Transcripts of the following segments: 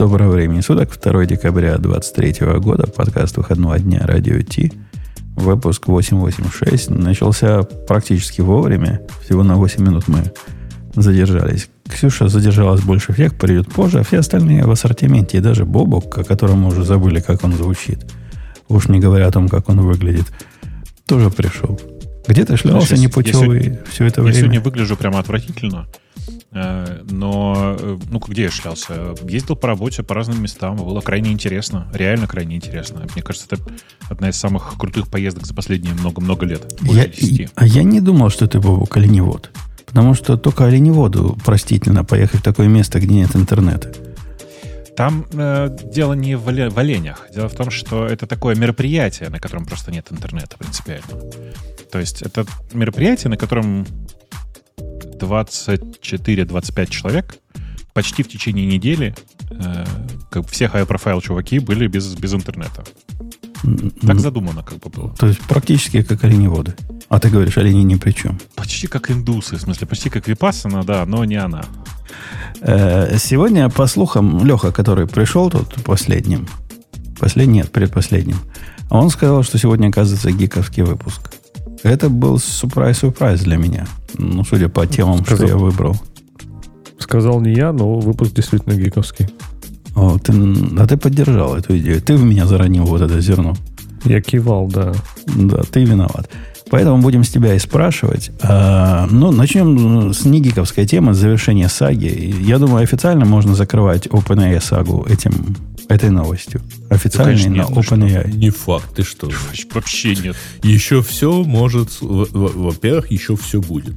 Доброго времени суток, 2 декабря 2023 года, подкаст выходного дня «Радио Ти», выпуск 886, начался практически вовремя, всего на 8 минут мы задержались. Ксюша задержалась больше всех, придет позже, а все остальные в ассортименте, и даже Бобок, о котором мы уже забыли, как он звучит, уж не говоря о том, как он выглядит, тоже пришел. Где ты шлялся я- непутевый я сегодня- все это Я время? сегодня выгляжу прямо отвратительно. Э, Но, э, ну, где я шлялся? Ездил по работе, по разным местам. Было крайне интересно. Реально крайне интересно. Мне кажется, это одна из самых крутых поездок за последние много-много лет. Я, Больше 10. а я не думал, что ты, Бобок, оленевод. Потому что только оленеводу простительно поехать в такое место, где нет интернета. Там э, дело не в, в оленях. Дело в том, что это такое мероприятие, на котором просто нет интернета принципиально. То есть это мероприятие, на котором 24-25 человек почти в течение недели э, как бы все high-profile чуваки были без, без интернета. Так М, задумано как бы было. То есть практически как оленеводы. А ты говоришь, олени ни при чем. Почти как индусы, в смысле, почти как Випассана, да, но не она. Э, Сегодня, по слухам, Леха, который пришел тут последним, последний, нет, предпоследним, он сказал, что сегодня, оказывается, гиковский выпуск. Это был сюрприз-сюрприз для меня. Ну, судя по темам, что Сказал. я выбрал. Сказал не я, но выпуск действительно гиковский. О, ты, а ты поддержал эту идею. Ты в меня заронил вот это зерно. Я кивал, да. Да, ты виноват. Поэтому будем с тебя и спрашивать. А, ну, начнем с негиковской темы, с завершения саги. Я думаю, официально можно закрывать OpenAI сагу этим, этой новостью. Официально конечно, на ну. OpenAI. Не факт, ты что? Вообще нет. Еще все может... Во-первых, еще все будет.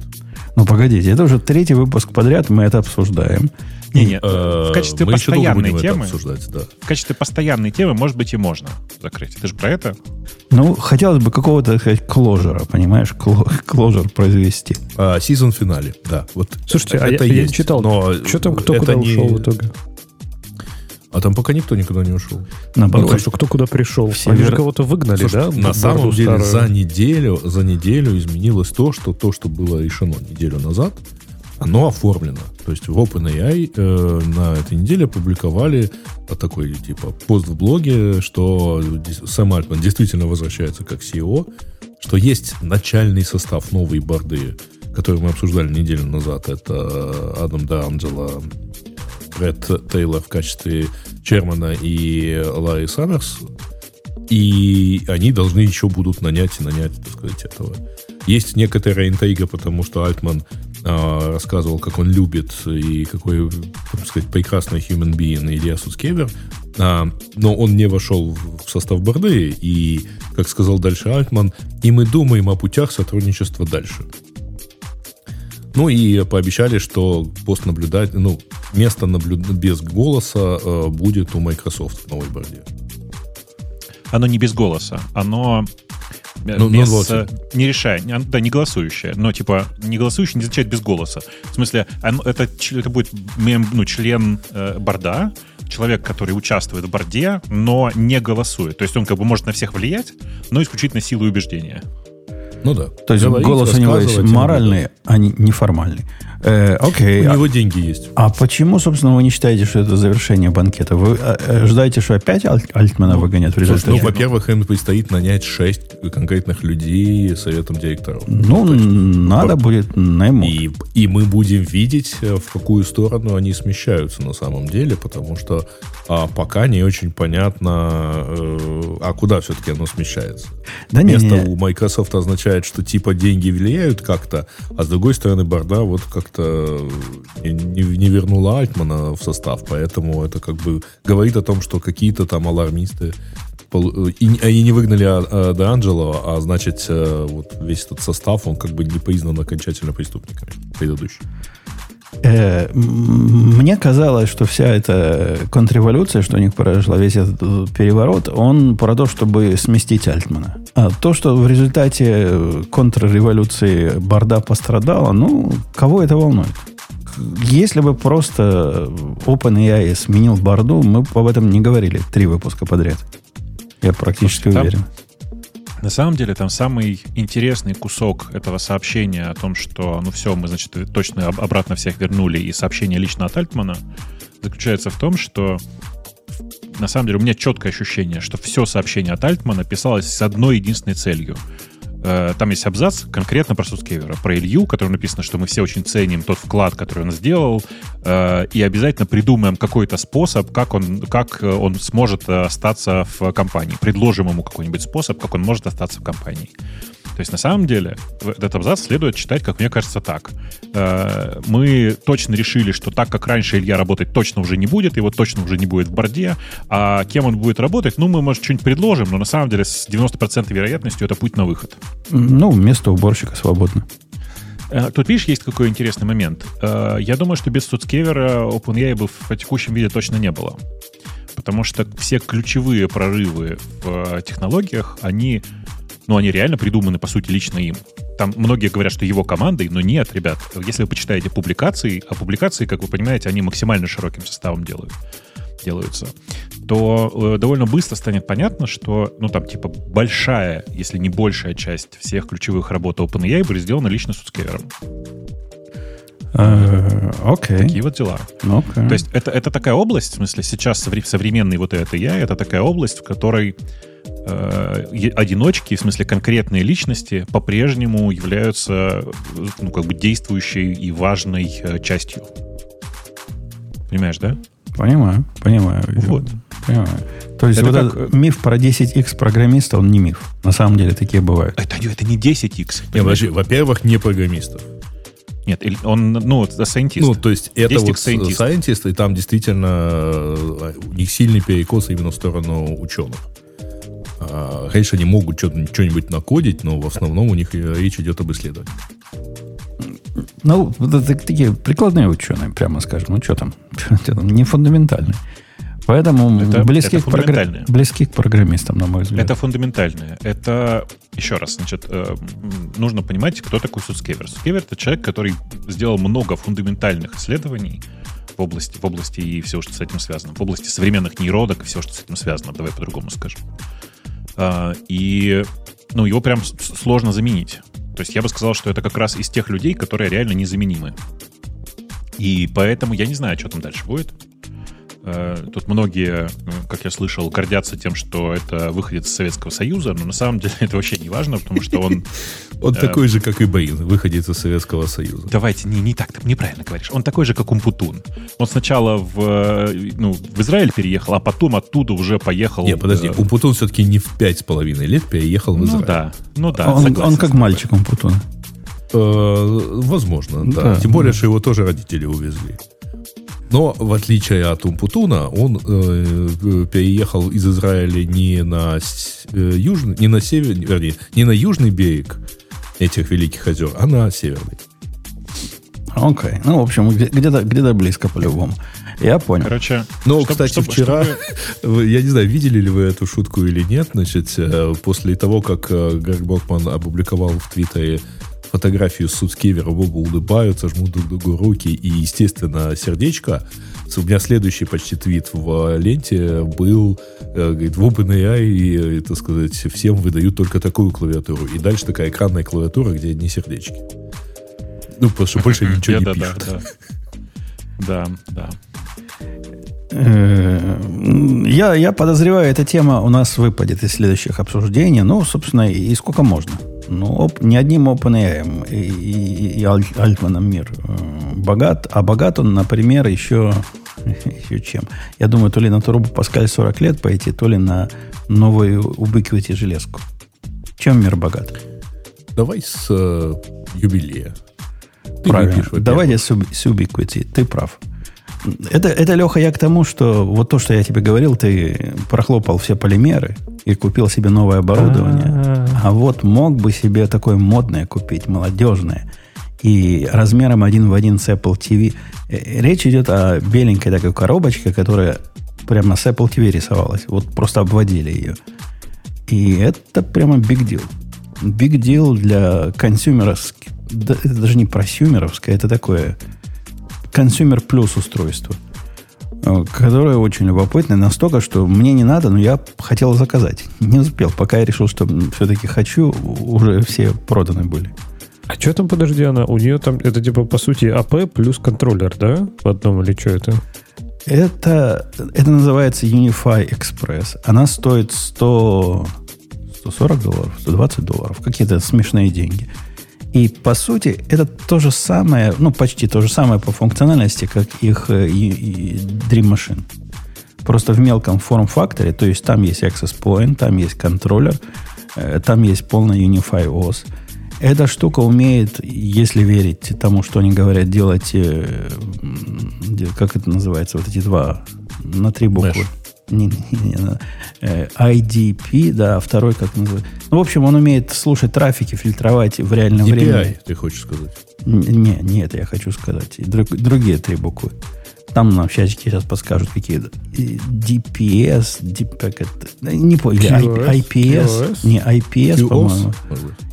Ну, погодите, это уже третий выпуск подряд, мы это обсуждаем. Не-не, Э, в качестве постоянной это темы, обсуждать, да. в качестве постоянной темы, может быть, и можно закрыть. Ты же про это? Ну, хотелось бы какого-то, так сказать, кложера, понимаешь, Кло- кложер произвести. А, сезон финале, да. Вот Слушайте, а это я, я есть, читал, но что там, кто это куда не- ушел в итоге? А там пока никто никуда не ушел. Ну, Наоборот, хорошо, кто куда пришел? Все Они же вер- кого-то выгнали, Слушай, да? на самом деле старую. за неделю, за неделю изменилось то, что то, что было решено неделю назад, оно оформлено. То есть в OpenAI э, на этой неделе опубликовали такой типа пост в блоге, что Сэм Альтман действительно возвращается как CEO, что есть начальный состав новой борды, который мы обсуждали неделю назад. Это Адам Д'Анджело, Ред Тейлор в качестве чермана и Ларри Саммерс. И они должны еще будут нанять и нанять, так сказать, этого. Есть некоторая интрига, потому что Альтман рассказывал, как он любит и какой, так сказать, прекрасный human being Илья Суцкевер. А, но он не вошел в состав борды, и, как сказал дальше Альтман, и мы думаем о путях сотрудничества дальше. Ну и пообещали, что пост наблюдать, ну, место наблюд... без голоса э, будет у Microsoft в новой борде. Оно не без голоса, оно Ну, ну, без, вот. э, не решая, не- да, не голосующее, но типа не голосующее не означает без голоса. В смысле, оно- это, это будет мем- ну, член э, борда, человек, который участвует в борде, но не голосует. То есть он как бы может на всех влиять, но исключительно силой убеждения. Ну да. то есть Говорить, голос у него есть моральный, а не неформальный. Э, окей, У него деньги есть. А почему, собственно, вы не считаете, что это завершение банкета? Вы э, э, ожидаете, что опять Аль- Альтмана выгонят в результате? ну, во-первых, им предстоит нанять 6 конкретных людей советом директоров. Ну, надо будет наймут. И, и мы будем видеть, в какую сторону они смещаются на самом деле, потому что а, пока не очень понятно, э, а куда все-таки оно смещается. Да Место не, у Microsoft означает, что типа деньги влияют как-то, а с другой стороны борда вот как-то не, не- не вернула Альтмана в состав, поэтому это как бы говорит о том, что какие-то там алармисты пол- и, они не выгнали а, а, а значит э, вот весь этот состав, он как бы не признан окончательно преступниками предыдущий. Э, мне казалось, что вся эта контрреволюция, что у них произошла, весь этот э, переворот, он про то, чтобы сместить Альтмана. А то, что в результате э, контрреволюции Борда пострадала, ну, кого это волнует? Если бы просто OpenAI сменил Борду, мы бы об этом не говорили три выпуска подряд. Я практически Слушайте, там- уверен. На самом деле там самый интересный кусок этого сообщения о том, что ну все, мы, значит, точно об- обратно всех вернули, и сообщение лично от Альтмана заключается в том, что на самом деле у меня четкое ощущение, что все сообщение от Альтмана писалось с одной единственной целью. Э, там есть абзац конкретно про Сускевера, про Илью, который написано, что мы все очень ценим тот вклад, который он сделал, э, и обязательно придумаем какой-то способ, как он, как он сможет остаться в компании. Предложим ему какой-нибудь способ, как он может остаться в компании. То есть, на самом деле, этот абзац следует читать, как мне кажется, так. Э, мы точно решили, что так, как раньше Илья работать точно уже не будет, его точно уже не будет в борде, а кем он будет работать, ну, мы, может, что-нибудь предложим, но на самом деле с 90% вероятностью это путь на выход. Ну, место уборщика свободно. Э, тут, видишь, есть какой интересный момент. Э, я думаю, что без Суцкевера OpenAI бы в текущем виде точно не было. Потому что все ключевые прорывы в технологиях, они ну, они реально придуманы, по сути, лично им. Там многие говорят, что его командой, но нет, ребят. Если вы почитаете публикации, а публикации, как вы понимаете, они максимально широким составом делают, делаются, то э, довольно быстро станет понятно, что, ну, там, типа, большая, если не большая часть всех ключевых работ OpenAI были сделаны лично с Скевером. Э, окей. Такие вот дела. Okay. То есть это, это такая область, в смысле, сейчас современный вот это я, это такая область, в которой одиночки, в смысле конкретные личности, по-прежнему являются ну, как бы действующей и важной э, частью. Понимаешь, да? Понимаю, понимаю. Вот. Понимаю. То есть это вот как... этот миф про 10x программиста, он не миф. На самом деле такие бывают. Это, это не 10x. Не, подожди, во-первых, не программистов. Нет, он, ну, scientist. Ну, то есть это вот scientist. и там действительно э, у них сильный перекос именно в сторону ученых. А, конечно, они могут что-нибудь накодить, но в основном у них э, речь идет об исследовании. Ну, это такие прикладные ученые, прямо скажем. Ну, что там? Что там? Не фундаментальные. Поэтому это, близки, это к програ... близки к программистам, на мой взгляд. Это фундаментальное. Это, еще раз, значит, э, нужно понимать, кто такой Суцкевер. Суцкевер — это человек, который сделал много фундаментальных исследований в области, в области и всего, что с этим связано, в области современных нейродок и всего, что с этим связано. Давай по-другому скажем. А, и ну, его прям сложно заменить. То есть я бы сказал, что это как раз из тех людей, которые реально незаменимы. И поэтому я не знаю, что там дальше будет. Э, тут многие, как я слышал, гордятся тем, что это выходит из Советского Союза, но на самом деле это вообще не важно, потому что он... Он такой же, как и Баин, выходит из Советского Союза. Давайте, не, не так, ты неправильно говоришь. Он такой же, как Умпутун. Он сначала в, ну, в Израиль переехал, а потом оттуда уже поехал... Не, подожди, Умпутун все-таки не в пять с половиной лет переехал в ну Израиль. Ну да, ну да. Он, он как мальчик Умпутун. Э, возможно, да. да. Тем более, что его тоже родители увезли. Но, в отличие от Умпутуна, он э, переехал из Израиля не на э, южный, не на север, вернее, не на южный берег этих великих озер, а на северный. Окей. Okay. Ну, в общем, где-то где близко по-любому. Я понял. Короче, но, чтобы, кстати, чтобы, вчера, чтобы... я не знаю, видели ли вы эту шутку или нет, значит, э, после того, как э, Грег Бокман опубликовал в Твиттере фотографию Суцкевера, оба улыбаются, жмут друг другу руки и, естественно, сердечко. У меня следующий почти твит в ленте был, э, говорит, в OpenAI, и, так сказать, всем выдают только такую клавиатуру. И дальше такая экранная клавиатура, где одни сердечки. Ну, потому что больше ничего не пишут. Да, да. Э, я, я подозреваю, эта тема у нас выпадет из следующих обсуждений. Ну, собственно, и сколько можно. Ну, оп, не одним OpenAI и, и, и Альтманом мир э, богат, а богат он, например, еще, еще чем. Я думаю, то ли на Турбо Паскаль 40 лет пойти, то ли на новую Ubiquiti железку. Чем мир богат? Давай с э, юбилея. Ты Правильно. Давайте с, с Ubiquiti. Ты прав. Это, это, Леха, я к тому, что вот то, что я тебе говорил, ты прохлопал все полимеры и купил себе новое оборудование. А, а вот мог бы себе такое модное купить, молодежное, и размером один в один с Apple TV. Э, речь идет о беленькой такой коробочке, которая прямо с Apple TV рисовалась. Вот просто обводили ее. И это прямо big deal. Big deal для consumer овских. Да, это даже не prosumer овское, это такое consumer plus устройство, которое очень любопытное, настолько, что мне не надо, но я хотел заказать. Не успел, пока я решил, что все-таки хочу, уже все проданы были. А что там, подожди, она, у нее там, это типа, по сути, АП плюс контроллер, да? В одном или что это? Это, это называется Unify Express. Она стоит 100, 140 долларов, 120 долларов. Какие-то смешные деньги. И по сути это то же самое, ну почти то же самое по функциональности, как их э, и, и Dream Machine. Просто в мелком форм-факторе, то есть там есть access point, там есть контроллер, э, там есть полная Unify OS. Эта штука умеет, если верить тому, что они говорят, делать, э, как это называется, вот эти два на три буквы. Mesh. Не, не, не, не, э, IDP, да, второй как называется. Ну, в общем, он умеет слушать трафики, фильтровать в реальном DPI, времени. ты хочешь сказать? Не, не это я хочу сказать. Друг, другие три буквы. Там нам в чатике сейчас подскажут какие-то. DPS, DPacket, не помню, IPS, QoS? не IPS, по-моему.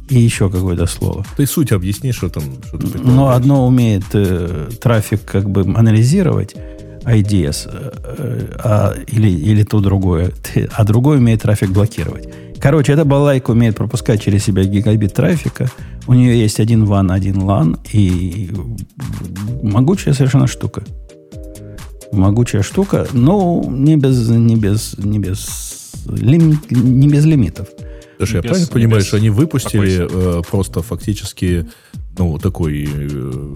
И еще какое-то слово. Ты суть объясни, что там. Что Но одно умеет э, трафик как бы анализировать, IDS, э, а, или, или то другое, а другое умеет трафик блокировать. Короче, эта балайка умеет пропускать через себя гигабит трафика. У нее есть один WAN, один LAN, и могучая совершенно штука. Могучая штука, но не без, не без, не без, лим, не без лимитов. Слушай, я правильно понимаю, что они выпустили э, просто фактически ну, такой э,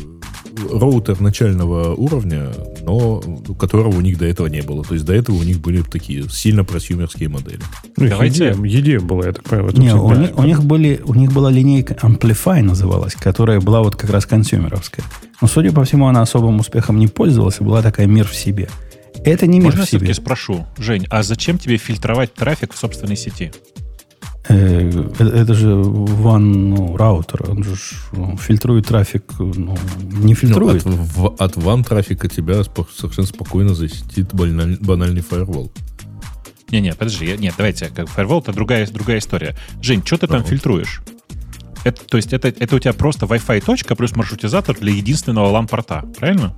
роутер начального уровня, но которого у них до этого не было. То есть до этого у них были такие сильно просюмерские модели. Ну, Давайте... идея, идея была, я так понимаю. Не, у них, у, них были, у них была линейка Amplify называлась, которая была вот как раз консюмеровская. Но, судя по всему, она особым успехом не пользовалась, и была такая мир в себе. Это не мир Можно в себе. Я спрошу, Жень, а зачем тебе фильтровать трафик в собственной сети? Э, это же WAN ну, раутер, он же ну, фильтрует трафик, ну, не ну, фильтрует. Ну, от, от WAN трафика тебя совершенно спокойно защитит банальный, банальный фаервол. Не-не, подожди, я, нет, давайте, как фаервол это другая, другая история. Жень, что ты там uh фильтруешь? Это, то есть это, это у тебя просто Wi-Fi точка плюс маршрутизатор для единственного LAN-порта, правильно?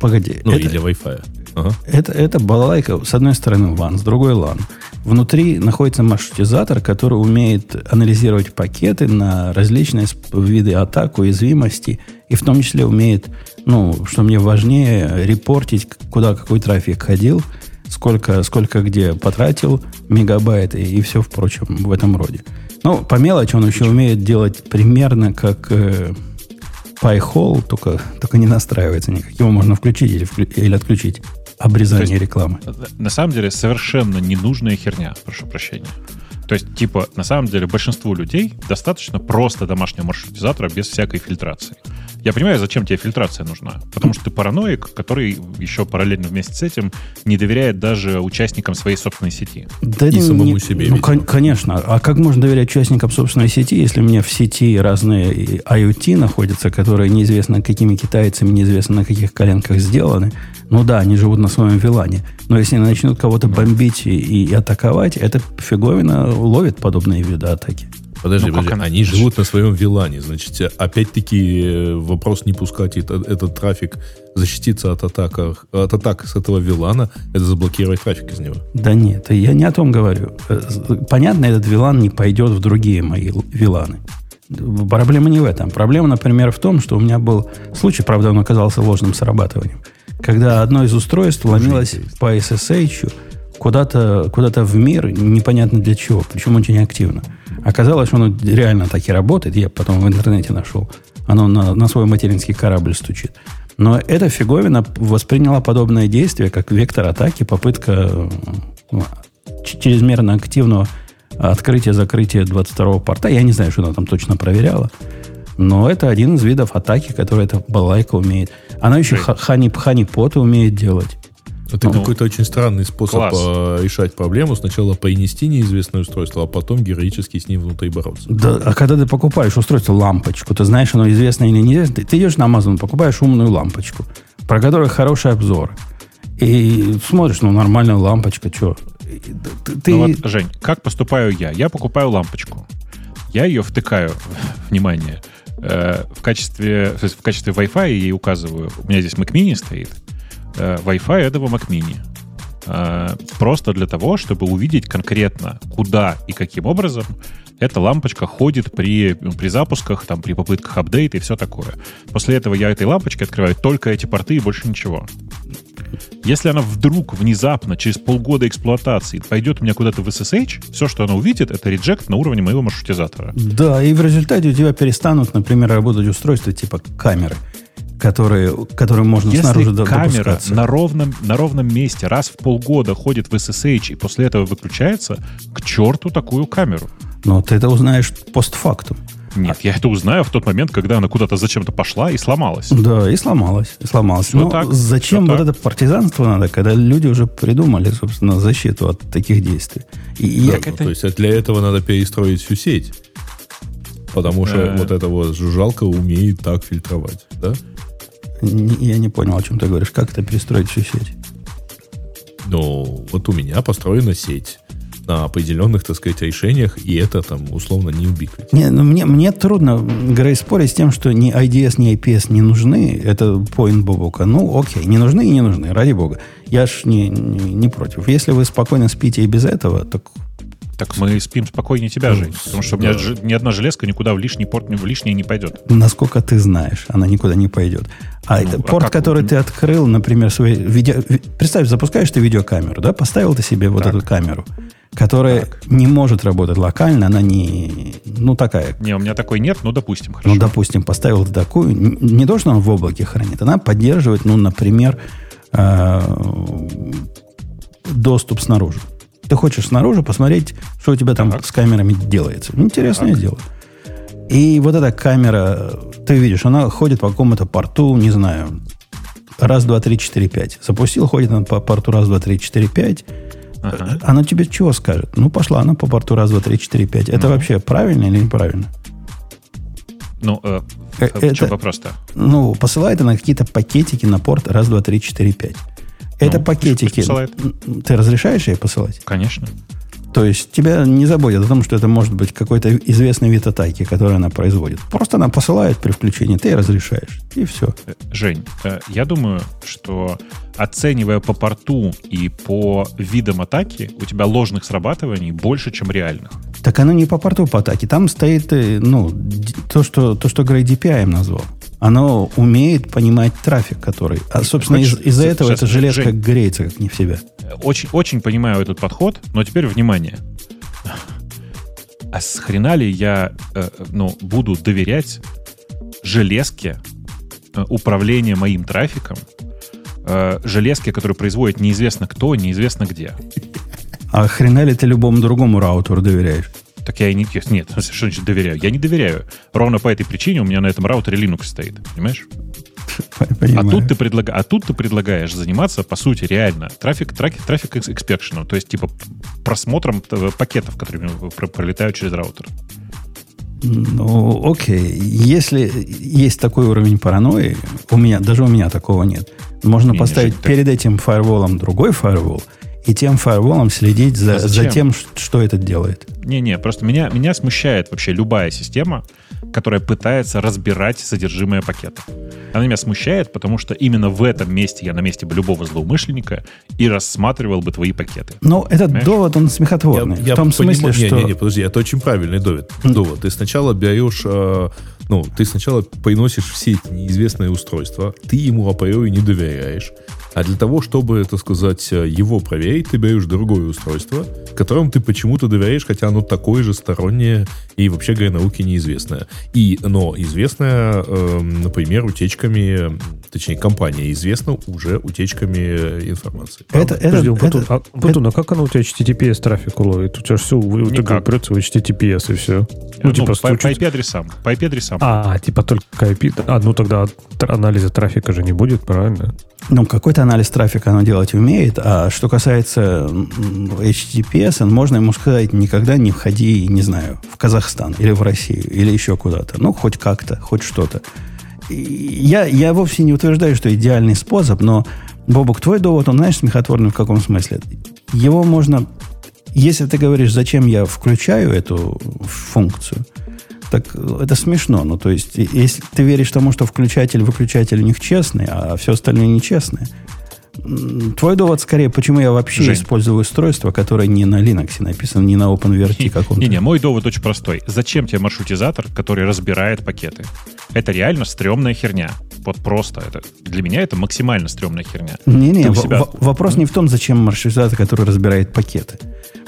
Погоди. Ну, это, и для Wi-Fi. Это, это балалайка, с одной стороны, WAN, с другой LAN. Внутри находится маршрутизатор, который умеет анализировать пакеты на различные виды атак, уязвимости, и в том числе умеет, ну, что мне важнее, репортить, куда какой трафик ходил, сколько, сколько где потратил, мегабайт и, и все впрочем в этом роде. Ну, по мелочи он еще умеет делать примерно как э, PyHole, только, только не настраивается никак. Его можно включить или, или отключить обрезание есть, рекламы. На самом деле совершенно ненужная херня, прошу прощения. То есть, типа, на самом деле большинству людей достаточно просто домашнего маршрутизатора без всякой фильтрации. Я понимаю, зачем тебе фильтрация нужна. Потому что ты параноик, который еще параллельно вместе с этим не доверяет даже участникам своей собственной сети. Да и самому не, себе. Ну, кон- конечно. А как можно доверять участникам собственной сети, если у меня в сети разные IoT находятся, которые неизвестно какими китайцами, неизвестно на каких коленках сделаны? Ну да, они живут на своем вилане. Но если они начнут кого-то бомбить и, и атаковать, это фиговина ловит подобные виды атаки. Подожди, ну, подожди. они живут на своем вилане. Значит, опять-таки э, вопрос не пускать этот, этот трафик, защититься от, атак, от атак с этого вилана, это заблокировать трафик из него. Да нет, я не о том говорю. Э, понятно, этот вилан не пойдет в другие мои виланы. Проблема не в этом. Проблема, например, в том, что у меня был случай, правда, он оказался ложным срабатыванием, когда одно из устройств ломилось по SSH куда-то куда в мир, непонятно для чего, причем очень активно. Оказалось, что оно реально так и работает. Я потом в интернете нашел. Оно на, на свой материнский корабль стучит. Но эта фиговина восприняла подобное действие как вектор атаки, попытка ну, чрезмерно активного открытия-закрытия 22-го порта. Я не знаю, что она там точно проверяла. Но это один из видов атаки, который эта балайка умеет. Она еще хани, хани-поты умеет делать. Это ну, какой-то очень странный способ класс. Э, решать проблему. Сначала принести неизвестное устройство, а потом героически с ним внутри бороться. Да, а когда ты покупаешь устройство лампочку, ты знаешь, оно известно или неизвестно, ты, ты идешь на Amazon, покупаешь умную лампочку, про которую хороший обзор. И смотришь, ну, нормальная лампочка, что? Ты... Ну вот, Жень, как поступаю я? Я покупаю лампочку. Я ее втыкаю, внимание, э, в качестве, в качестве Wi-Fi я ей указываю. У меня здесь Mac Mini стоит. Э, Wi-Fi этого Mac Mini. Просто для того, чтобы увидеть конкретно, куда и каким образом эта лампочка ходит при, ну, при запусках, там, при попытках апдейта и все такое. После этого я этой лампочкой открываю только эти порты и больше ничего. Если она вдруг внезапно через полгода эксплуатации пойдет у меня куда-то в SSH, все, что она увидит, это реджект на уровне моего маршрутизатора. Да, и в результате у тебя перестанут, например, работать устройства типа камеры которые, которые можно Если снаружи камера допускаться. на ровном, на ровном месте раз в полгода ходит в SSH и после этого выключается, к черту такую камеру. Но ты это узнаешь постфактум. Нет, я это узнаю в тот момент, когда она куда-то зачем-то пошла и сломалась. Да, и сломалась. И сломалась. Всё Ну, так, зачем всё вот так. это партизанство надо, когда люди уже придумали, собственно, защиту от таких действий? И я- Так Ну, это- То есть для этого надо перестроить всю сеть. Потому что Э. вот эта вот жужжалка умеет так фильтровать, да? Я не понял, о чем ты говоришь. Как это перестроить всю сеть? Но вот у меня построена сеть на определенных, так сказать, решениях, и это там условно не убиквит. Не, ну мне, мне трудно, Грей, спорить с тем, что ни IDS, ни IPS не нужны. Это поинт Бобука. Ну, окей, не нужны и не нужны, ради бога. Я ж не, не, не против. Если вы спокойно спите и без этого, так Так мы спим спокойнее тебя, Ну, Жень. Потому что да. ни одна железка никуда в лишний порт, в лишнее не пойдет. насколько ты знаешь, она никуда не пойдет. А Ну, это а порт, как? который ты открыл, например, свой видео... ви- Представь, запускаешь ты видеокамеру, да? Поставил ты себе вот Так. эту камеру, которая Так. не может работать локально, она не... Ну, такая. Не, у меня такой нет, ну, допустим, хорошо. Ну, допустим, поставил ты такую. Не то, что она в облаке хранит, она поддерживает, ну, например, э, доступ снаружи. Ты хочешь снаружи посмотреть, что у тебя там Так. с камерами делается. Интересное дело. И вот эта камера, ты видишь, она ходит по какому-то порту, не знаю, раз, два, три, четыре, пять. Запустил, ходит она по порту раз, два, три, четыре, пять. Ага. Она тебе чего скажет? Ну, пошла она по порту раз, два, три, четыре, пять. Это Ну. вообще правильно или неправильно? Ну, э, Э, в чем это- вопрос-то? ну, посылает она какие-то пакетики на порт раз, два, три, четыре, пять. Это Ну, пакетики. Ты разрешаешь ей посылать? Конечно. То есть тебя не заботит о том, что это может быть какой-то известный вид атаки, который она производит. Просто она посылает при включении, ты разрешаешь. И все. Э, Жень, э, я думаю, что оценивая по порту и по видам атаки, у тебя ложных срабатываний больше, чем реальных. Так оно не по порту по атаке. Там стоит э, ну, то, что, то, что Грей DPI назвал. Оно умеет понимать трафик, который... А, собственно, из- из-за этого сейчас, эта железка Жень. греется, как не в себя. Э, Очень, очень понимаю этот подход, но теперь внимание. А с хрена ли я э, ну, буду доверять железке э, управления моим трафиком, э, железке, которую производит неизвестно кто, неизвестно где? А хрена ли ты любому другому раутеру доверяешь? Так я и не... Нет, что значит доверяю? Я не доверяю. Ровно по этой причине у меня на этом раутере Linux стоит, понимаешь? А тут, ты предлага... а тут ты предлагаешь заниматься, по сути, реально трафик, трафик, трафик экспекшеном, то есть типа просмотром э, пакетов, которые про- пролетают через раутер. Ну, окей. Если есть такой уровень паранойи, у меня, даже у меня такого нет. Можно Не, не, поставить так- перед этим фаерволом другой фаервол, и тем фаерволом следить за, А за тем, что этот делает. Не-не, просто меня, меня смущает вообще любая система, которая пытается разбирать содержимое пакета. Она меня смущает, потому что именно в этом месте я на месте бы любого злоумышленника и рассматривал бы твои пакеты. Но этот Понимаешь? довод, он смехотворный. в том смысле, понимаю- что... Не, не, подожди, это очень правильный довод. довод. Ты сначала берешь, э, ну, ты сначала приносишь в сеть неизвестное устройство, ты ему априори не доверяешь, а для того, чтобы, так сказать, его проверить, ты берешь другое устройство, которому ты почему-то доверяешь, хотя оно такое же стороннее и, вообще говоря, науке неизвестное. И, но известное, э, например, утечками, точнее, компания известна уже утечками информации. Это, это, Подожди, это- Путун, а, Путун, а как оно у тебя HTTPS трафик уловит? У тебя же все упрется в HTTPS и все. Ну, Ну, типа, по, по IP-адресам. По IP-адресам. А, типа только IP. А, ну тогда анализа трафика же не будет, правильно? Ну, какой-то анализ трафика оно делать умеет, а что касается HTTPS, можно ему сказать, никогда не входи, не знаю, в Казахстан или в Россию, или еще куда-то. Ну, хоть как-то, хоть что-то. Я, я вовсе не утверждаю, что идеальный способ, но, Бобук, твой довод, он, знаешь, смехотворный в каком смысле? Его можно... Если ты говоришь, зачем я включаю эту функцию, так это смешно. Ну, то есть, если ты веришь тому, что включатель, выключатель у них честный, а все остальное нечестное, твой довод скорее, почему я вообще Жень. использую устройство, которое не на Linux написано, не на OpenVRT каком-то. Не-не, мой довод очень простой. Зачем тебе маршрутизатор, который разбирает пакеты? Это реально стрёмная херня. Вот просто это. Для меня это максимально стрёмная херня. Не-не, себя- вопрос не в том, зачем маршрутизатор, который разбирает пакеты.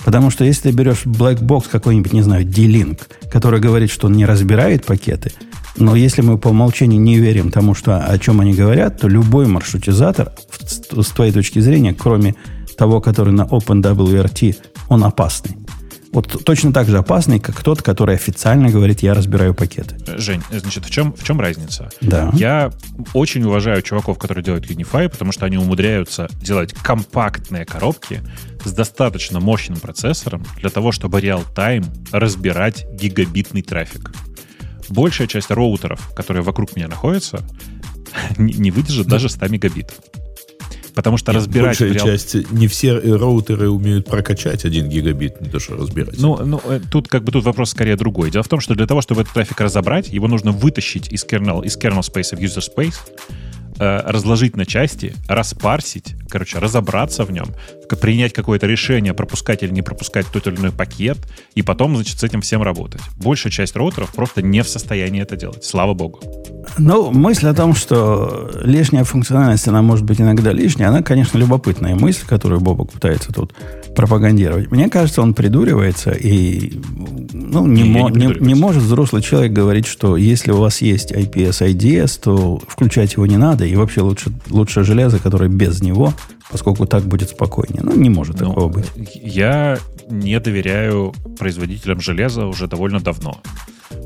Потому что если ты берешь black box какой-нибудь, не знаю, D-Link, который говорит, что он не разбирает пакеты, но если мы по умолчанию не верим тому, что, о чем они говорят, то любой маршрутизатор, с твоей точки зрения, кроме того, который на OpenWRT, он опасный. Вот точно так же опасный, как тот, который официально говорит, я разбираю пакеты. Э, Жень, значит, в чем, в чем разница? Да. Я очень уважаю чуваков, которые делают Unify, потому что они умудряются делать компактные коробки с достаточно мощным процессором для того, чтобы реал-тайм разбирать гигабитный трафик. Большая часть роутеров, которые вокруг меня находятся, не не выдержит даже 100 мегабит. Потому что разбирать... в Большая реал- часть, не все э, роутеры умеют прокачать 1 гигабит, не то что разбирать. Ну, ну, э, тут как бы тут вопрос скорее другой. Дело в том, что для того, чтобы этот трафик разобрать, его нужно вытащить из kernel, из kernel space в user space, разложить на части, распарсить, короче, разобраться в нем, принять какое-то решение, пропускать или не пропускать тот или иной пакет, и потом, значит, с этим всем работать. Большая часть роутеров просто не в состоянии это делать. Слава богу. Ну, мысль о том, что лишняя функциональность, она может быть иногда лишняя, она, конечно, любопытная мысль, которую Бобок пытается тут пропагандировать. Мне кажется, он придуривается и ну, не, Не, мо- не не- может взрослый человек говорить, что если у вас есть IPS IDS, то включать его не надо, и вообще лучше, лучше железо, которое без него, поскольку так будет спокойнее. Ну, не может Ну, такого быть. Я не доверяю производителям железа уже довольно давно.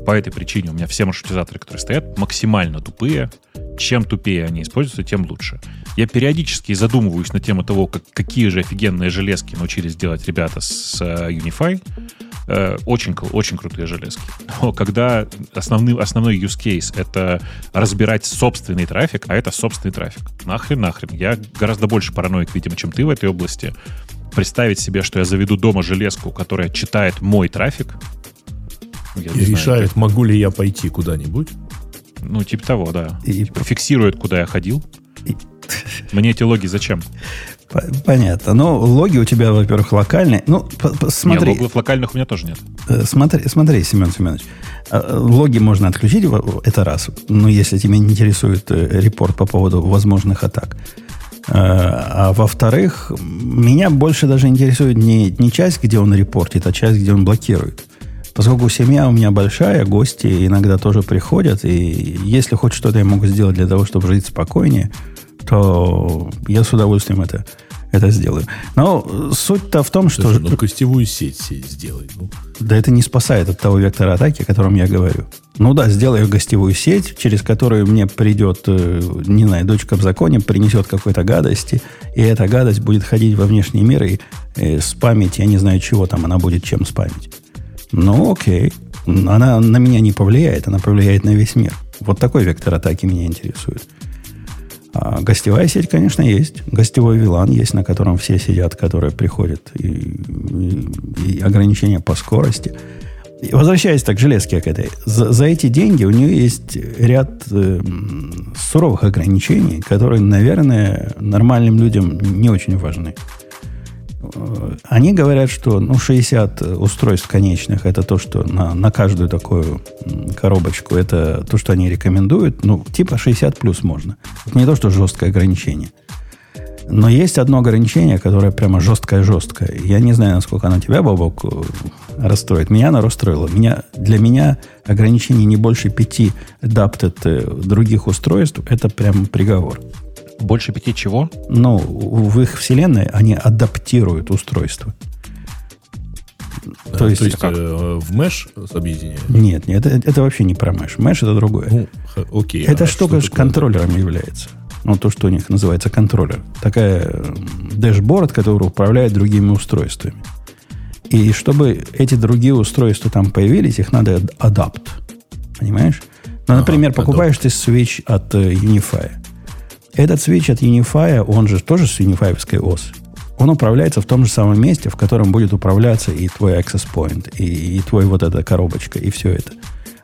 По этой причине у меня все маршрутизаторы, которые стоят, максимально тупые. Чем тупее они используются, тем лучше. Я периодически задумываюсь на тему того, как, какие же офигенные железки научились делать ребята с э, Unify. Э, очень, очень крутые железки. Но когда основный, основной use case — это разбирать собственный трафик, а это собственный трафик. Нахрен, нахрен. Я гораздо больше параноик, видимо, чем ты в этой области. Представить себе, что я заведу дома железку, которая читает мой трафик, я И знаю, решает, могу ли я пойти куда-нибудь. ну, типа того, да. И- Типа фиксирует, куда я ходил. И- Мне эти логи зачем? Понятно. Но логи у тебя, во-первых, локальные. Ну, смотри. Нет, логов локальных у меня тоже нет. Э, Смотри, смотри, Семен Семенович, э, логи можно отключить, это раз. Но если тебя не интересует э, репорт по поводу возможных атак. Э, А во-вторых, меня больше даже интересует не, не часть, где он репортит, а часть, где он блокирует. Поскольку семья у меня большая, гости иногда тоже приходят, и если хоть что-то я могу сделать для того, чтобы жить спокойнее, то я с удовольствием это, это сделаю. Но суть-то в том, что... Слушай, ну, гостевую сеть, сеть сделай. Ну, Да это не спасает от того вектора атаки, о котором я говорю. Ну да, сделаю гостевую сеть, через которую мне придет, э, не знаю, дочка в законе, принесет какой-то гадости, и эта гадость будет ходить во внешний мир и э, спамить, я не знаю чего там, она будет чем спамить. Ну окей, она на меня не повлияет, она повлияет на весь мир. Вот такой вектор атаки меня интересует. А гостевая сеть, конечно, есть. Гостевой VLAN есть, на котором все сидят, которые приходят. И, и- и ограничения по скорости. И возвращаясь так к железке к этой. За, за эти деньги у нее есть ряд э, суровых ограничений, которые, наверное, нормальным людям не очень важны. Они говорят, что ну, 60 устройств конечных это то, что на, на каждую такую коробочку, это то, что они рекомендуют. Ну, типа 60 плюс можно. Это не то, что жесткое ограничение. Но есть одно ограничение, которое прямо жесткое-жесткое. Я не знаю, насколько оно тебя, Бобок, расстроит. Меня оно расстроило. Меня, для меня ограничение не больше пяти adapted э, других устройств – это прям приговор. Больше пяти чего? Но в их вселенной они адаптируют устройство. да, То есть как? э, в Mesh объединяем. Нет, нет, это, это вообще не про Mesh. Mesh это другое. Ну, окей. Эта а штука что контроллером является. Ну, то, что у них называется контроллер. Такая дэшборд, который управляет другими устройствами. И чтобы эти другие устройства там появились, их надо ад- адапт. Понимаешь? Ну, Ага, например, adopt. покупаешь ты свич от э, Unify. Этот свич от Unify, он же тоже с Unify ОС. Он управляется в том же самом месте, в котором будет управляться и твой access point, и, и твой вот эта коробочка, и все это.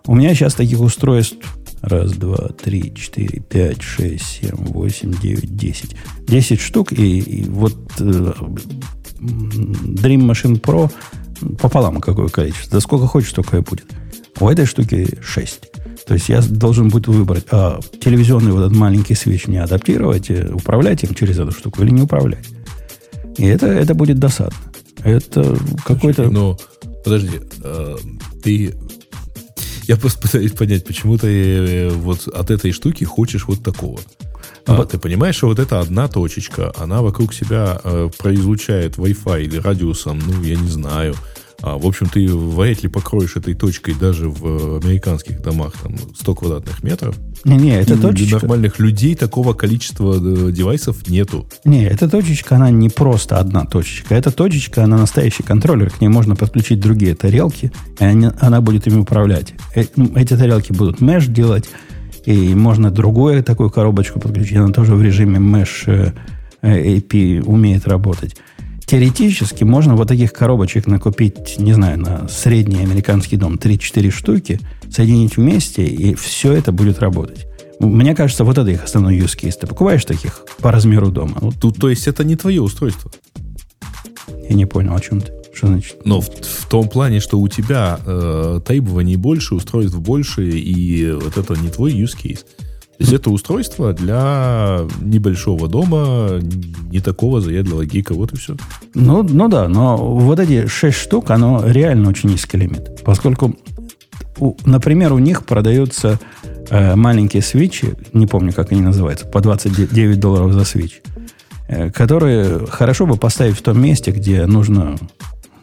У меня сейчас таких устройств раз, два, три, четыре, пять, шесть, семь, восемь, девять, десять. Десять штук, и, и вот э, Dream Machine Pro пополам какое количество. Да сколько хочешь, столько и будет. У этой штуки 6. То есть я должен будет выбрать, а телевизионный вот этот маленький свеч мне адаптировать, э, управлять им через эту штуку или не управлять. И это, это будет досадно. Это какой-то... Но, подожди, э, ты... Я просто пытаюсь понять, почему ты э, вот от этой штуки хочешь вот такого. А, Вот. Ты понимаешь, что вот эта одна точечка, она вокруг себя э, произлучает Wi-Fi или радиусом, ну, я не знаю. А, в общем, ты вряд ли покроешь этой точкой даже в американских домах там 100 квадратных метров. Не-не, это И Для точечка... нормальных людей такого количества э, девайсов нету. Не, эта точечка, она не просто одна точечка. Эта точечка, она настоящий контроллер. К ней можно подключить другие тарелки, и они- она будет ими управлять. Э, м, Эти тарелки будут меш делать, и можно другую такую коробочку подключить. Она тоже в режиме э, э, AP умеет работать. Теоретически можно вот таких коробочек накупить, не знаю, на средний американский дом 3-4 штуки, соединить вместе, и все это будет работать. Мне кажется, вот это их основной use case. Ты покупаешь таких по размеру дома. Вот Тут, то есть, это не твое устройство. я не понял, о чем ты. Что значит? Но в, в том плане, что у тебя э, требований больше, устройств больше, и вот это не твой use case. То есть это устройство для небольшого дома, не такого заядлого гика, вот и все. Ну, ну да, но вот эти 6 штук, оно реально очень низкий лимит. Поскольку, у- например, у них продаются э, маленькие свечи, не помню, как они называются, по 29 долларов за свеч, э, которые хорошо бы поставить в том месте, где нужно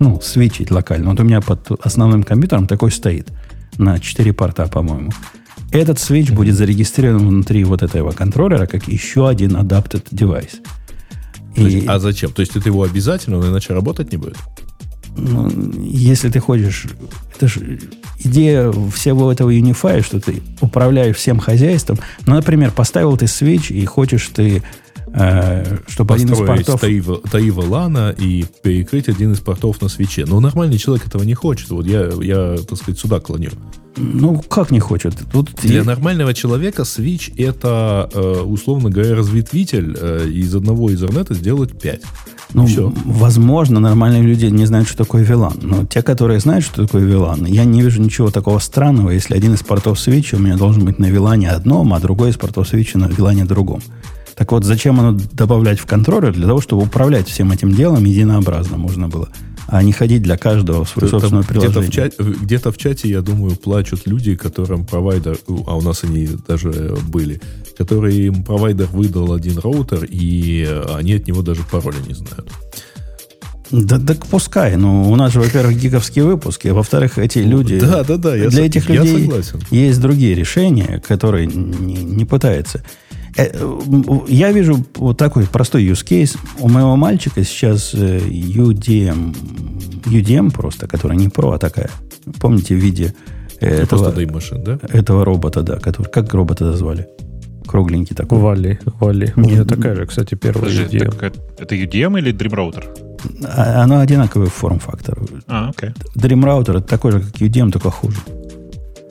ну, свечить локально. Вот у меня под основным компьютером такой стоит на 4 порта, по-моему. Этот свеч будет зарегистрирован внутри вот этого контроллера как еще один adapted девайс. Есть, а зачем? То есть это его обязательно, он иначе работать не будет? Ну, если ты хочешь... Это же идея всего этого Unify, что ты управляешь всем хозяйством. Ну, например, поставил ты свеч и хочешь ты, э, чтобы один из Построить портов... Таива, Таива Лана и перекрыть один из портов на свече. Но нормальный человек этого не хочет. Вот я, я так сказать, сюда клоню. Ну, как не хочет? Тут Для и- нормального человека Switch это, э, условно говоря, разветвитель э, из одного Ethernet сделать 5. Ну, Всё. м, возможно, нормальные люди не знают, что такое VLAN. Но те, которые знают, что такое VLAN, я не вижу ничего такого странного, если один из портов свечи у меня должен быть на VLAN одном, а другой из портов свечи на VLAN другом. Так вот, зачем оно добавлять в контроллер? Для того, чтобы управлять всем этим делом единообразно можно было, а не ходить для каждого в свое Там собственное где-то, приложение. в чате, где-то в чате, я думаю, плачут люди, которым провайдер, а у нас они даже были, которые им провайдер выдал один роутер, и они от него даже пароля не знают. Да, так пускай. Ну, у нас же, во-первых, гиговские выпуски, а во-вторых, эти люди... Да, да, да, я для со- этих я людей согласен. есть другие решения, которые не, не пытаются. Э, Я вижу вот такой простой use case. У моего мальчика сейчас э, UDM, UDM просто, которая не про, а такая. Помните в виде э, Это этого, дайм-машин, да? этого робота, да, который, как робота назвали? Кругленький такой. Вали, Вали. У меня такая же, кстати, первая Подожди, идея. так это, это UDM или Dream Router? А- Оно одинаковый форм-фактор. А, окей. Dream Router это такой же, как UDM, только хуже.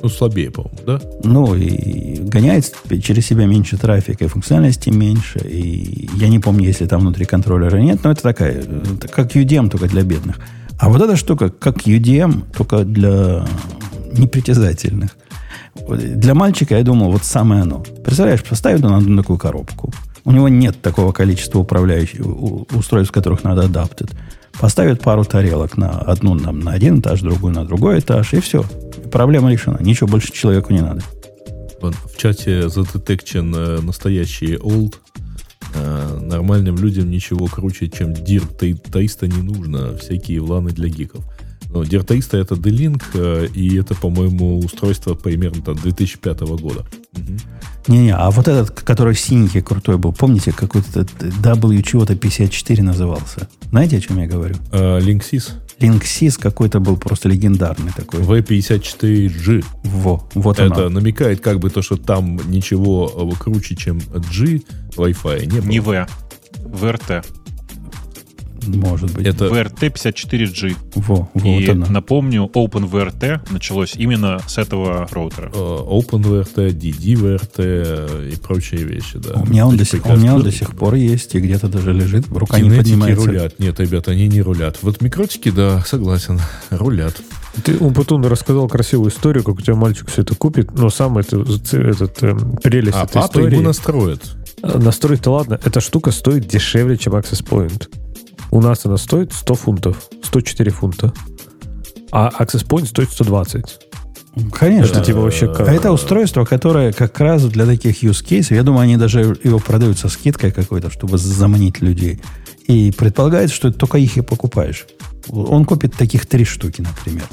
Ну, слабее, по-моему, да? Ну, и гоняет через себя меньше трафика, и функциональности меньше. И я не помню, если там внутри контроллера нет, но это такая, это как UDM, только для бедных. А вот эта штука, как UDM, только для непритязательных. Для мальчика, я думал, вот самое оно. Представляешь, поставит он одну такую коробку. У него нет такого количества управляющих устройств, которых надо адаптить. Поставит пару тарелок на одну на, на один этаж, другую на другой этаж, и все. Проблема решена. Ничего больше человеку не надо. В чате задетекчен э, настоящий old. Э, нормальным людям ничего круче, чем 300 не нужно. Всякие вланы для гиков. Но 300 это D-Link, э, и это, по-моему, устройство примерно там 2005 года. Не-не, а вот этот, который синенький крутой был, помните, какой-то W чего-то 54 назывался? Знаете, о чем я говорю? Э, Linksys Linksys какой-то был просто легендарный такой. V54G. Во, вот Это оно. намекает как бы то, что там ничего э, круче, чем G Wi-Fi не было. Не V. VRT. Может быть. Это VRT 54G. Во, вот И оно. напомню, OpenVRT началось именно с этого роутера. э, OpenVRT, DDVRT э, и прочие вещи, да. У меня, он до сих, у меня он до сих пор есть, и где-то даже лежит, рука не Кинетики поднимается. рулят. Нет, ребята, они не рулят. Вот микротики, да, согласен, рулят. Ты, Умпутун, рассказал красивую историю, как у тебя мальчик все это купит, но сам это, этот, э, прелесть А этой папа истории... ему настроит. А, Настроить-то ладно, эта штука стоит дешевле, чем Access Point. У нас она стоит 100 фунтов, 104 фунта. А Access Point стоит 120. Конечно. Это типа вообще как? А это устройство, которое как раз для таких use cases, я думаю, они даже его продают со скидкой какой-то, чтобы заманить людей. И предполагается, что только их и покупаешь. Он купит таких три штуки, например.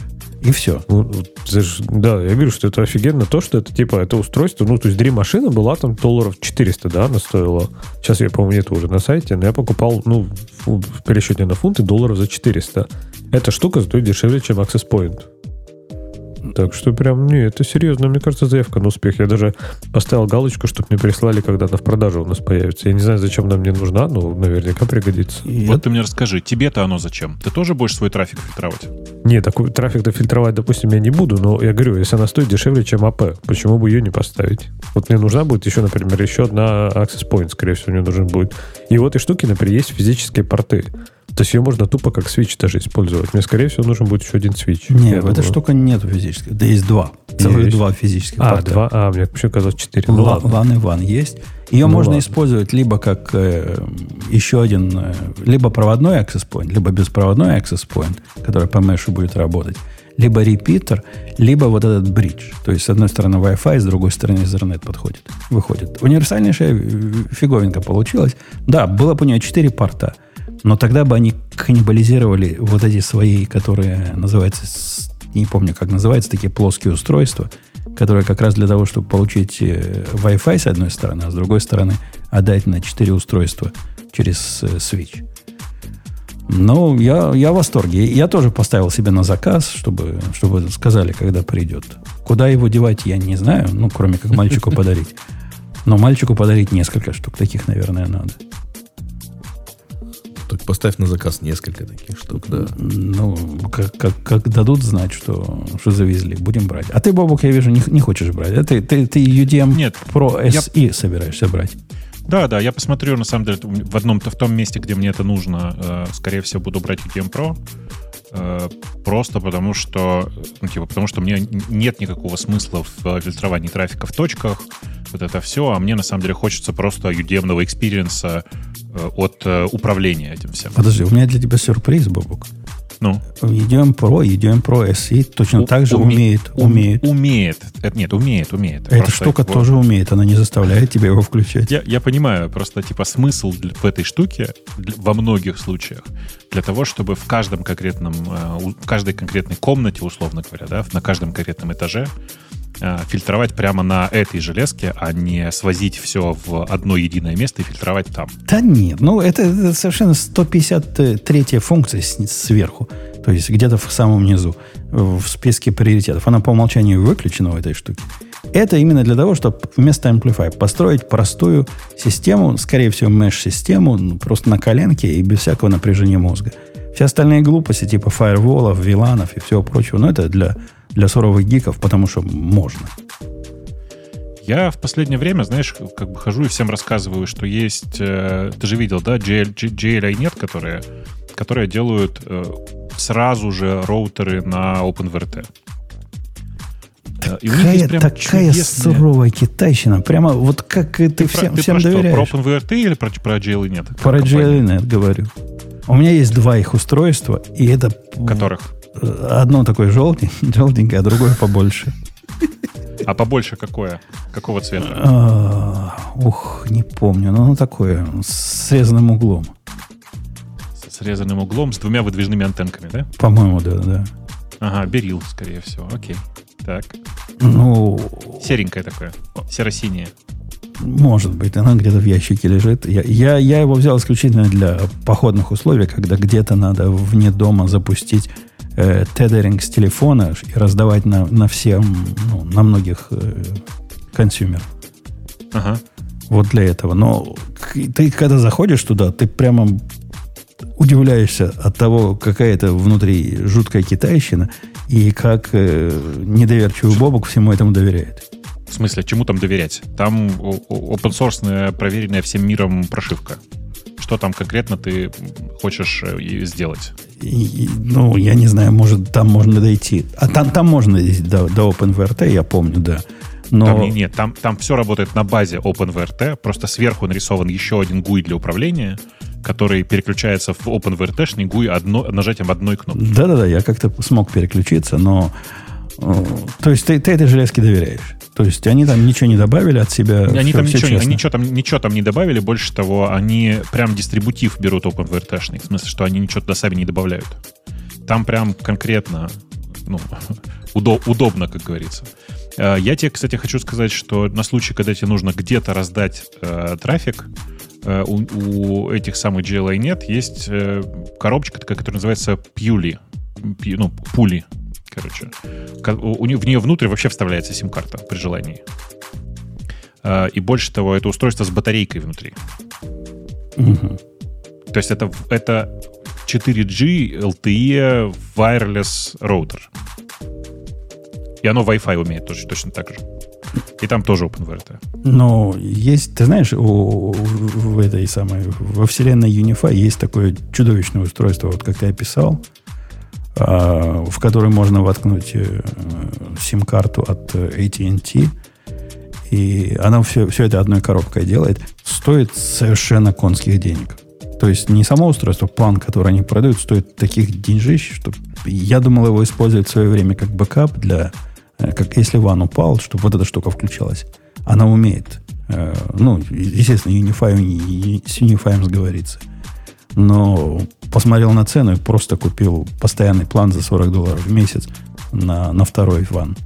И все. Ну, вот это ж- да, я говорю, что это офигенно то, что это типа это устройство, ну, то есть Dream машина была там долларов 400, да, она стоила. Сейчас я, по-моему, нет уже на сайте, но я покупал, ну, в пересчете на фунты долларов за 400. Эта штука стоит дешевле, чем Access Point. Так что прям, не, это серьезно, мне кажется, заявка на успех. Я даже поставил галочку, чтобы мне прислали, когда она в продаже у нас появится. Я не знаю, зачем она мне нужна, но наверняка пригодится. И Вот ты мне расскажи, тебе-то оно зачем? Ты тоже будешь свой трафик фильтровать? Не, такой трафик-то фильтровать, допустим, я не буду, но я говорю, если она стоит дешевле, чем АП, почему бы ее не поставить? Вот мне нужна будет еще, например, еще одна Access Point, скорее всего, мне нужен будет. И в этой штуке, например, есть физические порты. То есть ее можно тупо как свич даже использовать. Мне, скорее всего, нужен будет еще один свич. Не, Я в этой думаю. штуке нету физических. Да есть два. Целых два физических А, порта. два. А, мне вообще казалось четыре. Ну, Ла- ладно. LAN и WAN есть. Ее Ну, можно ладно. использовать либо как э, еще один, э, либо проводной access point, либо беспроводной access point, который по мешу будет работать, либо репитер, либо вот этот бридж. То есть, с одной стороны Wi-Fi, с другой стороны Ethernet подходит, выходит. Универсальнейшая э, фиговинка получилась. Да, было бы у нее четыре порта, но тогда бы они каннибализировали вот эти свои, которые называются, не помню, как называются, такие плоские устройства, которые как раз для того, чтобы получить э, Wi-Fi с одной стороны, а с другой стороны отдать на 4 устройства через э, Switch. Ну, я, я в восторге. Я тоже поставил себе на заказ, чтобы, чтобы сказали, когда придет. Куда его девать, я не знаю, ну, кроме как мальчику подарить. Но мальчику подарить несколько штук, таких, наверное, надо. Так поставь на заказ несколько таких штук, да. Ну, как, как, как дадут знать, что, что завезли, будем брать. А ты, Бобук, я вижу, не, не хочешь брать. А ты, ты, ты UDM Нет, Pro я- SE собираешься брать. Да, да, я посмотрю, на самом деле, в одном в том месте, где мне это нужно, э, скорее всего, буду брать UDM Pro. Э, Просто потому что, ну, типа, потому что мне нет никакого смысла в э, фильтровании трафика в точках, вот это все, а мне на самом деле хочется просто UDM-ного experience а э, от управления этим всем. Подожди, у меня для тебя сюрприз, Бобук. Ну, UDM Pro, UDM Pro SE точно у- так же уме- умеет. ум- умеет. Умеет. Это, нет, умеет, умеет. Эта штука вот- тоже умеет, она не заставляет тебя его включать. Я, я понимаю, просто типа смысл для- в этой штуке для- во многих случаях для того, чтобы в каждом конкретном, э, в каждой конкретной комнате, условно говоря, да, на каждом конкретном этаже фильтровать прямо на этой железке, а не свозить все в одно единое место и фильтровать там. Да нет, ну это, это совершенно 153 функция сверху. То есть где-то в самом низу, в списке приоритетов. Она по умолчанию выключена в этой штуке. Это именно для того, чтобы вместо Amplify построить простую систему, скорее всего, mesh-систему, ну, просто на коленке и без всякого напряжения мозга. Все остальные глупости, типа фаерволов, виланов и всего прочего, ну, это для, для суровых гиков, потому что можно. Я в последнее время, знаешь, как бы хожу и всем рассказываю, что есть, э, ты же видел, да, JL, JLI нет, которые, которые делают э, сразу же роутеры на OpenVRT. Э, и есть прям такая суровая китайщина. Прямо вот как и ты, Ты, всем, про, ты всем про что, доверяешь. про OpenVRT или про, про JLI нет? Про Компании, JLNet говорю. У меня есть два их устройства, и это Которых? э, одно такое желтенькое, желтенькое, а другое побольше. А побольше какое? Какого цвета? А, Ух, не помню, но оно такое, с срезанным углом. С срезанным углом, с двумя выдвижными антенками, да? По-моему, да, да. Ага, берил, скорее всего. Окей. Так. Ну, Серенькое такое. Серо-синее. Может быть, оно где-то в ящике лежит. Я, я, я его взял исключительно для походных условий, когда где-то надо вне дома запустить э, тедеринг с телефона и раздавать на, на всем, ну, на многих э, консюмеров. Ага. Вот для этого. Но ты, когда заходишь туда, ты прямо удивляешься от того, какая это внутри жуткая китайщина, и как э, недоверчивый Бобок всему этому доверяет. В смысле, чему там доверять? Там open source проверенная всем миром прошивка. что там конкретно ты хочешь э, сделать. И, ну, я не знаю, может, там можно дойти. А там, там можно дойти до, до OpenVRT, я помню, да. Но... Там, нет, там, там все работает на базе OpenVRT, просто сверху нарисован еще один GUI для управления, который переключается в OpenVRT-шный GUI одно, нажатием одной кнопки. Да-да-да, я как-то смог переключиться, но... Э, то есть ты, ты этой железке доверяешь? То есть они там ничего не добавили от себя? Они все, там, все ничего, ничего, там, ничего там не добавили, больше того, они прям дистрибутив берут OpenVRT-шный, в смысле, что они ничего туда сами не добавляют. Там прям конкретно ну, удоб, удобно, как говорится. Э, я тебе, кстати, хочу сказать, что на случай, когда тебе нужно где-то раздать э, трафик, э, у, у этих самых GLA нет, есть э, коробочка такая, которая называется Пьюли. Пью, ну, пули, короче. У, у, в нее внутрь вообще вставляется сим-карта при желании. Э, и больше того, это устройство с батарейкой внутри. Угу. То есть это, это 4G LTE wireless роутер. И оно Wi-Fi умеет тоже, точно так же. И там тоже OpenVRT. Но есть, ты знаешь, у, в этой самой, во вселенной Unify есть такое чудовищное устройство, вот как ты описал, а, в которое можно воткнуть э, сим-карту от AT&T, и она все, все это одной коробкой делает, стоит совершенно конских денег. То есть не само устройство, план, который они продают, стоит таких деньжищ, что я думал его использовать в свое время как backup для Э, как если WAN упал, чтобы вот эта штука включалась. Она умеет. Э, ну, естественно, UniFi, с UniFi сговорится. Но посмотрел на цену и просто купил постоянный план за 40 долларов в месяц на, на второй WAN.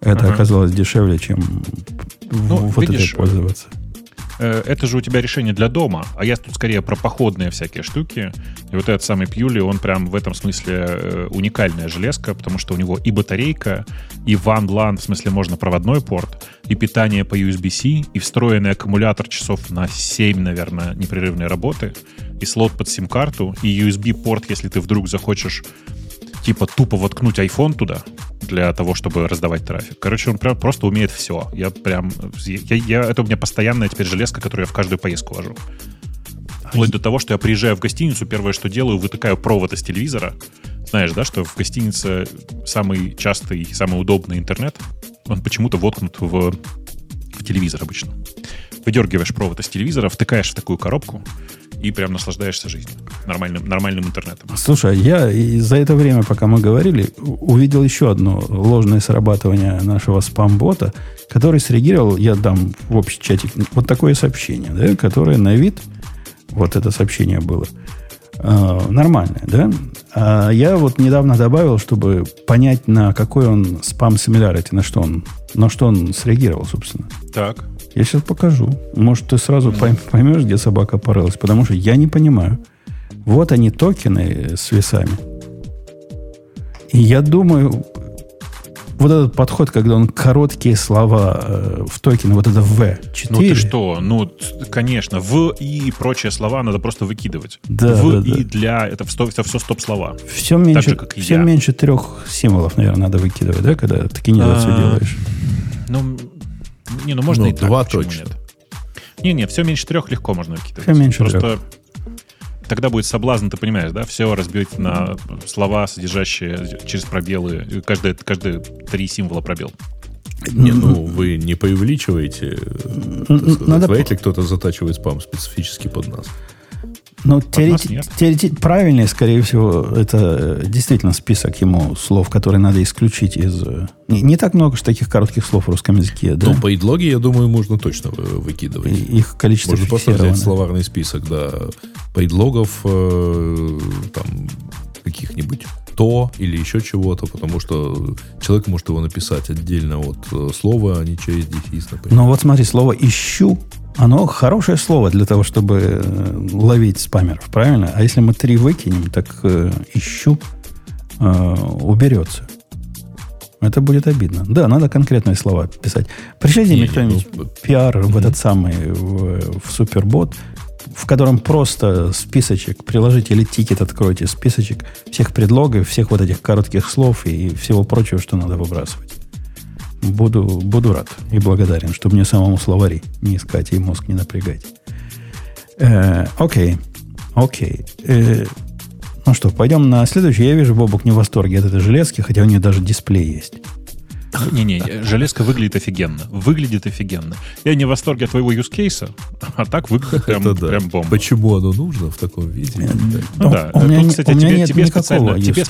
Это ага. оказалось дешевле, чем ну, вот видишь, этой пользоваться. Э, это же у тебя решение для дома, а я тут скорее про походные всякие штуки. И вот этот самый Пьюли, он прям в этом смысле э, уникальная железка, потому что у него и батарейка, и LAN, в смысле можно проводной порт, и питание по USB-C, и встроенный аккумулятор часов на 7, наверное, непрерывной работы, и слот под сим-карту, и USB-порт, если ты вдруг захочешь типа тупо воткнуть iPhone туда для того, чтобы раздавать трафик. Короче, он прям просто умеет все. Я прям... Я, я, это у меня постоянная теперь железка, которую я в каждую поездку вожу. Вплоть до того, что я приезжаю в гостиницу, первое, что делаю, вытыкаю провод из телевизора. Знаешь, да, что в гостинице самый частый, самый удобный интернет, он почему-то воткнут в, в телевизор обычно. Выдергиваешь провод из телевизора, втыкаешь в такую коробку, и прям наслаждаешься жизнью, нормальным, нормальным интернетом. Слушай, я за это время, пока мы говорили, увидел еще одно ложное срабатывание нашего спам-бота, который среагировал, я дам в общий чатик вот такое сообщение, да, которое на вид, вот это сообщение было, э, нормальное, да? А я вот недавно добавил, чтобы понять, на какой он спам similarity, на что он, на что он среагировал, собственно. Так. Я сейчас покажу. Может, ты сразу поймешь, где собака порылась. Потому что я не понимаю. Вот они, токены с весами. И я думаю, вот этот подход, когда он короткие слова э, в токене, вот это V4. Ну ты что? Ну, конечно, В и прочие слова надо просто выкидывать. Да, в да, и да. для это, это все стоп-слова. Все меньше, же, как все я. меньше трех символов, наверное, надо выкидывать, да, когда токенизацию а, делаешь. Ну, не, ну можно ну, и так. Два точно. Нет? Не, не, все меньше трех легко можно выкидывать. Все меньше Просто трех. тогда будет соблазн, ты понимаешь, да? Все разбить на слова, содержащие через пробелы. Каждые, каждые три символа пробел. Не, ну вы не поувеличиваете. Надо... Вряд ли кто-то затачивает спам специфически под нас. Ну, теорети- теорети- правильнее, скорее всего, это э, действительно список ему слов, которые надо исключить из... Э, не, не так много же таких коротких слов в русском языке, да? Ну, по идлоге, я думаю, можно точно выкидывать. И их количество Можно просто взять словарный список, да, поидлогов, э, там, каких-нибудь то или еще чего-то, потому что человек может его написать отдельно от э, слова, а не через дефис, например. Ну вот смотри, слово «ищу» Оно хорошее слово для того, чтобы э, ловить спамеров, правильно? А если мы три выкинем, так э, ищу э, уберется. Это будет обидно. Да, надо конкретные слова писать. Пришлите мне кто-нибудь ну, пиар в этот самый, в, в супербот, в котором просто списочек, приложите или тикет откройте, списочек всех предлогов, всех вот этих коротких слов и всего прочего, что надо выбрасывать. Буду, буду рад и благодарен, чтобы мне самому словари не искать и мозг не напрягать. Э, окей. Окей. Э, ну что, пойдем на следующий. Я вижу, Бобок не в восторге от этой железки, хотя у нее даже дисплей есть. Не-не, железка выглядит офигенно. Выглядит офигенно. Я не в восторге от твоего юзкейса, а так выглядит прям, Это да. прям бомба. Почему оно нужно в таком виде? Ну да. У меня, Тут, кстати, у меня тебе, нет тебе специально, тебе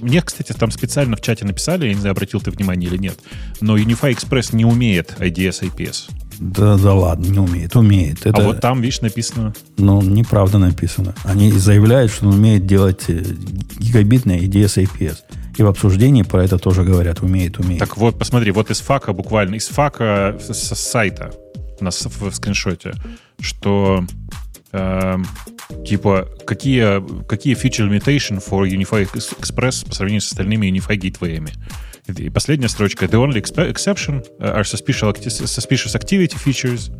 мне, кстати, там специально в чате написали, я не знаю, обратил ты внимание или нет, но Unify Express не умеет IDS IPS. Да, да ладно, не умеет. Умеет. Это, А вот там, видишь, написано... ну, неправда написано. Они заявляют, что он умеет делать э, гигабитное и DSAPS. И в обсуждении про это тоже говорят. Умеет, умеет. Так вот, посмотри, вот из фака буквально, из фака с, с сайта у нас в, в скриншоте, что эм, типа какие, какие feature limitation for Unify Express по сравнению с остальными Unify гейтвеями. И последняя строчка. The only exception are suspicious, acti- suspicious activity features,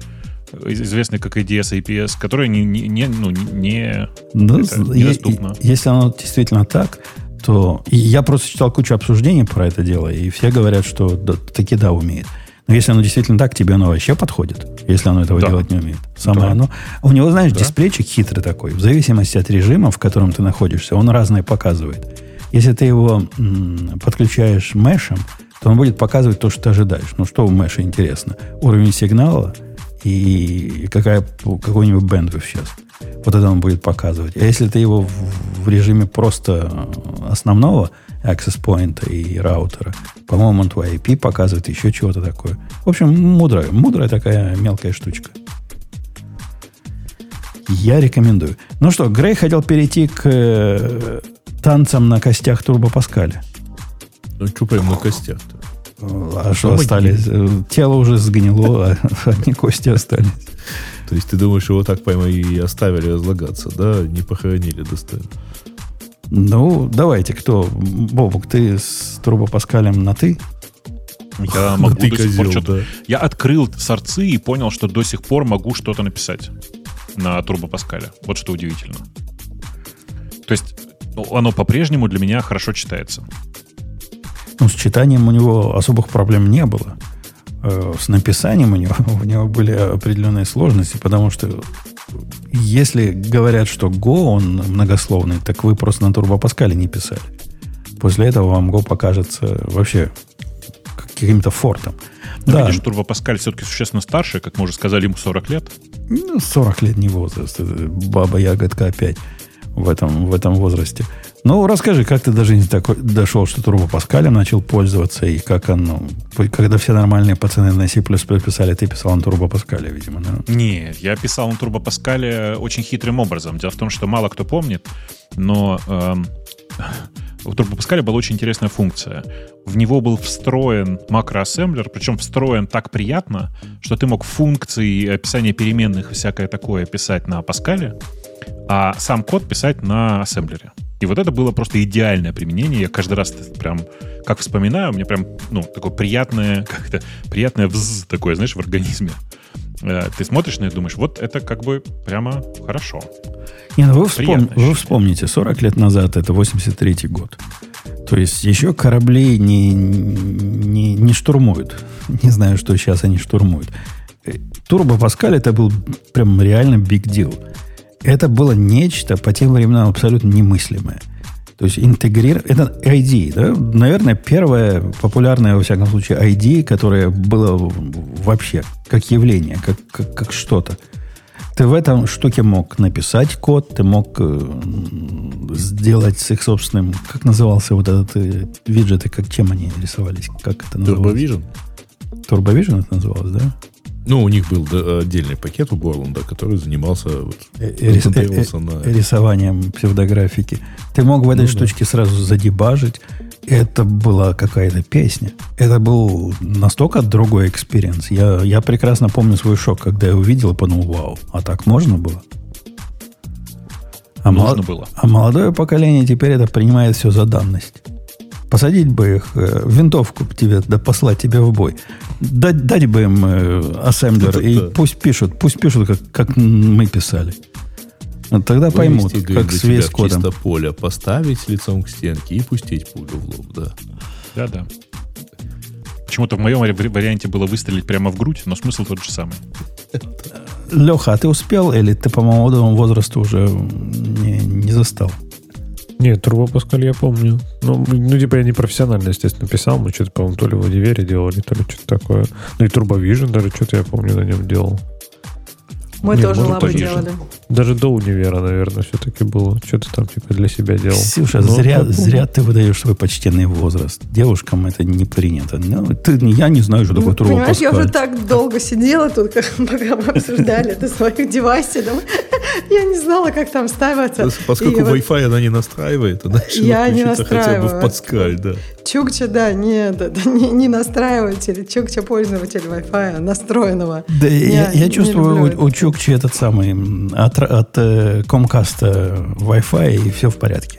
э, известные как ADS, APS, которые не, не, не, ну, не, Ну, это е- если оно действительно так, то... и я просто читал кучу обсуждений про это дело, и все говорят, что да, таки да, умеет. Но если оно действительно так, тебе оно вообще подходит, если оно этого Да. делать не умеет. Самое Да. оно. У него, знаешь, Да. дисплейчик хитрый такой. В зависимости от режима, в котором ты находишься, он разное показывает. Если ты его м, подключаешь мешем, то он будет показывать то, что ты ожидаешь. Ну, что в меше интересно? Уровень сигнала и какая, какой-нибудь bandwidth сейчас. Вот это он будет показывать. А если ты его в, в режиме просто э, основного access point и раутера, по-моему, он твой IP показывает, еще чего-то такое. В общем, мудрая, мудрая такая мелкая штучка. Я рекомендую. Ну что, Грей хотел перейти к э, танцам на костях Турбо Паскаля. Ну, что прям на костях-то? А что остались? Э, Тело уже сгнило, а одни кости остались. То есть ты думаешь, его так прямо и оставили разлагаться, да? Не похоронили достойно. Ну, давайте, кто? Бобук, ты с Турбо Паскалем на ты? Я могу ты до сих пор что-то да. Я открыл сорцы и понял, что до сих пор могу что-то написать на Турбо Паскале. Вот что удивительно. То есть ну, оно по-прежнему для меня хорошо читается. Ну, с читанием у него особых проблем не было. Э, С написанием у него, у него были определенные сложности, потому что если говорят, что Go, он многословный, так вы просто на Турбо Паскале не писали. После этого вам Go покажется вообще каким-то фортом. Но да, видишь, Турбо Паскаль все-таки существенно старше, как мы уже сказали, ему 40 лет. Ну, 40 лет не возраст. Баба ягодка опять в этом, в этом возрасте. Ну, расскажи, как ты даже не такой, дошел, что Турбо Паскалем начал пользоваться, и как оно... Когда все нормальные пацаны на C++ писали, ты писал на Турбо Паскале, видимо, да? Нет, я писал на Турбо Паскале очень хитрым образом. Дело в том, что мало кто помнит, но эм, у Турбо Паскаля была очень интересная функция. В него был встроен макроассемблер, причем встроен так приятно, что ты мог функции, описание переменных и всякое такое писать на Паскале, а сам код писать на ассемблере. И вот это было просто идеальное применение. Я каждый раз прям, как вспоминаю, мне прям, ну, такое приятное, как-то приятное вз такое, знаешь, в организме. Э, Ты смотришь на это и думаешь, вот это как бы прямо хорошо. Не, ну вы, вспом- вы вспомните, 40 лет назад, это 83 год. То есть еще кораблей не, не, не штурмуют. Не знаю, что сейчас они штурмуют. Э, Турбо Паскаль это был прям реально big deal. Это было нечто по тем временам абсолютно немыслимое. То есть интегрировать... Это ID, да? Наверное, первое популярное, во всяком случае, ID, которое было в- вообще как явление, как, как, как что-то. Ты в этом штуке мог написать код, ты мог э, сделать с их собственным... Как назывался вот этот э, виджеты, как чем они рисовались? Как это называлось? Turbo Vision? Turbo Vision это называлось, да? Ну, у них был да, отдельный пакет у Борланда, который занимался... Вот, Э, рис- э, концентрировался э, на... рисованием псевдографики. Ты мог в этой Ну да. штучке сразу задебажить. Это была какая-то песня. Это был настолько другой experience. Я, я прекрасно помню свой шок, когда я увидел и подумал, вау, а так можно было? А, Нужно мало- было. а молодое поколение теперь это принимает все за данность. Посадить бы их, винтовку тебе, да послать тебе в бой. Дать, дать бы им э, ассемблер, и пусть пишут, пусть пишут, как, как мы писали. Вот тогда поймут, Вывести, говорит, как с весь кодом. чисто поле, поставить лицом к стенке и пустить пулю в лоб, да. Да-да. Почему-то в моем вари- варианте было выстрелить прямо в грудь, но смысл тот же самый. Леха, а ты успел или ты по молодому возрасту уже не, не застал? Нет, Turbo Pascal я помню. Ну, ну, типа я не профессионально, естественно, писал. Мы что-то, по-моему, то ли в универе делали, то ли что-то такое. Ну и Turbo Vision даже что-то я помню на нем делал. Мы Не, тоже лабы точно. делали. Даже до универа, наверное, все-таки было. Что-то там типа для себя делал. Ксюша, Ну, зря, как зря ты выдаешь свой почтенный возраст. Девушкам это не принято. Ну, ты, я не знаю, что такое Ну, Понимаешь, я уже так долго сидела тут, как- пока мы обсуждали это своих девайсе. думаю, Я не знала, как там ставиться. Поскольку И вот Wi-Fi она не настраивает, она Я не включиться хотя бы в настраиваю. Паскаль, да. Чукча, да, нет, не, не настраиватель, Чукча пользователь Wi-Fi настроенного. Да, я, я не чувствую, у, у. Чукчи этот самый от, от э, Comcast Wi-Fi и все в порядке.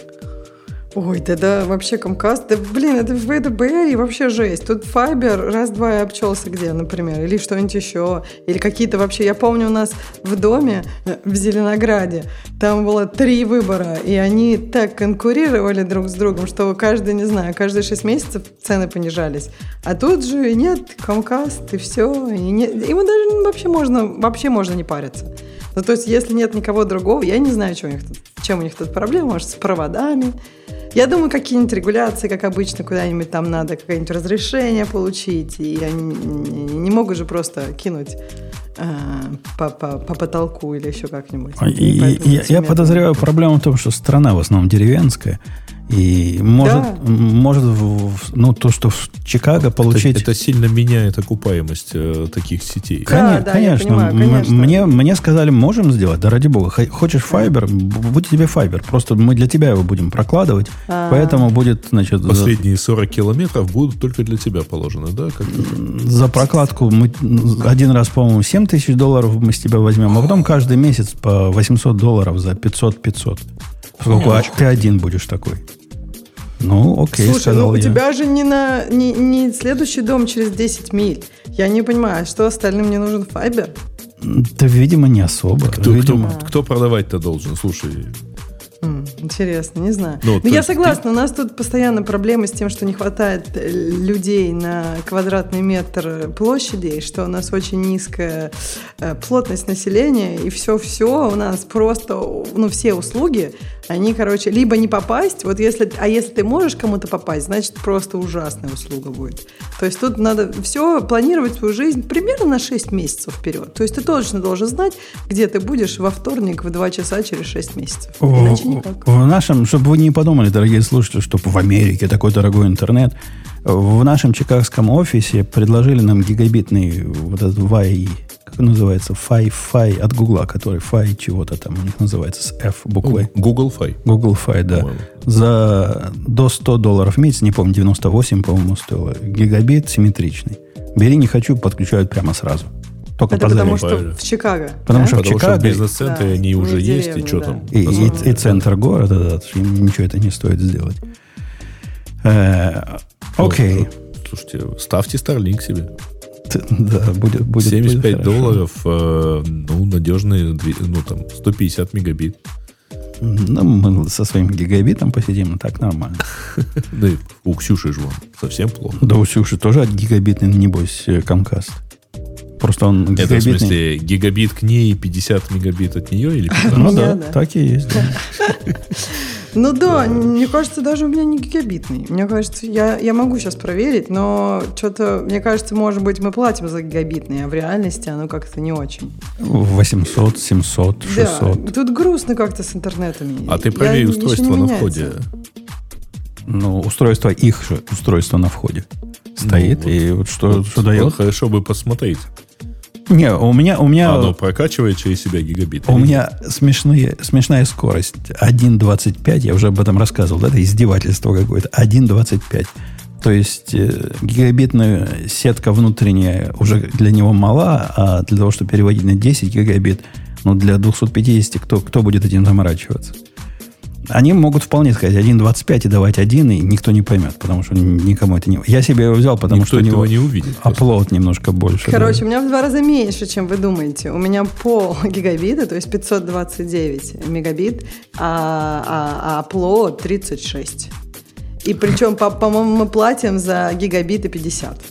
Ой, да да, вообще Comcast, да блин, это в ВДБ и вообще жесть. Тут Fiber раз-два и обчелся где, например, или что-нибудь еще, или какие-то вообще, я помню у нас в доме э, в Зеленограде, там было три выбора, и они так конкурировали друг с другом, что каждый, не знаю, каждые шесть месяцев цены понижались. А тут же нет, Comcast и все, и не, ему даже вообще можно, вообще можно не париться. Ну, то есть, если нет никого другого, я не знаю, чем у них тут, чем у них тут проблема, может, с проводами. Я думаю, какие-нибудь регуляции, как обычно, куда-нибудь там надо какое-нибудь разрешение получить, и они не, не могут же просто кинуть э, по, по- по потолку или еще как-нибудь. И- И и- я, я подозреваю, проблема в том, что страна в основном деревенская. И может, Да. может ну, то, что в Чикаго получить... Это, это сильно меняет окупаемость э, таких сетей. Да, Коне- да, конечно. понимаю, конечно. Мне, мне сказали, можем сделать, да ради бога. Хо- Хочешь файбер, б- будет тебе файбер. Просто мы для тебя его будем прокладывать. А. Поэтому будет, значит, Последние 40 километров будут только для тебя положены, да? Как за прокладку мы один раз, по-моему, 7 тысяч долларов мы с тебя возьмем, а потом каждый месяц по 800 долларов за 500-500. Поскольку а- ты один будешь такой. Ну, окей, Слушай, сказал ну у я. тебя же не, на, не, не следующий дом через 10 миль. Я не понимаю, что остальным не нужен файбер? Да, видимо, не особо. кто, кто, видимо, кто продавать-то должен? Слушай, Интересно, не знаю. Ну, Ну, то я есть согласна, у нас тут постоянно проблемы с тем, что не хватает э, людей на квадратный метр площади, и что у нас очень низкая э, плотность населения, и все-все у нас просто, ну, все услуги, они, короче, либо не попасть, вот если, а если ты можешь кому-то попасть, значит, просто ужасная услуга будет. То есть тут надо все планировать свою жизнь примерно на 6 месяцев вперед. То есть ты точно должен знать, где ты будешь во вторник в 2 часа через 6 месяцев. Иначе никак. В нашем, чтобы вы не подумали, дорогие слушатели, что в Америке такой дорогой интернет, в нашем чикагском офисе предложили нам гигабитный вот этот Wi, как он называется, Fi-Fi от Гугла, который Fi чего-то там у них называется с F буквой. Google Fi. Google Fi, да. По-моему. За до 100 долларов в месяц, не помню, 98, по-моему, стоило. Гигабит симметричный. Бери, не хочу, подключают прямо сразу. Только Это по потому что в Чикаго. Потому да? что- Потому что Чикаго- в бизнес-центре Да, они уже в есть, и деревне, что да. там? И, и- и центр города, да, ничего это не стоит сделать. Э, Окей. Ну, Слушайте, ставьте Starlink себе. Да, будет, будет 75 будет долларов, э, ну, надежные, ну, там, 150 мегабит. Ну, мы со своим гигабитом посидим, так нормально. Да и у Ксюши же вон совсем плохо. Да у Сюши тоже от гигабитный, небось, Comcast. Просто он Это в гигабитный. смысле гигабит к ней и 50 мегабит от нее или 15? Ну да, так и есть. Ну да, мне кажется, даже у меня не гигабитный. Мне кажется, я, я могу сейчас проверить, но что-то, мне кажется, может быть, мы платим за гигабитный, а в реальности оно как-то не очень. 800, 700, 600. Да, тут грустно как-то с интернетами. А ты проверь не устройство на входе. Ну, устройство, их же устройство на входе стоит. Ну, и вот что, Вот, что дает? Хорошо бы посмотреть. Не, у меня, у меня, Оно прокачивает через себя гигабит. у меня смешные, смешная скорость. 1.25, я уже об этом рассказывал. Это издевательство какое-то. 1.25. То есть э, гигабитная сетка внутренняя уже для него мала, а для того, чтобы переводить на 10 гигабит, ну, для 250 кто, кто будет этим заморачиваться? Они могут вполне сказать 1.25 и давать 1, и никто не поймет, потому что никому это не... Я себе его взял, потому Никто что у этого него не увидит. оплот немножко больше. да. Короче, у меня в два раза меньше, чем вы думаете. У меня пол гигабита, то есть 529 мегабит, а, а, а upload 36. И причем, по- по-моему, мы платим за гигабиты 50.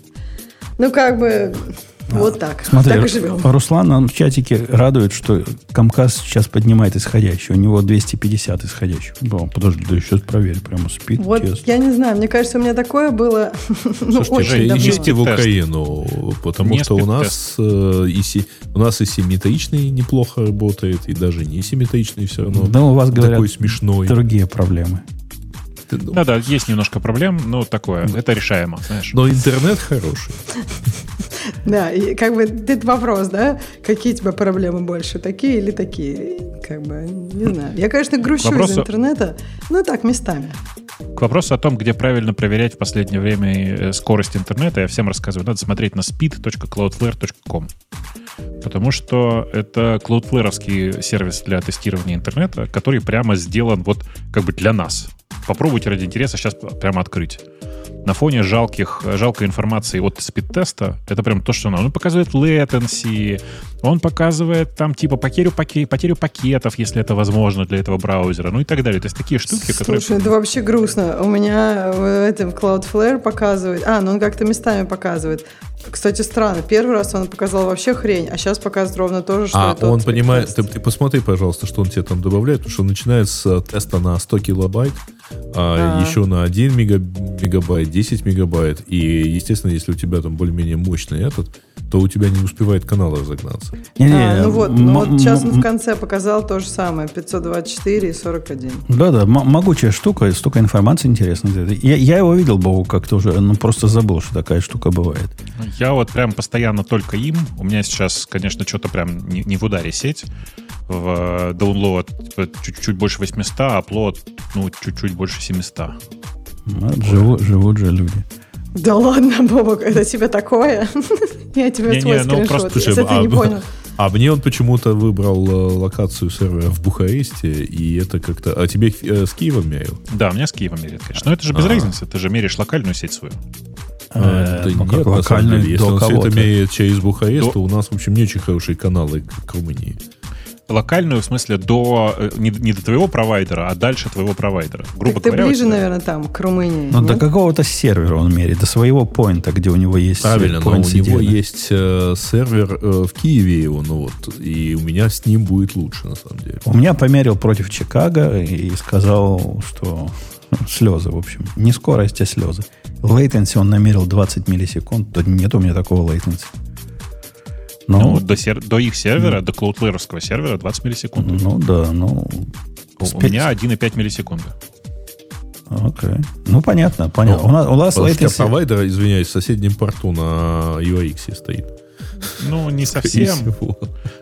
Ну, как бы... Вот так. Смотри, так и живем. Руслан нам в чатике радует, что Камкас сейчас поднимает исходящий. У него 250 исходящих. О, подожди, да сейчас проверь. Прямо спит. Вот тест. я не знаю, мне кажется, у меня такое было ну, Слушайте, очень давно. езжайте в. Украину, потому Не что у нас, э, и у нас и симметричный неплохо работает, и даже не симметричный все равно. Да у вас, говорят, такой смешной. другие проблемы. Ну, Да-да, есть немножко проблем, но такое, это решаемо, знаешь. Но интернет хороший. Да, и как бы этот вопрос, да, какие у тебя проблемы больше, такие или такие? Как бы, не знаю. Я, конечно, грущу из Вопросу- интернета, ну так, местами. К вопросу о том, где правильно проверять в последнее время э, скорость интернета, я всем рассказываю. Надо смотреть на speed.cloudflare.com. Потому что это cloudflare сервис для тестирования интернета, который прямо сделан вот как бы для нас. Попробуйте ради интереса сейчас прямо открыть. На фоне жалких, жалкой информации от спид-теста, это прям то, что надо. Он показывает latency, он показывает там типа потерю, паке- потерю пакетов, если это возможно для этого браузера, ну и так далее. То есть такие штуки, которые... Слушай, это вообще грустно. У меня в этом Cloudflare показывает... А, ну он как-то местами показывает. Кстати, странно. Первый раз он показал вообще хрень, а сейчас показывает ровно то же, что А и тот он понимает, ты, ты посмотри, пожалуйста, что он тебе там добавляет, потому что он начинает с э, теста на 100 килобайт, а, А. еще на 1 мега- мегабайт, 10 мегабайт, и, естественно, если у тебя там более-менее мощный этот, то у тебя не успевает канал разогнаться. Не-не, А, ну вот, м- ну вот сейчас он м- в конце показал то же самое. 524 и 41. Да-да, м- могучая штука, столько информации интересной. Я, я его видел, Богу, как-то уже, ну просто забыл, что такая штука бывает. Я вот прям постоянно только им. У меня сейчас, конечно, что-то прям не, не в ударе сеть. В э, download типа, чуть-чуть больше 800, а upload, ну, чуть-чуть больше 700. Вот живу- живут же люди. Да ладно, Бобок, это тебе такое? Я тебе Не-не, свой ну, скриншот, просто, если слушай, ты не а- понял. А мне он почему-то выбрал э, локацию сервера в Бухаресте, и это как-то... А тебе э, с Киева мерил? Да, у меня с Киевом меряет, конечно. Но это же без А. разницы, ты же меряешь локальную сеть свою. Э, да ну, нет, деле, если он все это меряет через Бухарест, то у нас, в общем, не очень хорошие каналы к Румынии. Локальную, в смысле, до э, не, не до твоего провайдера, а дальше твоего провайдера. Грубо Так ты говоря, у ближе, тебя- наверное, там, к Румынии. Ну, до какого-то сервера он меряет, до своего поинта, где у него есть Правильно, но у point него есть э, сервер э, в Киеве его, ну вот, и у меня с ним будет лучше, на самом деле. У меня померил против Чикаго и сказал, что слезы, в общем. Не скорость, а слезы. Лейтенси он намерил 20 миллисекунд. Да нет у меня такого лейтенси. Ну, ну до, сер... до их сервера, ну, до клаудлеровского сервера 20 миллисекунд. Ну да, ну... У, у меня 1,5 миллисекунды. Окей. Ну, понятно, понятно. Ну, у нас, у нас а провайдер, извиняюсь, в соседнем порту на UX стоит. Ну, не совсем.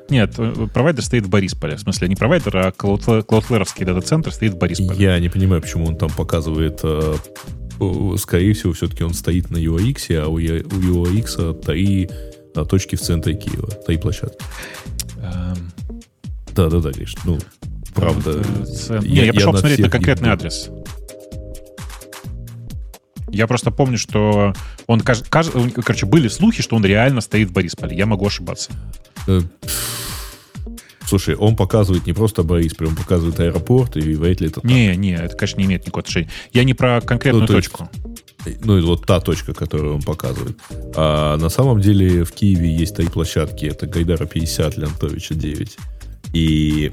Нет, э, провайдер стоит в Борисполе. В смысле, не провайдер, а Cloudflare дата-центр стоит в Борисполе. Я не понимаю, почему он там показывает... Э, э, скорее всего, все-таки он стоит на UX, а у UX 3 на точке в центре Киева, три площадки. Эм. Да, да, да, Гриш. Ну, правда. Э, я, не, я пришел я посмотреть на, на конкретный их... адрес. Я просто помню, что он, каж... Каж... короче, были слухи, что он реально стоит в Борисполе. Я могу ошибаться. Э, слушай, он показывает не просто Борисполь, он показывает аэропорт, и вряд ли это. Не, не, это, конечно, не имеет никакого отношения. Я не про конкретную ну, точку. Есть, ну, и вот та точка, которую он показывает. А на самом деле в Киеве есть три площадки. Это Гайдара 50, Леонтовича 9. И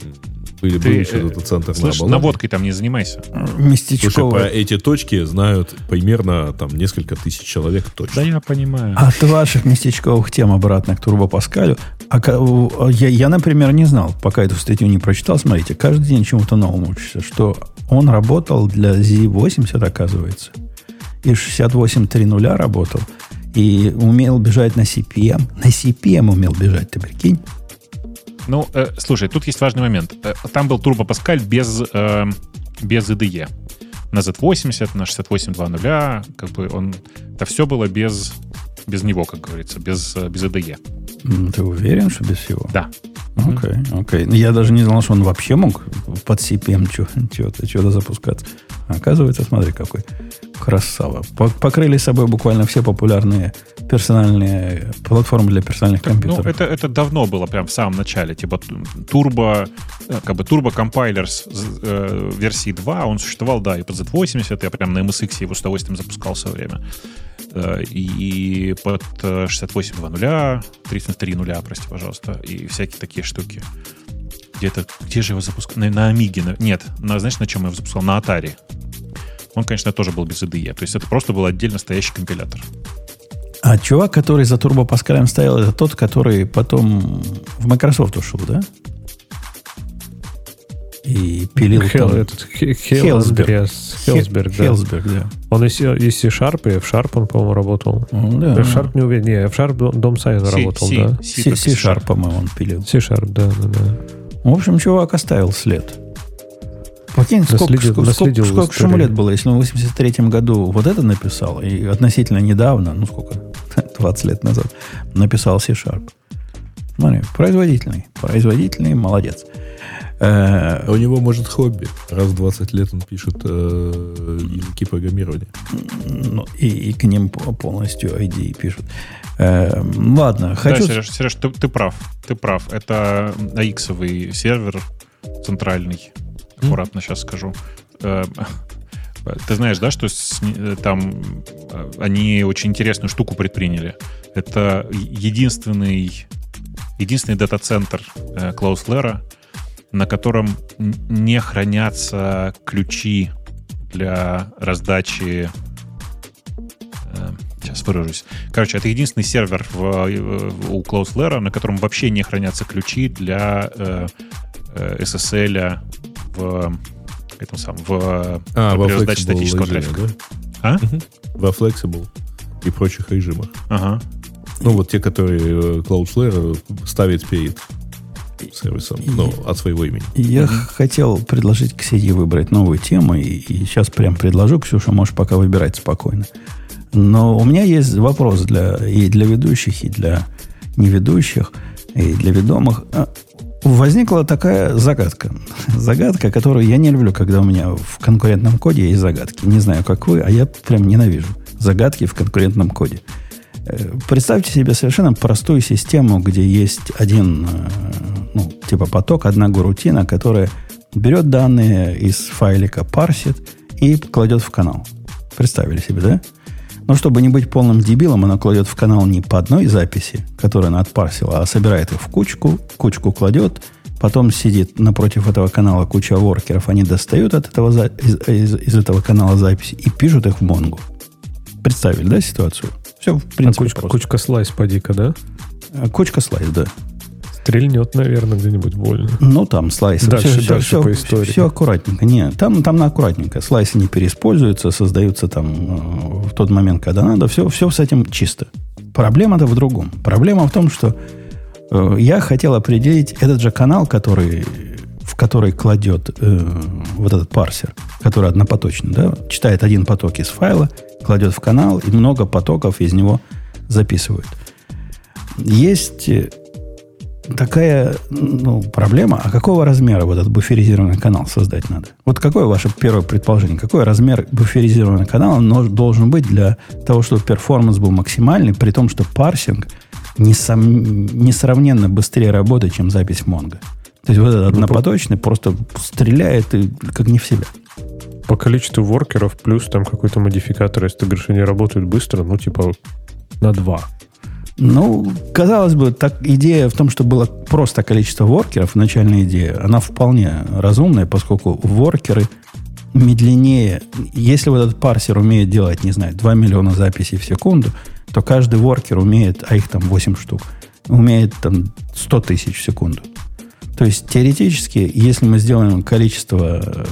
были Ты, был еще э, этот центр Слышь, на Оболоне. наводкой там не занимайся. Слушай, про эти точки знают примерно там несколько тысяч человек точно. Да я понимаю. От ваших местечковых тем обратно к Турбо Паскалю. А у- я, я, например, не знал, пока эту статью не прочитал. Смотрите, каждый день чему-то новому учишься, что он работал для Z80, оказывается. И 68.3.0 работал. И умел бежать на CPM. На CPM умел бежать, ты прикинь? Ну, э, слушай, тут есть важный момент. Э, Там был Turbo Pascal без, э, без IDE. На Z80, на 68.2.0, как бы он... Это все было без, без него, как говорится, без, э, без IDE. Ты уверен, что без всего? Да. Окей, окей. Ну, Я даже не знал, что он вообще мог под CPM чего-то, запускаться. Оказывается, смотри, какой красава. По- Покрыли собой буквально все популярные персональные платформы для персональных Ну, компьютеров. это, это давно было, прям в самом начале. Типа турбо, э, как бы с- с, э, версии 2, он существовал, да, и под Z80, я прям на MSX его с удовольствием запускал все время. э, и под 68.2.0, 33.0, прости, пожалуйста, и всякие такие штуки. Где-то, где же его запускал? На, на Амиге. на- нет, на, знаешь, на чем я его запускал? На Atari. Он, конечно, тоже был без IDE. То есть это просто был отдельно стоящий компилятор. А чувак, который за Turbo Pascal стоял, это тот, который потом в Microsoft ушел, да? И пилил Хел- там- этот, Хе- Хел- Хелсберг. Хелсберг, да. Хелсберг, да. Он и C- и C-Sharp, и в Sharp он, по-моему, работал. Ну, да. В Sharp не уверен. Не, в Sharp Дом- C- работал, C- да. C, C- только C-Sharp, по-моему, он пилил. C-Sharp, да, да, да. В общем, чувак оставил след. Прикинь, сколько, Наследил- сколько, наследил сколько, сколько лет было, если он в 83 году вот это написал, и относительно недавно, ну сколько, 20 лет назад, написал C-Sharp. Смотри, производительный, производительный, молодец. Э, А у него, может, хобби. Раз в 20 лет он пишет э, языки программирования. ну, и, и к ним по- полностью ID пишут. Э, ладно, хочу... Да, Сереж, Сереж, ты, ты прав. Ты прав. Это AX-овый сервер центральный. Аккуратно сейчас скажу. Э, Ты знаешь, да, что с- э, там э, они очень интересную штуку предприняли. Это единственный, единственный дата-центр э, Cloudflare, на котором не хранятся ключи для раздачи э, Сейчас выражусь. Короче, это единственный сервер в, э, у Cloudflare, на котором вообще не хранятся ключи для э, э, SSL в этом самом в А, во раздаче Flexible статического режиме, трафика. да? А? Мгм. Во Flexible и прочих режимах. Ага. Ну, вот те, которые э, Cloudflare ставит перед сервисом, ну, от своего имени. Я хотел предложить Ксении выбрать новую тему, и, и сейчас прям предложу, Ксюша, можешь пока выбирать спокойно. Но у меня есть вопрос для, и для ведущих, и для неведущих, и для ведомых. Возникла такая загадка. Загадка, которую я не люблю, когда у меня в конкурентном коде есть загадки. Не знаю, как вы, а я прям ненавижу загадки в конкурентном коде. Э, Представьте себе совершенно простую систему, где есть один, э, ну, типа поток, одна гурутина, которая берет данные из файлика, парсит и кладет в канал. Представили себе, да? Но чтобы не быть полным дебилом, она кладет в канал не по одной записи, которую она отпарсила, а собирает их в кучку, кучку кладет, потом сидит напротив этого канала куча воркеров, они достают от этого, из, из- из этого канала записи и пишут их в Монгу. Представили, да, ситуацию? Все, в А принципе, кучка, просто. кучка слайс поди-ка, да? А, Кучка слайд, да. Стрельнет, наверное, где-нибудь больно. Ну, там слайсы. Дальше, все, дальше все, по истории. все аккуратненько. Нет, там, там на аккуратненько. Слайсы не переиспользуются, создаются там э, в тот момент, когда надо. Все, все с этим чисто. Проблема-то в другом. Проблема в том, что э, я хотел определить этот же канал, который, в который кладет э, вот этот парсер, который однопоточный, да, читает один поток из файла, кладет в канал и много потоков из него записывает. Есть э, такая ну, проблема, а какого размера вот этот буферизированный канал создать надо? Вот какое ваше первое предположение? Какой размер буферизированного канала должен быть для того, чтобы перформанс был максимальный, при том, что парсинг несом- несравненно быстрее работает, чем запись Монго? То есть вот этот однопоточный просто стреляет и как не в себя. По количеству воркеров плюс там какой-то модификатор, если ты говоришь, они работают быстро, ну, типа, на два. Ну, казалось бы, так идея в том, что было просто количество воркеров, начальная идея, она вполне разумная, поскольку воркеры медленнее. Если вот этот парсер умеет делать, не знаю, 2 миллиона записей в секунду, то каждый воркер умеет, а их там 8 штук, умеет там 100 тысяч в секунду. То есть теоретически, если мы сделаем количество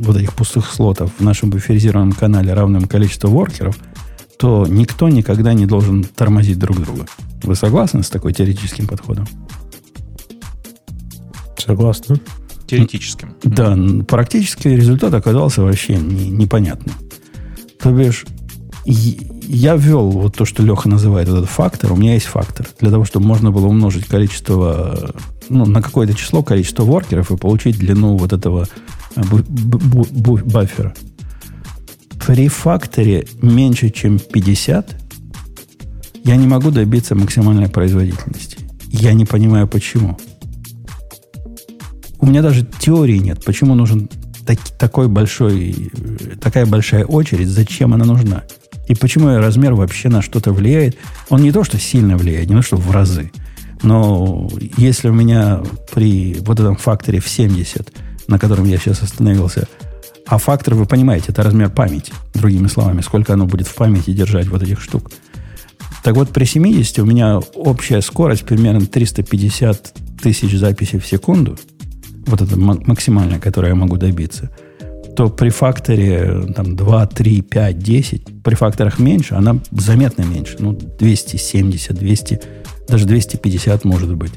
вот этих пустых слотов в нашем буферизированном канале равным количеству воркеров, то никто никогда не должен тормозить друг друга. Вы согласны с такой теоретическим подходом? Согласна. Теоретическим. Да, практически результат оказался вообще не- непонятным. То бишь, я ввел вот то, что Леха называет этот фактор. У меня есть фактор. Для того, чтобы можно было умножить количество, ну, на какое-то число, количество воркеров и получить длину вот этого э, бу- бу- бу- баффера. При факторе меньше, чем 50, я не могу добиться максимальной производительности. Я не понимаю, почему. У меня даже теории нет, почему нужен так- такой большой, такая большая очередь, зачем она нужна. И почему размер вообще на что-то влияет? Он не то, что сильно влияет, не то, что в разы. Но если у меня при вот этом факторе в 70, на котором я сейчас остановился, а фактор, вы понимаете, это размер памяти, другими словами, сколько оно будет в памяти держать вот этих штук. Так вот, при 70 у меня общая скорость примерно 350 тысяч записей в секунду, вот это максимальная, которая я могу добиться, то при факторе там, 2, 3, 5, 10, при факторах меньше, она заметно меньше. Ну, 270, 200, даже 250 может быть.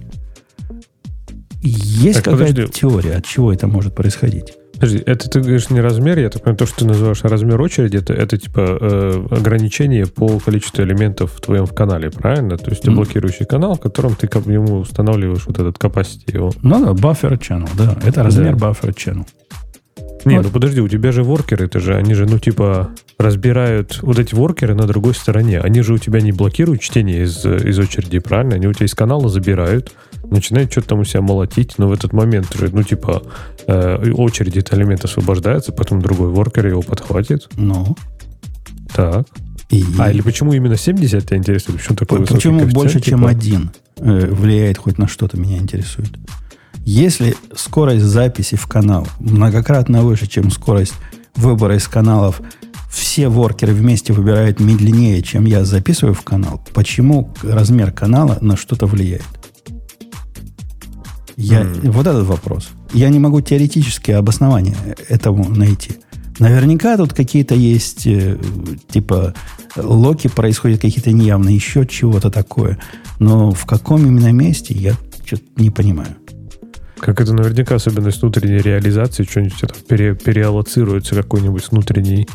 Есть какая-то теория, от чего это может происходить? Подожди, это ты говоришь не размер, я так понимаю, то, что ты называешь размер очереди, это, это типа э, ограничение по количеству элементов в твоем в канале, правильно? То есть ты mm. блокирующий канал, в котором ты ему устанавливаешь вот этот capacity его. Ну да, buffer channel, да. Это размер да. buffer channel. Не, вот. ну подожди, у тебя же воркеры, это же, они же, ну, типа, разбирают вот эти воркеры на другой стороне. Они же у тебя не блокируют чтение из, из очереди, правильно? Они у тебя из канала забирают, начинают что-то там у себя молотить, но в этот момент же, ну, типа, э, очередь этот элемент освобождается, потом другой воркер его подхватит. Ну. Так. И... А, или почему именно 70 тебя интересует? Почему такой Почему больше, типа? чем один э, влияет хоть на что-то, меня интересует. Если скорость записи в канал многократно выше, чем скорость выбора из каналов, все воркеры вместе выбирают медленнее, чем я записываю в канал, почему размер канала на что-то влияет? Я, mm. Вот этот вопрос. Я не могу теоретически обоснование этому найти. Наверняка тут какие-то есть, э, типа, локи происходят какие-то неявные, еще чего-то такое. Но в каком именно месте, я что-то не понимаю. Как это наверняка особенность внутренней реализации, что-нибудь там пере, переаллоцируется какой-нибудь внутренний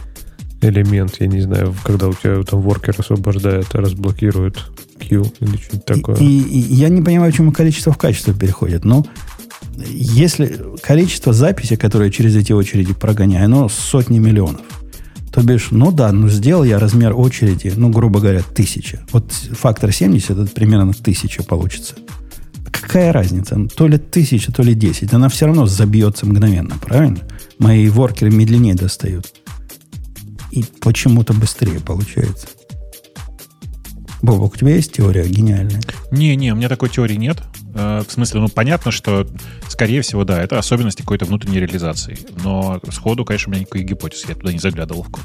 элемент, я не знаю, когда у тебя там воркер освобождает, разблокирует Q или что-нибудь такое. И, и, и я не понимаю, почему количество в качество переходит. Но если количество записей, которые через эти очереди прогоняю, оно сотни миллионов. То бишь, ну да, ну сделал я размер очереди, ну, грубо говоря, тысяча. Вот фактор 70, это примерно тысяча получится какая разница? То ли тысяча, то ли десять. Она все равно забьется мгновенно, правильно? Мои воркеры медленнее достают. И почему-то быстрее получается. Бобок, у тебя есть теория гениальная? Не-не, у меня такой теории нет. Э, в смысле, ну, понятно, что, скорее всего, да, это особенности какой-то внутренней реализации. Но сходу, конечно, у меня никакой гипотез. Я туда не заглядывал в код.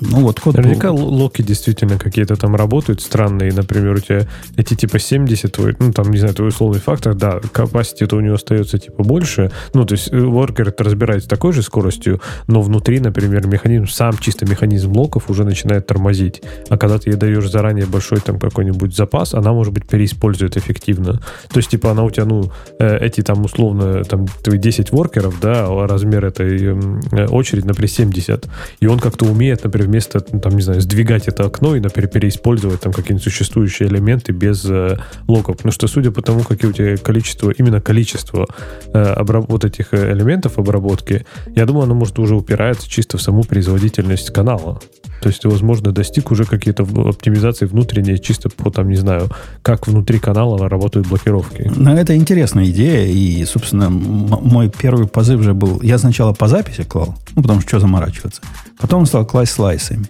Ну вот код Наверняка был... локи действительно какие-то там работают странные. Например, у тебя эти типа 70, твой, ну там, не знаю, твой условный фактор, да, capacity то у него остается типа больше. Ну, то есть worker это разбирается такой же скоростью, но внутри, например, механизм, сам чисто механизм локов уже начинает тормозить. А когда ты ей даешь заранее большой там какой-нибудь запас, она, может быть, переиспользует эффективно. То есть, типа, она у тебя, ну, э, эти там условно, там, твои 10 воркеров, да, размер этой э, очередь, например, 70. И он как-то умеет, например, вместо, ну, там, не знаю, сдвигать это окно и, например, переиспользовать там какие-нибудь существующие элементы без э, локов. Потому что, судя по тому, какие у тебя количество, именно количество э, обраб- вот этих э, элементов обработки, я думаю, оно может уже упирается чисто в саму производительность канала. То есть ты, возможно, достиг уже какие-то оптимизации внутренние, чисто по, там, не знаю, как внутри канала работают блокировки. Ну, это интересная идея, и, собственно, мой первый позыв же был... Я сначала по записи клал, ну, потому что что заморачиваться. Потом стал класть слайсами.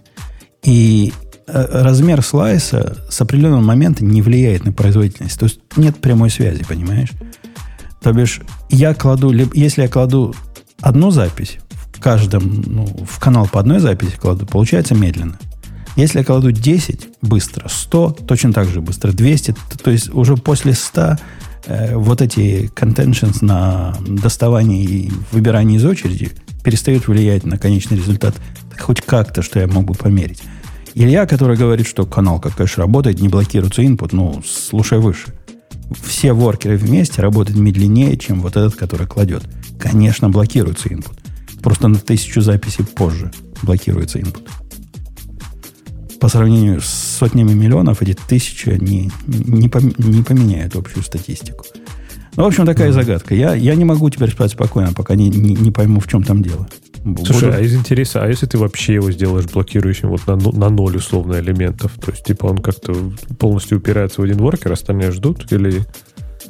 И э, размер слайса с определенного момента не влияет на производительность. То есть нет прямой связи, понимаешь? То бишь, я кладу, если я кладу одну запись, каждом, ну, в канал по одной записи кладу, получается медленно. Если я кладу 10, быстро, 100, точно так же быстро, 200, то, то есть уже после 100 э, вот эти contentions на доставание и выбирание из очереди перестают влиять на конечный результат хоть как-то, что я мог бы померить. Илья, который говорит, что канал, как конечно, работает, не блокируется input, ну, слушай выше. Все воркеры вместе работают медленнее, чем вот этот, который кладет. Конечно, блокируется input. Просто на тысячу записей позже блокируется input. По сравнению с сотнями миллионов, эти тысячи не, не, не поменяют общую статистику. Ну, в общем, такая mm-hmm. загадка. Я, я не могу теперь спать спокойно, пока не, не, не пойму, в чем там дело. Слушай, Буду... а из интереса, а если ты вообще его сделаешь блокирующим вот на, на ноль условно элементов, то есть типа он как-то полностью упирается в один воркер, остальные ждут или...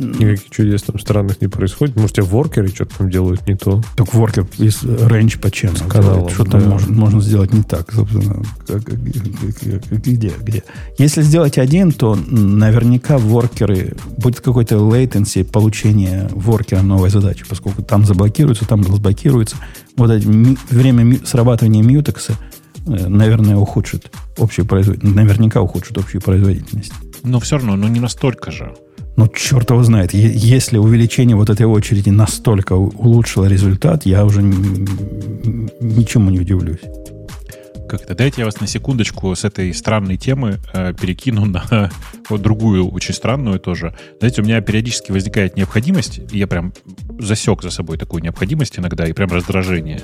никаких чудес там странных не происходит. Может, у тебя воркеры что-то там делают не то. Так воркер из range по чем? Что там да. можно, можно сделать не так, собственно. Где, где? Если сделать один, то наверняка воркеры... Будет какой-то latency получения воркера новой задачи, поскольку там заблокируется, там разблокируется. Вот это ми- время ми- срабатывания мьютекса, э, наверное, ухудшит общую производительность. Наверняка ухудшит общую производительность. Но все равно, ну не настолько же. Ну, черт его знает. Если увеличение вот этой очереди настолько улучшило результат, я уже ничему не удивлюсь. Как-то дайте я вас на секундочку с этой странной темы э, перекину на вот другую, очень странную тоже. Знаете, у меня периодически возникает необходимость, и я прям засек за собой такую необходимость иногда, и прям раздражение,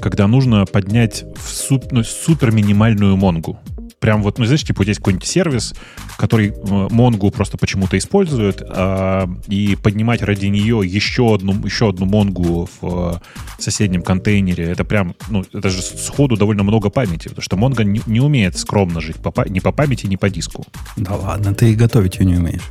когда нужно поднять в суп- ну, супер минимальную монгу. Прям вот, ну, знаешь, типа, вот есть какой-нибудь сервис, который э, Монгу просто почему-то использует, а, и поднимать ради нее еще одну, еще одну Монгу в э, соседнем контейнере, это прям, ну, это же сходу довольно много памяти, потому что Монго не, не умеет скромно жить по, ни по памяти, ни по диску. Да ладно, ты и готовить ее не умеешь.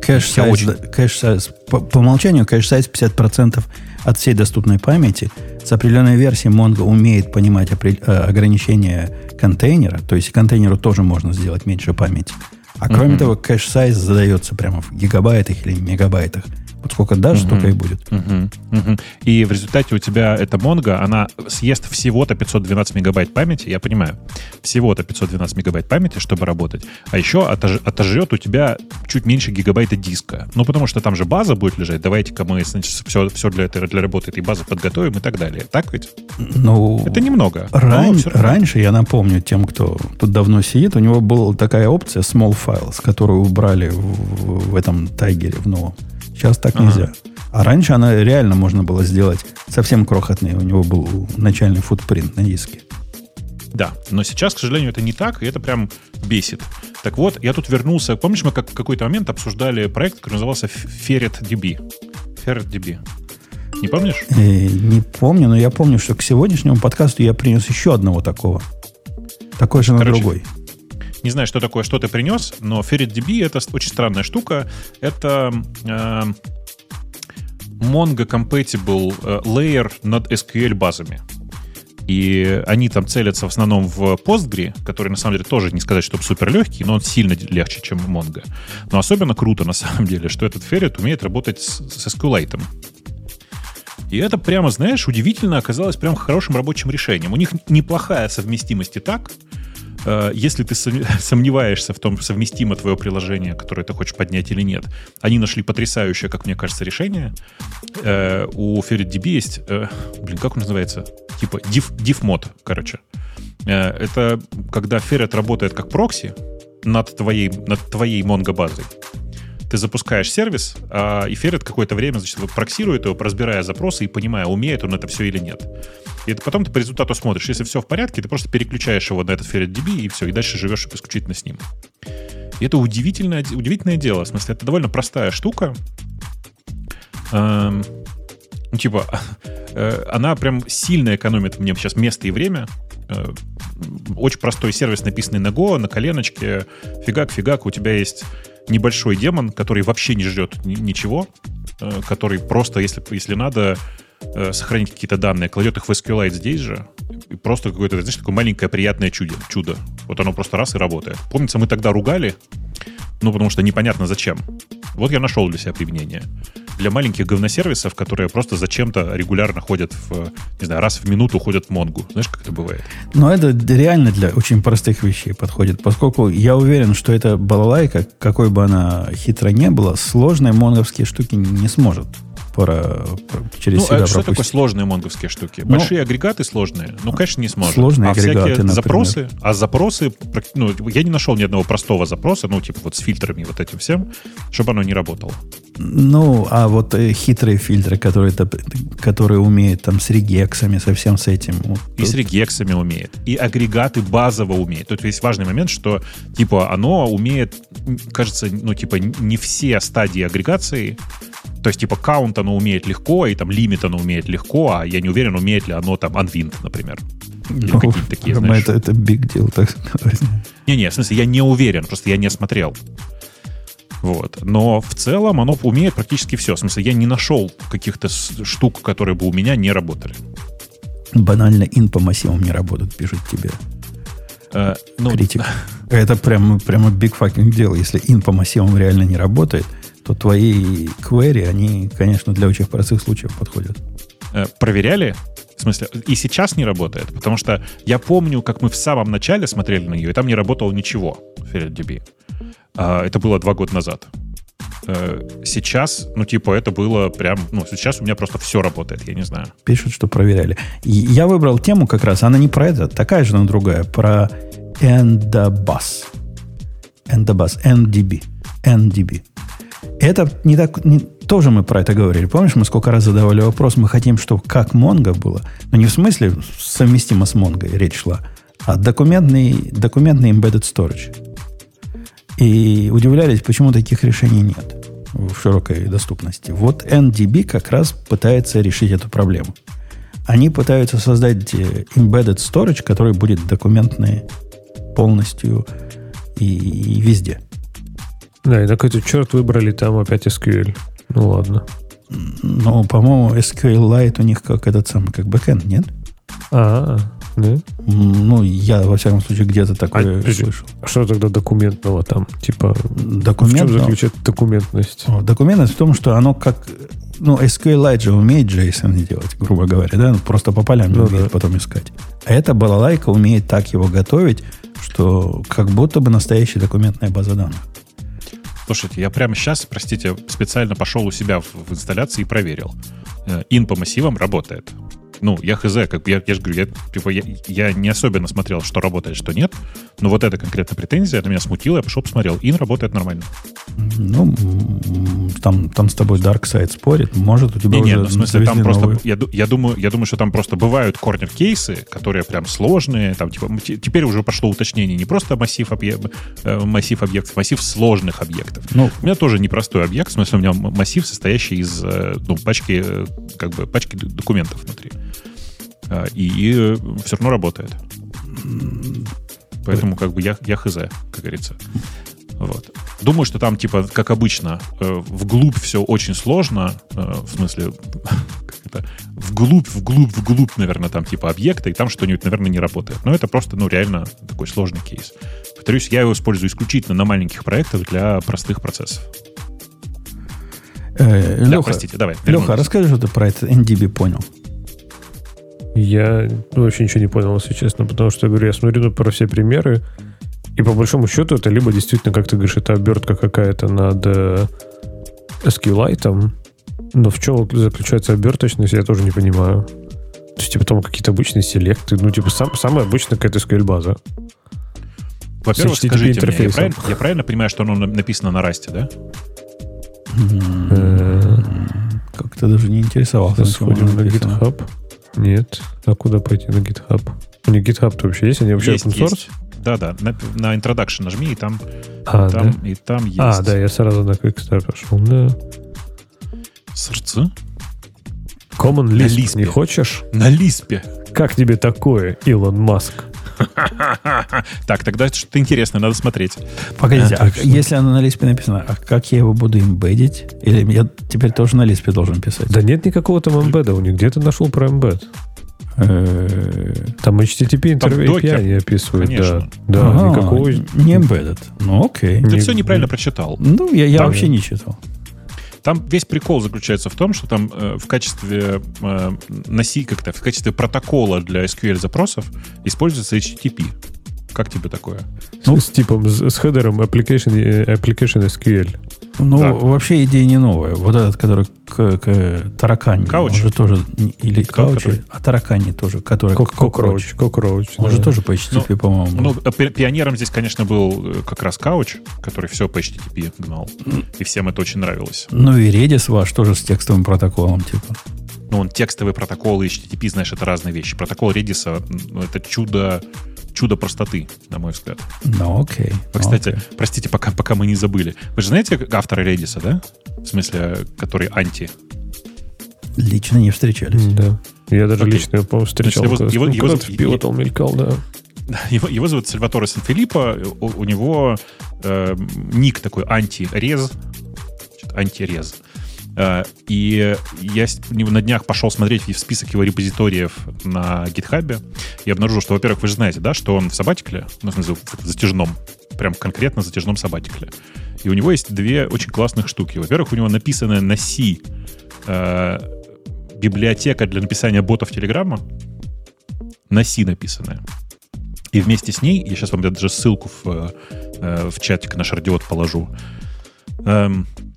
Кэш Я сайз, очень- да, кэш сайз по, по умолчанию кэш сайз 50% от всей доступной памяти. С определенной версией Mongo умеет понимать э, ограничения контейнера, то есть контейнеру тоже можно сделать меньше памяти. А кроме Мгм. того, кэш сайз задается прямо в гигабайтах или мегабайтах. Вот сколько дашь, Мгм. столько и будет. Мгм, мгм. И в результате у тебя эта Монго, она съест всего-то 512 мегабайт памяти, я понимаю, всего-то 512 мегабайт памяти, чтобы работать, а еще отож- отожрет у тебя чуть меньше гигабайта диска. Ну, потому что там же база будет лежать, давайте-ка мы значит, все, все для, этой, для работы этой базы подготовим и так далее. Так ведь? Ну, Это немного. но Ран- раньше, я напомню тем, кто тут давно сидит, у него была такая опция small files, которую убрали в- в этом тайгере в новом. Сейчас так Ага. нельзя. А раньше она реально можно было сделать совсем крохотной. У него был начальный футпринт на диске. Да, но сейчас, к сожалению, это не так, и это прям бесит. Так вот, я тут вернулся. Помнишь, мы как в какой-то момент обсуждали проект, который назывался FerretDB? FerretDB. Не помнишь? Э, не помню, но я помню, что к сегодняшнему подкасту я принес еще одного такого. Такой же, но Короче, другой. Не знаю, что такое, что ты принес, но FerretDB — это очень странная штука. Это э, Compatible э, Layer над SQL базами. И они там целятся в основном в Postgre, который на самом деле тоже не сказать, что супер легкий, но он сильно легче, чем Mongo. Но особенно круто на самом деле, что этот Ferret умеет работать с, с SQLite. И это прямо, знаешь, удивительно оказалось прям хорошим рабочим решением. У них неплохая совместимость и так. Э, Если ты сом- сомневаешься в том, совместимо твое приложение, которое ты хочешь поднять или нет, они нашли потрясающее, как мне кажется, решение. Э, У FerretDB есть, э, блин, как он называется? Типа diff, diff мод, короче. Это когда Ferret работает как прокси над твоей, над твоей Mongo базой. Ты запускаешь сервис, а, и какое-то время значит, проксирует его, разбирая запросы и понимая, умеет он это все или нет. И это потом ты по результату смотришь. Если все в порядке, ты просто переключаешь его на этот FerretDB, и все, и дальше живешь исключительно с ним. И это удивительное, удивительное дело. В смысле, это довольно простая штука. Эм, ну, типа, э, она прям сильно экономит мне сейчас место и время. Э, Очень простой сервис, написанный на Go, на коленочке. Фигак-фигак, у тебя есть небольшой демон, который вообще не жрет ни- ничего, э, который просто, если, если надо, э, сохранить какие-то данные, кладет их в SQLite здесь же, и просто какое-то, знаешь, такое маленькое приятное чудо. чудо. Вот оно просто раз и работает. Помнится, мы тогда ругали, ну, потому что непонятно зачем. Вот я нашел для себя применение. Для маленьких говносервисов, которые просто зачем-то регулярно ходят в, не знаю, раз в минуту ходят в Монгу. Знаешь, как это бывает? Но это реально для очень простых вещей подходит, поскольку я уверен, что эта балалайка, какой бы она хитро не была, сложные монговские штуки не сможет про- через Ну, себя а что такое пропустить. сложные монговские штуки? Ну, Большие агрегаты сложные? Ну, конечно, не сможет. сложные а агрегаты, всякие например. запросы, а запросы, ну, я не нашел ни одного простого запроса, ну, типа вот с фильтрами вот этим всем, чтобы оно не работало. Ну, а вот э, хитрые фильтры, которые, которые умеют там с регексами, со всем с этим. вот И тут- с регексами умеет, и агрегаты базово умеет. Тут есть важный момент, что, типа, оно умеет, кажется, ну, типа, не все стадии агрегации, то есть, типа, каунт оно умеет легко, и там лимит оно умеет легко, а я не уверен, умеет ли оно там unwind, например. Или Ну, какие-то такие, знаешь. это, это big deal, так сказать. Не-не, в смысле, я не уверен, просто я не смотрел. Вот. Но в целом оно умеет практически все. В смысле, я не нашел каких-то штук, которые бы у меня не работали. Банально ин по массивам не работает, пишет тебе Э, ну, критик. Это прямо, прямо big fucking дело. Если ин по массивам реально не работает, то твои query, они, конечно, для очень простых случаев подходят. э, проверяли? В смысле, и сейчас не работает, потому что я помню, как мы в самом начале смотрели на нее, и там не работало ничего в FreeDB. А, это было два года назад. Э, Сейчас, ну, типа, это было прям... Ну, сейчас у меня просто все работает, я не знаю. Пишут, что проверяли. Я выбрал тему как раз, она не про это, такая же, но другая, про Endabus. Endabus, NDB. NDB. Это не так, не- тоже мы про это говорили. Помнишь, мы сколько раз задавали вопрос, мы хотим, чтобы как Mongo было, но не в смысле совместимо с Mongo речь шла, а документный, документный embedded storage. И удивлялись, почему таких решений нет в широкой доступности. Вот NDB как раз пытается решить эту проблему. Они пытаются создать э, embedded storage, который будет документный полностью и, и везде. Да, и на какой-то черт выбрали там опять SQL. Ну ладно. Но, по-моему, SQLite у них как этот самый, как бэкэнд, нет? А, да? Ну, я, во всяком случае, где-то такое А, слышал. А что тогда документного там? Типа, в чем заключается документность? Документность в том, что оно как... Ну, SQLite же умеет JSON делать, грубо говоря, да? Ну, Просто по полям Ну умеет да. потом искать. А эта балалайка умеет так его готовить, что как будто бы настоящая документная база данных. Слушайте, я прямо сейчас, простите, специально пошел у себя в, в инсталляции и проверил. Э, Ин по массивам работает. Ну, я хз, как я, я же говорю, я, типа, я, я не особенно смотрел, что работает, что нет. Но вот эта конкретная претензия, это меня смутило, я пошел посмотрел. Ин работает нормально. Ну, там, там с тобой Dark Side спорит. Может, у тебя Не, уже ну, в смысле, там просто, я, я, думаю, я думаю, что там просто бывают корнер-кейсы, которые прям сложные, там, типа, теперь уже пошло уточнение, не просто массив, объе- э, массив объектов, массив сложных объектов. Ну, У меня тоже непростой объект, в смысле, у меня массив, состоящий из э, ну, пачки, э, как бы, пачки документов внутри. А, И, все равно работает. Поэтому, как бы, я, я хз, как говорится. Вот. Думаю, что там, типа, как обычно, э, вглубь все очень сложно. э, В смысле, как это, вглубь, вглубь, вглубь, наверное, там, типа, объекта, и там что-нибудь, наверное, не работает. Но это просто, ну, реально такой сложный кейс. Повторюсь, я его использую исключительно на маленьких проектах для простых процессов. э, Да, Леха, простите, давай. Леха, расскажи, что ты про этот NDB понял. Я вообще ничего не понял, если честно, потому что, я говорю, я смотрю ну, про все примеры, и по большому счету это либо действительно, как ты говоришь, это обертка какая-то над э, SQLite, но в чем заключается оберточность, я тоже не понимаю. То есть, типа, там какие-то обычные селекты, ну, типа, сам, самая обычная какая-то SQL-база. Во-первых, скажите мне, я правильно, я правильно понимаю, что оно на- написано на расте, да? Э, Как-то даже не интересовался. Сходим на написано. GitHub. Нет. А куда пойти на GitHub? У них GitHub-то вообще есть? Они вообще Есть, open source? есть. Да-да, на, на introduction нажми, и там, А, там, да? и там есть. А, да, я сразу на Quickstar пошел. Да. Сорцы? Common Lisp. не хочешь? На лиспе. Как тебе такое, Илон Маск? Так, тогда что-то интересное, надо смотреть. Погодите, А, а если оно на лиспе написано, а как я его буду имбедить? Или я теперь тоже на лиспе должен писать? Да нет никакого там эмбеда у них. Где ты нашел про эмбед? Там HTTP интервью. API не описывают. Конечно. Да, да ага, никакого... Не embedded. Ну, окей. Ты Не- все неправильно прочитал. Ну, я, вообще не читал. Там весь прикол заключается в том, что там э, в качестве э, носи как-то в качестве протокола для SQL запросов используется HTTP. Как тебе такое? Ну, с типом, с, с header ом application, э, application SQL. Ну, Да. вообще идея не новая. Вот этот, который к, к таракани. Couch? Он же тоже... Или Кто Couch, который? а таракани тоже, который... Cock- Cockroach. Cockroach. Он да. же тоже по HTTP, по-моему. Ну, э, пи- пионером здесь, конечно, был э, как раз Couch, который все по HTTP гнал. И всем это очень нравилось. Ну и Redis ваш тоже с текстовым протоколом, типа. Ну, он текстовый протокол и HTTP, знаешь, это разные вещи. Протокол Redis, ну, это чудо, чудо простоты, на мой взгляд. Ну, окей. Вы, кстати, окей. простите, пока, пока мы не забыли. Вы же знаете автора Redis, да? В смысле, который анти. Лично не встречались. Да. Я даже Окей. лично его, встречал. его- когда- его- его- куда-то в пилотал мелькал, да. Его, его зовут Сальваторе Санфилиппо. У, у него э, ник такой антирез, антирез. Э, и я на днях пошел смотреть в список его репозиториев на гитхабе и обнаружил, что, во-первых, вы же знаете, да, что он в сабатикле, ну, в смысле, в затяжном, прям конкретно затяжном сабатикле. И у него есть две очень классных штуки. Во-первых, у него написанная на C э, библиотека для написания ботов Телеграма, на C написанная. И вместе с ней, я сейчас вам даже ссылку в, э, в чатик наш радиот положу, эм, э,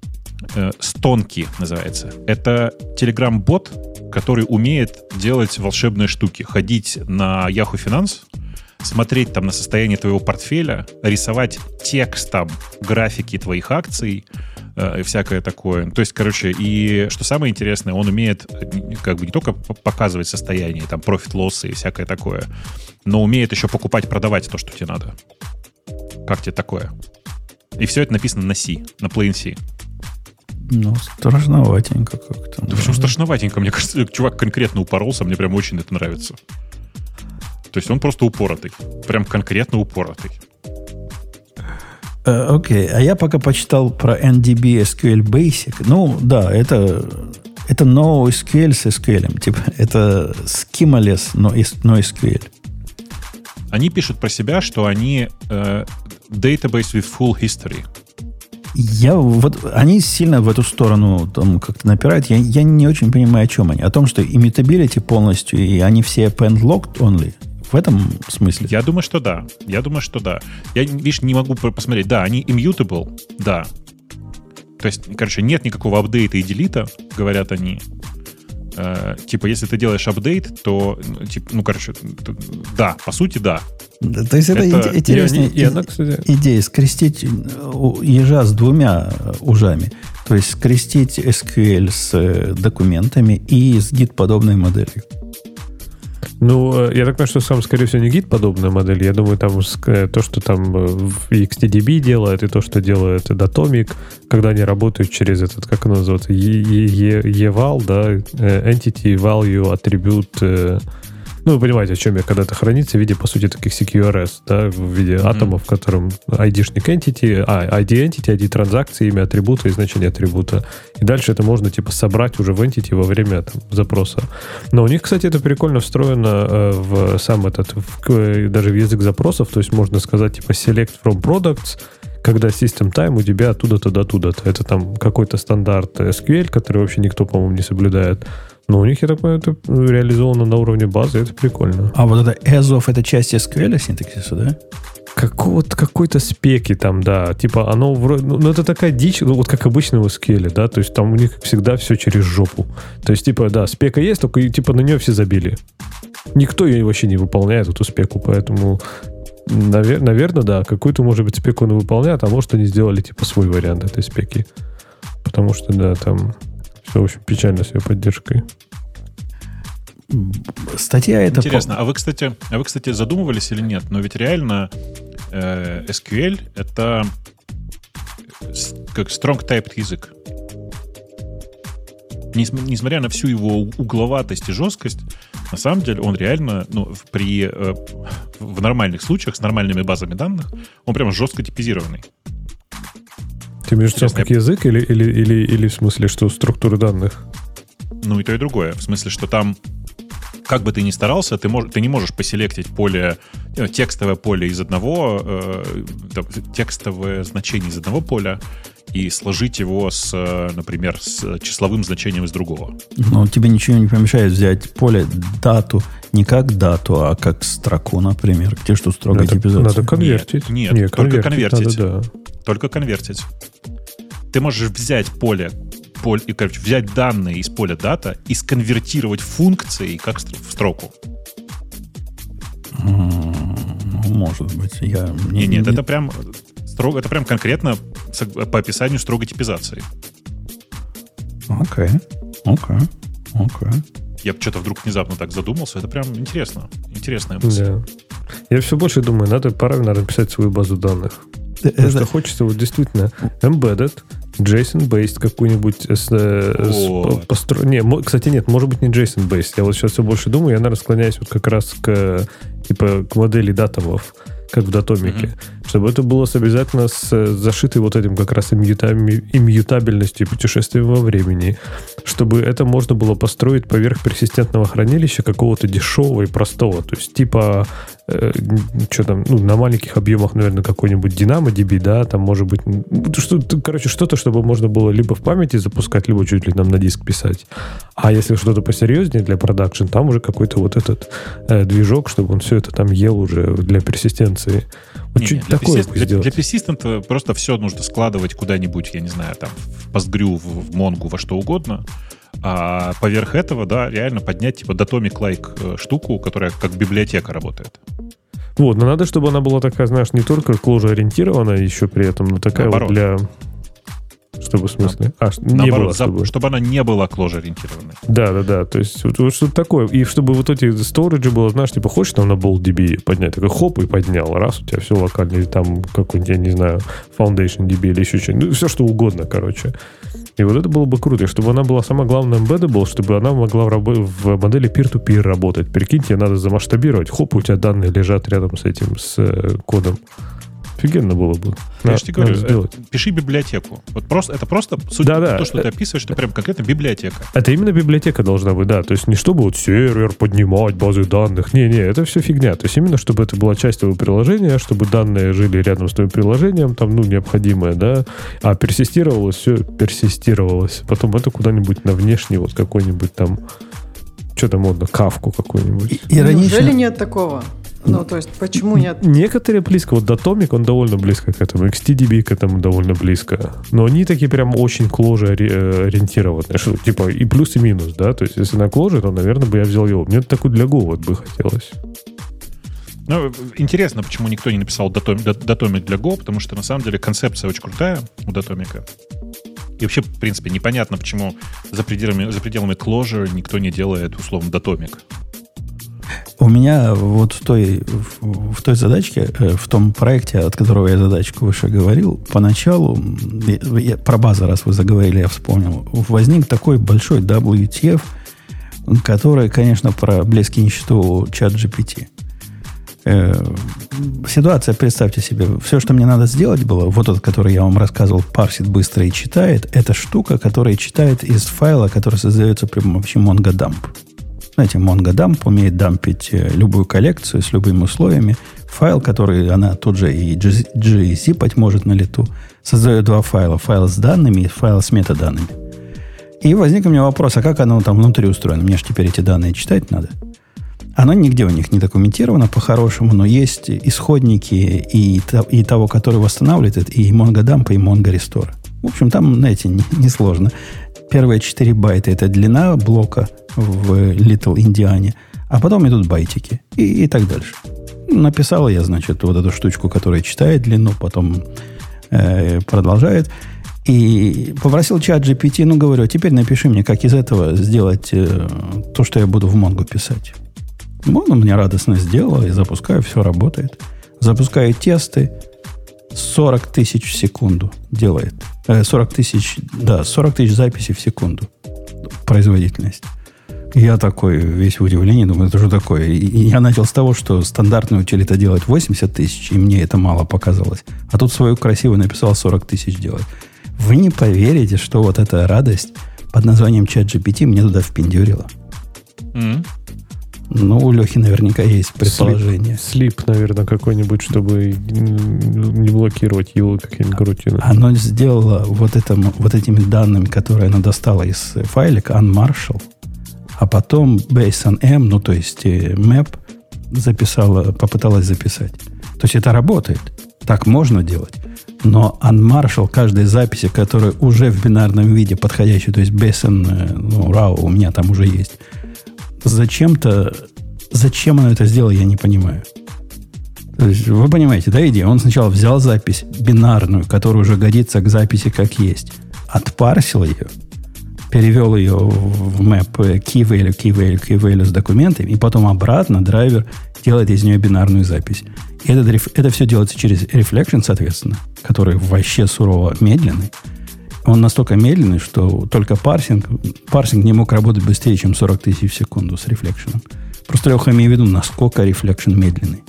Стонки называется. Это Telegram-бот, который умеет делать волшебные штуки. Ходить на Yahoo Finance, смотреть там на состояние твоего портфеля, рисовать текстом графики твоих акций, э, и всякое такое. То есть, короче, и что самое интересное, он умеет э, как бы не только показывать состояние, там, профит лоссы и всякое такое, но умеет еще покупать, продавать то, что тебе надо. Как тебе такое? И все это написано на C, на Plain C. Ну, страшноватенько как-то. Да почему страшноватенько? Мне кажется, чувак конкретно упоролся, мне прям очень это нравится. То есть он просто упоротый. Прям конкретно упоротый. Э, окей, okay. а я пока почитал про NDB SQL Basic. Ну, да, это, это NoSQL с SQL. Типа, это schemaless, но, но SQL. Они пишут про себя, что они э, database with full history. Я вот они сильно в эту сторону там как-то напирают. Я, я не очень понимаю, о чем они. О том, что immutability полностью, и они все append locked only. В этом смысле? Я думаю, что да. Я думаю, что да. Я, видишь, не могу посмотреть. Да, они immutable, да. То есть, короче, нет никакого апдейта и делита, говорят они. Э, типа, если ты делаешь апдейт, то, типа, ну, короче, да, по сути, да. да то есть это, это интересная и, и она, кстати... идея, скрестить ежа с двумя ужами. То есть скрестить SQL с э, документами и с гид-подобной моделью. Ну, э, я так понимаю, что сам, скорее всего, не гид подобная модель. Я думаю, там э, то, что там э, в XTDB делает, и то, что делает Datomic, когда они работают через этот, как он называется, EVAL, да, Entity Value Attribute ну, вы понимаете, о чем я, когда это хранится в виде, по сути, таких CQRS, да, в виде mm-hmm. атомов, в котором ID-шник entity, а, ID entity, ID транзакции, имя атрибута и значение атрибута. И дальше это можно, типа, собрать уже в entity во время там, запроса. Но у них, кстати, это прикольно встроено э, в сам этот, в, даже в язык запросов, то есть можно сказать, типа, select from products, когда system time у тебя оттуда-то до туда-то. Это там какой-то стандарт SQL, который вообще никто, по-моему, не соблюдает. Но у них, я так понимаю, это реализовано на уровне базы, это прикольно. А вот это ESOF, это часть SQL синтаксиса, да? Какого-то, какой-то спеки там, да. Типа оно вроде... Ну, это такая дичь, ну, вот как обычно в SQL, да. То есть там у них всегда все через жопу. То есть, типа, да, спека есть, только типа на нее все забили. Никто ее вообще не выполняет, эту спеку, поэтому Навер- наверное, да. Какую-то, может быть, спеку он выполняет, а может, они сделали, типа, свой вариант этой спеки. Потому что, да, там все очень печально с ее поддержкой. Статья это... Интересно, а вы, кстати, а вы, кстати, задумывались или нет? Но ведь реально э, SQL — это как strong typed язык. Несмотря на всю его угловатость и жесткость, на самом деле он реально, ну, при, э, в нормальных случаях с нормальными базами данных, он прям жестко типизированный. Ты имеешь в виду как язык или, или, или, или в смысле, что структуры данных? Ну и то, и другое. В смысле, что там как бы ты ни старался, ты, мож, ты не можешь поселектить поле, ну, текстовое поле из одного, э, текстовое значение из одного поля и сложить его с, например, с числовым значением из другого. Но тебе ничего не помешает взять поле дату не как дату, а как строку, например, где что строго надо, типизация. Надо конвертить. Нет, нет, нет только конвертить. Надо, да. Только конвертить. Ты можешь взять поле, поле и, короче, взять данные из поля дата и сконвертировать функции как в строку. Может быть. Я не, нет, не... это прям строго, это прям конкретно по описанию строгой типизации. Окей, окей, окей. Я что-то вдруг внезапно так задумался. Это прям интересно. Интересная мысль. Да. Я все больше думаю, надо пора, наверное, писать свою базу данных. Потому это... что хочется вот действительно embedded, JSON-based какую-нибудь с, с постро... Не, кстати, нет, может быть не JSON-based. Я вот сейчас все больше думаю, я, наверное, склоняюсь вот как раз к типа к модели датовов как в датомике, mm-hmm. Чтобы это было с обязательно с зашитой вот этим как раз иммьютабельностью и путешествием во времени, чтобы это можно было построить поверх персистентного хранилища какого-то дешевого и простого, то есть типа э, что там, ну, на маленьких объемах, наверное, какой-нибудь DynamoDB, да, там может быть, что, короче, что-то, чтобы можно было либо в памяти запускать, либо чуть ли нам на диск писать. А если что-то посерьезнее для продакшн, там уже какой-то вот этот э, движок, чтобы он все это там ел уже для персистенции. Вот Не, не, для, такое бы для, для persistent просто все нужно складывать куда-нибудь, я не знаю, там, в Postgre, в, в Mongo, во что угодно. А поверх этого, да, реально поднять типа Datomic-like э, штуку, которая как библиотека работает. Вот, но надо, чтобы она была такая, знаешь, не только ориентированная еще при этом, но такая Наоборот. вот для... Чтобы, в смысле? А, не Наоборот, было, за- чтобы... чтобы она не была closure-ориентированной. Да, да, да. То есть вот, вот что-то такое. И чтобы вот эти сториджи было, знаешь, типа хочешь там на BoltDB поднять, такой хоп и поднял. Раз, у тебя все локально. Или там какой-нибудь, я не знаю, Foundation DB или еще что-нибудь. Ну, все что угодно, короче. И вот это было бы круто. И чтобы она была сама главная embeddable, чтобы она могла в, рабо- в модели peer-to-peer работать. Прикинь, тебе надо замасштабировать. Хоп, у тебя данные лежат рядом с этим, с э, кодом. Офигенно было бы. Я же тебе говорю, сделать. э, пиши библиотеку. Вот просто, это просто, суть Да-да. то, что ты описываешь, это прям конкретно библиотека. Это именно библиотека должна быть, да. То есть не чтобы вот сервер поднимать, базы данных. Не-не, это все фигня. То есть именно чтобы это была часть твоего приложения, чтобы данные жили рядом с твоим приложением, там, ну, необходимое, да. А персистировалось, все персистировалось. Потом это куда-нибудь на внешний вот какой-нибудь там что там модно, кавку какую-нибудь. И- Иронично. Неужели нет такого? Ну, то есть, почему нет? Некоторые близко, вот Datomic, он довольно близко к этому, XTDB к этому довольно близко. Но они такие прям очень кложи ориентированные. Что, типа и плюс, и минус, да? То есть, если на кложи, то, наверное, бы я взял его. Мне такой для Go вот бы хотелось. Ну, интересно, почему никто не написал Datomic, Datomic для Go, потому что на самом деле концепция очень крутая у Datomic. И вообще, в принципе, непонятно, почему за пределами, за пределами Clojure никто не делает, условно, Datomic. У меня вот в той, в, в той задачке, э, в том проекте, от которого я задачку выше говорил, поначалу, я- я- про базы, раз вы заговорили, я вспомнил, возник такой большой WTF, который, конечно, про блески ничту чат GPT. Э, ситуация, представьте себе, все, что мне надо сделать было, вот этот, который я вам рассказывал, парсит быстро и читает, это штука, которая читает из файла, который создается при помощи MongoDump. Знаете, MongoDump умеет дампить э, любую коллекцию с любыми условиями. Файл, который она тут же и gzipать может на лету, создает два файла. Файл с данными и файл с метаданными. И возник у меня вопрос, а как оно там внутри устроено? Мне же теперь эти данные читать надо. Оно нигде у них не документировано по-хорошему, но есть исходники и, и того, который восстанавливает, и MongoDump, и MongoRestore. В общем, там, знаете, не- несложно. Первые 4 байта – это длина блока в Little Indiana, а потом идут байтики и, и так дальше. Написал я, значит, вот эту штучку, которая читает длину, потом э, продолжает. И попросил чат GPT, ну, говорю, теперь напиши мне, как из этого сделать э, то, что я буду в Монгу писать. Он мне радостно сделал, и запускаю, все работает. Запускаю тесты, 40 тысяч в секунду делает. Э, 40 тысяч, да, 40 тысяч записей в секунду. Производительность. Я такой весь в удивлении, думаю, это что такое? И я начал с того, что стандартный утилита делает 80 тысяч, и мне это мало показалось. А тут свою красивую написал 40 тысяч делать. Вы не поверите, что вот эта радость под названием ChatGPT мне туда впендюрила. М. Ну, у Лехи наверняка есть предположение. Слип, наверное, какой-нибудь, чтобы не блокировать его какие-нибудь гарутины. Оно сделало вот, это, вот этими данными, которые оно достало из файлика unmarshal, а потом base on m, ну, то есть э, map, записала, попыталась записать. То есть это работает. Так можно делать. Но unmarshal каждой записи, которая уже в бинарном виде подходящая, то есть base on, э, ну, RAW у меня там уже есть, зачем-то, зачем оно это сделало, я не понимаю. То есть, вы понимаете, да, идея? Он сначала взял запись бинарную, которая уже годится к записи как есть, отпарсил ее, перевел ее в map key value, key value, key value с документами, и потом обратно драйвер делает из нее бинарную запись. И реф- это все делается через Reflection, соответственно, который вообще сурово медленный. Он настолько медленный, что только парсинг, парсинг не мог работать быстрее, чем 40 тысяч в секунду с reflection ом. Просто Леха имею в виду, насколько reflection медленный.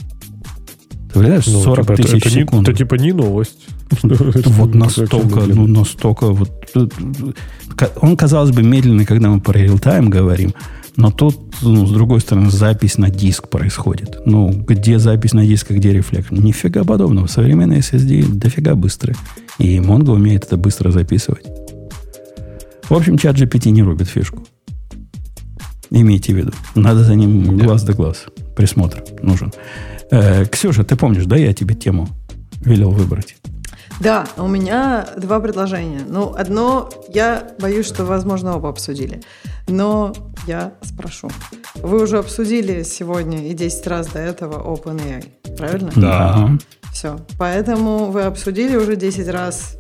Ты понимаешь, 40 типа, это- тысяч это, не- секунд. это типа не новость. Вот настолько, ну, настолько вот... э, Он, казалось бы, медленный, когда мы про real-time говорим, но тут, ну, с другой стороны, запись на диск происходит. Ну, где запись на диск, а где reflection? Нифига подобного. Современные SSD дофига быстрые. И Mongo умеет это быстро записывать. В общем, чат GPT не рубит фишку. Имейте в виду. Надо за ним глаз да глаз. Присмотр нужен. Э, Ксюша, ты помнишь, да, я тебе тему велел выбрать? Да, у меня два предложения. Ну, одно, я боюсь, что, возможно, оба обсудили. Но я спрошу. Вы уже обсудили сегодня и 10 раз до этого OpenAI, правильно? Да. Все. Поэтому вы обсудили уже 10 раз,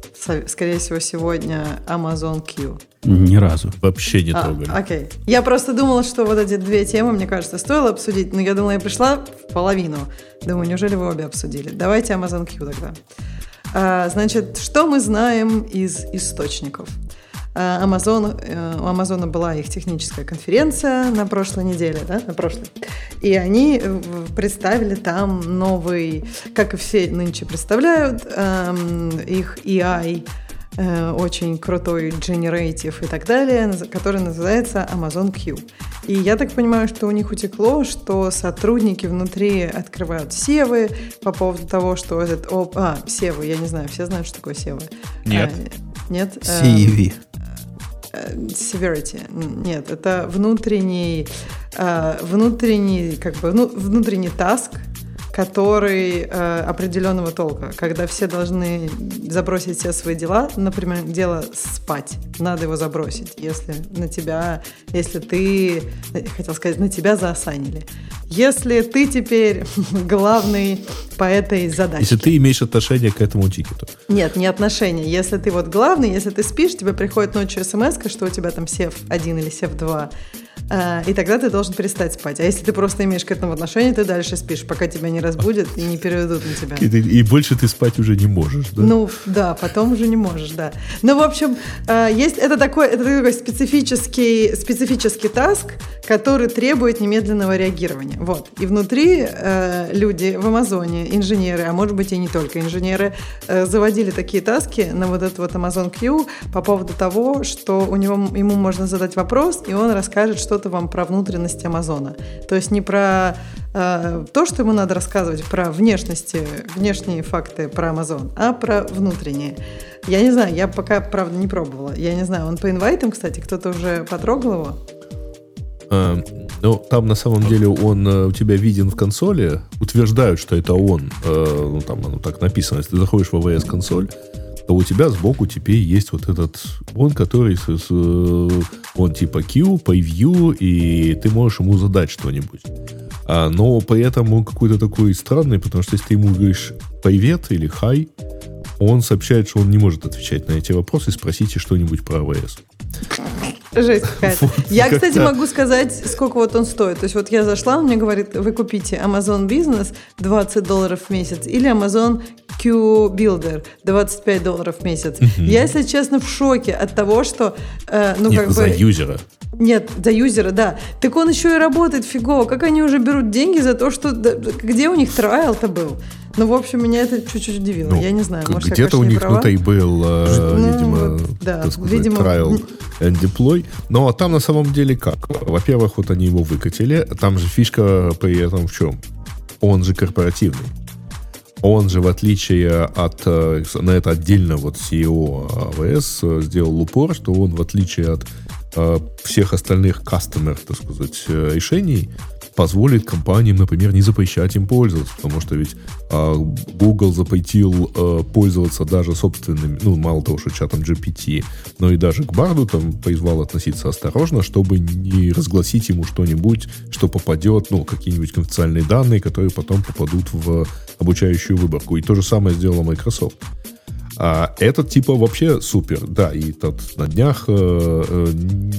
скорее всего, сегодня Amazon Q. Ни разу. Вообще не А, трогали. окей. Я просто думала, что вот эти две темы, мне кажется, стоило обсудить, но я думала, я пришла в половину. Думаю, неужели вы обе обсудили? Давайте Amazon Q тогда. А, значит, что мы знаем из источников? А, Amazon, э, у Амазона была их техническая конференция на прошлой неделе, да, на прошлой. И они э, представили там новый, как и все нынче представляют, эм, их AI, э, очень крутой Generative и так далее, который называется Amazon Q. И я так понимаю, что у них утекло, что сотрудники внутри открывают севы по поводу того, что этот... оп- а, севы, я не знаю, все знают, что такое севы? Нет. А, нет? Э, CV. Э, Severity. Нет, это внутренний, э, внутренний, как бы, ну, внутренний таск, который э, определенного толка, когда все должны забросить все свои дела, например, дело спать, надо его забросить, если на тебя, если ты, э, хотел сказать, на тебя заосанили. Если ты теперь главный по этой задаче. Если ты имеешь отношение к этому тикету. Нет, не отношения. Если ты вот главный, если ты спишь, тебе приходит ночью смс, что у тебя там сев 1 или сев 2, э, и тогда ты должен перестать спать. А если ты просто имеешь к этому отношение, ты дальше спишь, пока тебя не разбудят и не переведут на тебя. И, ты- и больше ты спать уже не можешь, да? Ну, да, потом уже не можешь, да. Ну, в общем, э, есть это такой, это такой специфический, специфический таск, который требует немедленного реагирования. Вот. И внутри э, люди в Амазоне, инженеры, а может быть и не только инженеры, э, заводили такие таски на вот этот вот Amazon Q по поводу того, что у него, ему можно задать вопрос, и он расскажет что-то вам про внутренности Амазона. То есть не про э, то, что ему надо рассказывать про внешности, внешние факты про Amazon, а про внутренние. Я не знаю, я пока, правда, не пробовала. Я не знаю, он по инвайтам, кстати, кто-то уже потрогал его? А, ну, там на самом деле он э, у тебя виден в консоли. Утверждают, что это он. Э, ну, там оно так написано. Если ты заходишь в AWS консоль, то у тебя сбоку теперь есть вот этот он, который с- с, э, он типа Q, PayView, и ты можешь ему задать что-нибудь. А, но при этом он какой-то такой странный, потому что если ты ему говоришь «Привет» или «Хай», он сообщает, что он не может отвечать на эти вопросы, спросите что-нибудь про AWS. Жесть какая-то. Вот Я, кстати, как-то. могу сказать, сколько вот он стоит. То есть вот я зашла, он мне говорит, вы купите Amazon Business 20 долларов в месяц или Amazon Q Builder 25 долларов в месяц. Я, если честно, в шоке от того, что, э, ну, Нет, как за бы... юзера. Нет, за юзера, да. Так он еще и работает фигово. Как они уже берут деньги за то, что... где у них трайл-то был? Ну, в общем, меня это чуть-чуть удивило. Ну, я не знаю, может, где-то у них права. внутри был, э, Ну, видимо, да, так сказать, видимо. trial and deploy. Но там на самом деле как? Во-первых, вот они его выкатили. Там же фишка при этом в чем? Он же корпоративный. Он же, в отличие от... э, На это отдельно вот CEO AWS э, сделал упор, что он, в отличие от всех остальных customer, так сказать, решений, позволит компаниям, например, не запрещать им пользоваться, потому что ведь а, Google запретил э, пользоваться даже собственным, ну, мало того, что чатом GPT, но и даже к Барду там призвал относиться осторожно, чтобы не разгласить ему что-нибудь, что попадет, ну, какие-нибудь конфиденциальные данные, которые потом попадут в обучающую выборку. И то же самое сделала Microsoft. А этот типа вообще супер, да, и тот на днях э, э,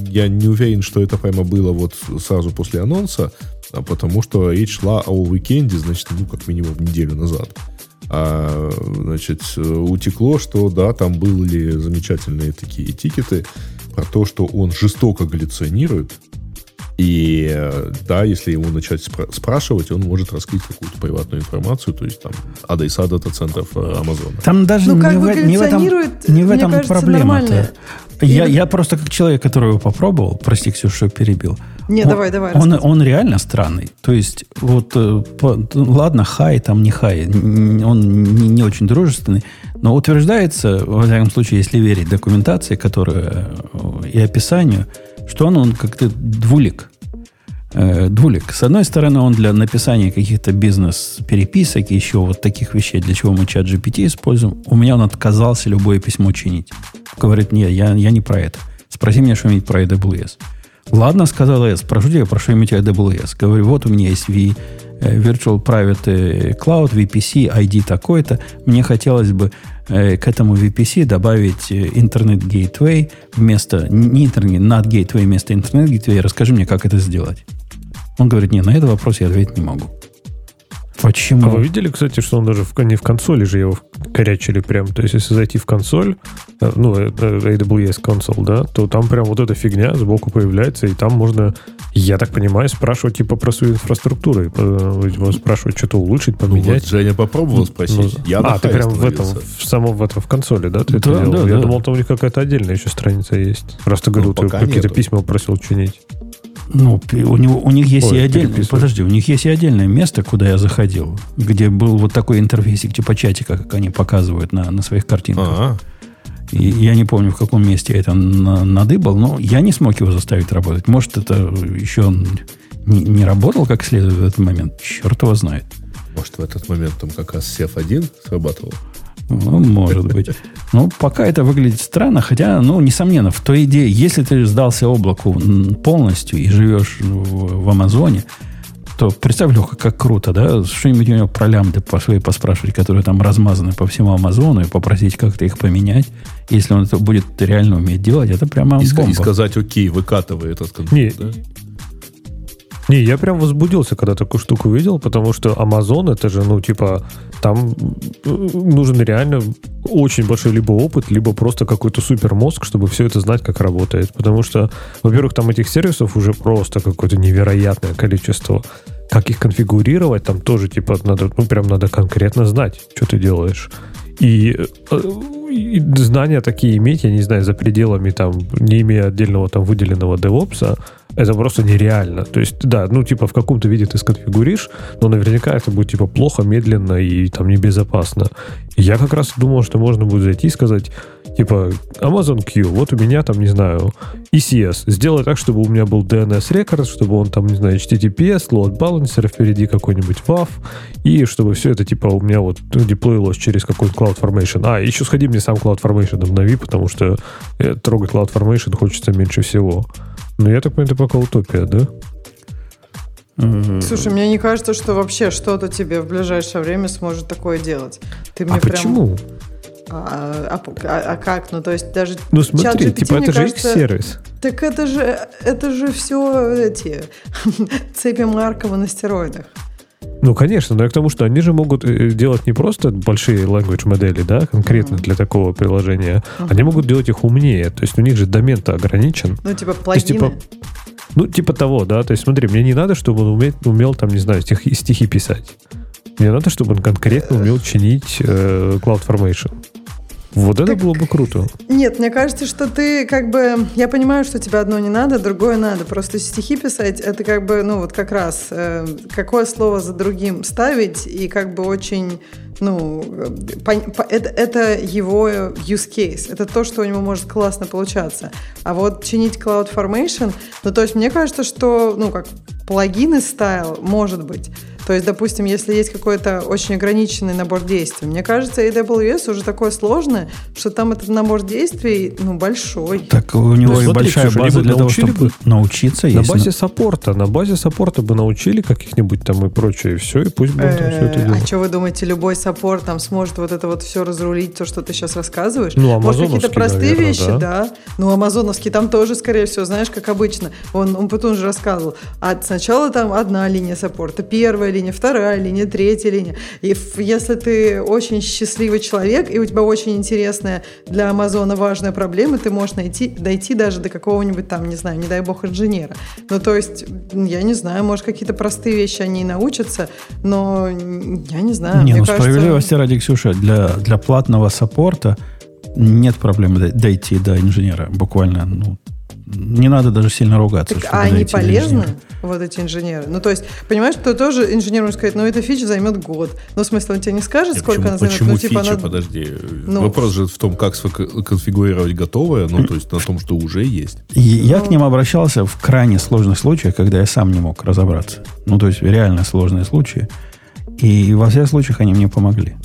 я не уверен, что это прямо было вот сразу после анонса, а потому что речь шла о уикенде, значит, ну, как минимум неделю назад. А, значит, э, утекло, что да, там были замечательные такие тикеты про то, что он жестоко галлюционирует, И э, да, если ему начать спра- спрашивать, он может раскрыть какую-то приватную информацию, то есть там адреса дата-центров э, Амазона. Там даже Ну, не, как в, не в этом, не в мне этом кажется, проблема-то. нормально. Я, я просто как человек, который его попробовал, прости, Ксюша, что перебил. Не, он, давай, давай, Он, он реально странный. То есть, вот, э, по- ладно, хай, там не хай, он не, не очень дружественный, но утверждается, во всяком случае, если верить документации, которая и описанию, что он, он как-то двулик. Э, двулик. С одной стороны, он для написания каких-то бизнес-переписок и еще вот таких вещей, для чего мы чат GPT используем, у меня он отказался любое письмо чинить. Говорит, нет, я, я не про это. Спроси меня что-нибудь про AWS. Ладно, сказал я, спрошу тебя про что-нибудь AWS. Говорю, вот у меня есть V, Virtual Private э, Cloud, VPC, ID такой-то. Мне хотелось бы э, к этому VPC добавить э, Internet Gateway вместо, не интернет, над Gateway вместо Internet Gateway. Расскажи мне, как это сделать. Он говорит, нет, на этот вопрос я ответить не могу. Почему? А вы видели, кстати, что он даже в, не в консоли же его корячили прям. То есть, если зайти в консоль, э, ну, AWS консоль, да, то там прям вот эта фигня сбоку появляется, и там можно, я так понимаю, спрашивать типа про свою инфраструктуру. И, э, видимо, спрашивать что-то улучшить, Ну, вот поменять. Женя попробовал спросить. Ну, я а, ты прям в этом, в самом в этом, в консоли, да, ты это Да, делал? да, Я да. думал, там у них какая-то отдельная еще страница есть. Раз ты говорил, ты какие-то нету. письма просил чинить. Ну, у, него, у них есть Ой, и отдельное, подожди, у них есть и отдельное место, куда я заходил, где был вот такой интерфейсик типа чатика, как они показывают на, на своих картинках. А, И я не помню, в каком месте я это на- надыбал, но я не смог его заставить работать. Может, это еще он не, не работал как следует в этот момент. Черт его знает. может, в этот момент там как раз SEF1 срабатывал? Ну, может быть. Ну, пока это выглядит странно, хотя, ну, несомненно, в той идее, если ты сдался облаку полностью и живешь в, в Амазоне, то представь, Леха, как круто, да? Что-нибудь у него про лямбды по своей поспрашивать, которые там размазаны по всему Амазону, и попросить как-то их поменять. Если он это будет реально уметь делать, это прямо И, ска- и бомба. сказать, окей, выкатывай этот Не, контент, да? Не, я прям возбудился, когда такую штуку увидел, потому что Amazon это же, ну, типа, там нужен реально очень большой либо опыт, либо просто какой-то супер мозг, чтобы все это знать, как работает. Потому что, во-первых, там этих сервисов уже просто какое-то невероятное количество. Как их конфигурировать, там тоже, типа, надо, ну, прям надо конкретно знать, что ты делаешь. И, э, и знания такие иметь, я не знаю, за пределами там, не имея отдельного там выделенного DevOps, это просто нереально. То есть, да, ну, типа, в каком-то виде ты сконфигуришь, но наверняка это будет, типа, плохо, медленно и там небезопасно. Я как раз думал, что можно будет зайти и сказать, типа, Amazon Q, вот у меня там, не знаю, ECS. Сделай так, чтобы у меня был DNS рекорд, чтобы он там, не знаю, HTTPS, load balancer, впереди какой-нибудь WAF, и чтобы все это, типа, у меня вот ну, деплоилось через какой-то CloudFormation. А, еще сходи мне сам CloudFormation обнови, потому что э, трогать CloudFormation хочется меньше всего. Ну, я так понимаю, это пока утопия, да? Слушай, мне не кажется, что вообще что-то тебе в ближайшее время сможет такое делать. Ты мне А прям... почему? А, а- а- а как? Ну, то есть даже Ну, смотри, ChatGPT, типа, это же кажется, X-сервис. Так это же, это же все эти цепи Маркова на стероидах. Ну, конечно, но я к тому, что они же могут э, делать не просто большие language модели, да, конкретно для такого приложения, они могут делать их умнее. То есть у них же домен-то ограничен. Ну, типа То есть, плагины. типа, ну, типа того, да. То есть, смотри, мне не надо, чтобы он умел, умел там, не знаю, стихи, стихи писать. Мне надо, чтобы он конкретно умел чинить э, CloudFormation. Вот это Так- было бы круто. Нет, мне кажется, что ты как бы... Я понимаю, что тебе одно не надо, другое надо. Просто стихи писать, это как бы, ну вот как раз, э, какое слово за другим ставить, и как бы очень, ну, э, пон- по- это, это его use case. Это то, что у него может классно получаться. А вот чинить CloudFormation, ну то есть мне кажется, что, ну как плагины style, может быть. То есть, допустим, если есть какой-то очень ограниченный набор действий, мне кажется, AWS уже такое сложное, что там этот набор действий, ну, большой. Так у него Ну, и смотри, большая Ксюша, база для того, чтобы бы научиться. На базе support а, на базе support а бы научили каких-нибудь там и прочее, и все, и пусть бы он там все это Э, делал. А что вы думаете, любой support там сможет вот это вот все разрулить, то, что ты сейчас рассказываешь? Ну, Может, какие-то простые наверное, вещи, да. да. Ну, амазоновский там тоже, скорее всего, знаешь, как обычно. Он, он потом же рассказывал. А сначала там одна линия саппорта, первая линия, вторая линия, третья линия. И если ты очень счастливый человек, и у тебя очень интересная для Амазона важная проблема, ты можешь найти, дойти даже до какого-нибудь там, не знаю, не дай бог, инженера. Ну, то есть, я не знаю, может, какие-то простые вещи они и научатся, но я не знаю. Не, мне ну кажется- справедливости ради, Ксюша, для, для платного саппорта нет проблемы дой- дойти до инженера. Буквально, ну, не надо даже сильно ругаться. Так, а они полезны, инженера. вот эти инженеры? Ну, то есть, понимаешь, то тоже инженер может сказать, ну, эта фича займет год. Ну, в смысле, он тебе не скажет, Нет, сколько почему она займет? почему ну, типа, фича? она- Подожди. Ну. Вопрос же в том, как конфигурировать готовое, ну, то есть на том, что уже есть. И я Ну. к ним обращался в крайне сложных случаях, когда я сам не мог разобраться. Ну, то есть реально сложные случаи. И во всех случаях они мне помогли.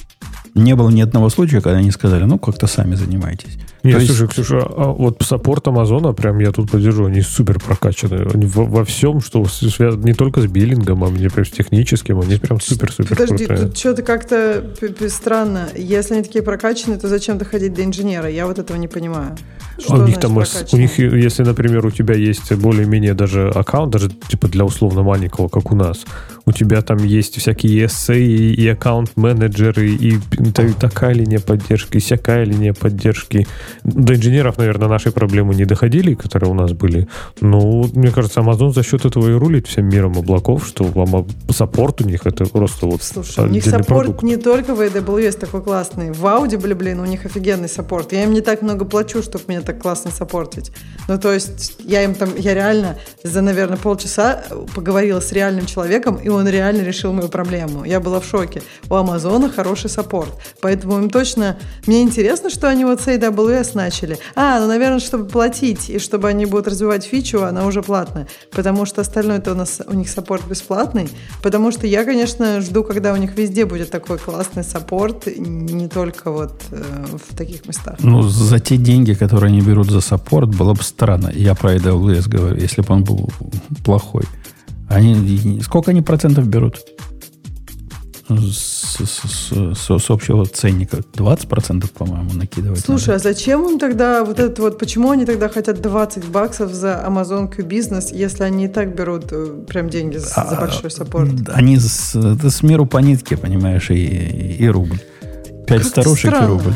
Не было ни одного случая, когда они сказали, ну, как-то сами занимайтесь. Нет, То есть- слушай, Ксюша, а вот саппорт Амазона, прям я тут поддержу, они супер прокачаны. Они во, во всем, что связано не только с биллингом, а мне прям с техническим, они прям супер-супер Подожди, крутые. тут что-то как-то странно. Если они такие прокачанные, то зачем доходить до инженера? Я вот этого не понимаю. Что А у них там, у них, если, например, у тебя есть более-менее даже аккаунт, даже типа для условно маленького, как у нас, у тебя там есть всякие ESA и, и аккаунт-менеджеры, и, и такая линия поддержки, и всякая линия поддержки. До инженеров, наверное, наши проблемы не доходили, которые у нас были. Но, мне кажется, Amazon за счет этого и рулит всем миром облаков, что вам support у них это просто вот Слушай, у них support продукт. не только в AWS такой классный. В Audible, блин, у них офигенный support. Я им не так много плачу, чтобы меня так классно support ить. Ну, то есть, я им там, я реально за, наверное, полчаса поговорила с реальным человеком, и он реально решил мою проблему. Я была в шоке. У Амазона хороший support. Поэтому им точно... Мне интересно, что они вот с AWS начали. А, ну, наверное, чтобы платить, и чтобы они будут развивать фичу, она уже платная. Потому что остальное-то у нас у них support бесплатный. Потому что я, конечно, жду, когда у них везде будет такой классный support, не только вот э, в таких местах. Ну, за те деньги, которые они берут за support, было бы странно. Я про AWS говорю, если бы он был плохой. Они, сколько они процентов берут? С, с- с- с- с общего ценника 20%, по-моему, накидывать. Слушай, надо. а зачем им тогда вот это вот, почему они тогда хотят 20 баксов за Amazon Q Business, если они и так берут э, прям деньги за, за А, большой саппорт? Они с, это с миру по нитке, понимаешь, и, и рубль. Пять старушек и странно. рубль.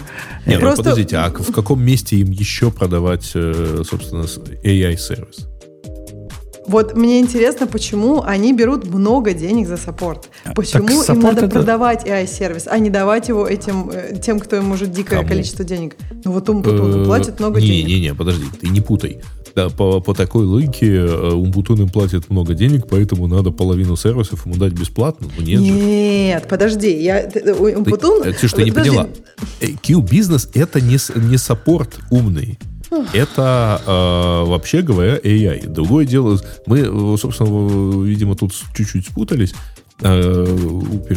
Не, ну Просто- подождите, а в каком месте им еще продавать, э, собственно, AI-сервис? Вот мне интересно, почему они берут много денег за support? Почему им support надо это- продавать AI-сервис, а не давать его этим э, тем, кто им может дикое Кому? количество денег? Ну вот Умпутуну Э, платит много не, денег. Не, не, подожди, ты не путай. Да, по, по такой логике э, Умпутун им платит много денег, поэтому надо половину сервисов ему дать бесплатно. Ну нет же. Нет, подожди, я Ты, Умпутун... э, Ксюш, ты не Подожди, поняла. Q-бизнес это не, не саппорт умный. Это, э, вообще говоря, AI. Другое дело, мы, э, собственно, видимо, тут чуть-чуть спутались. Э,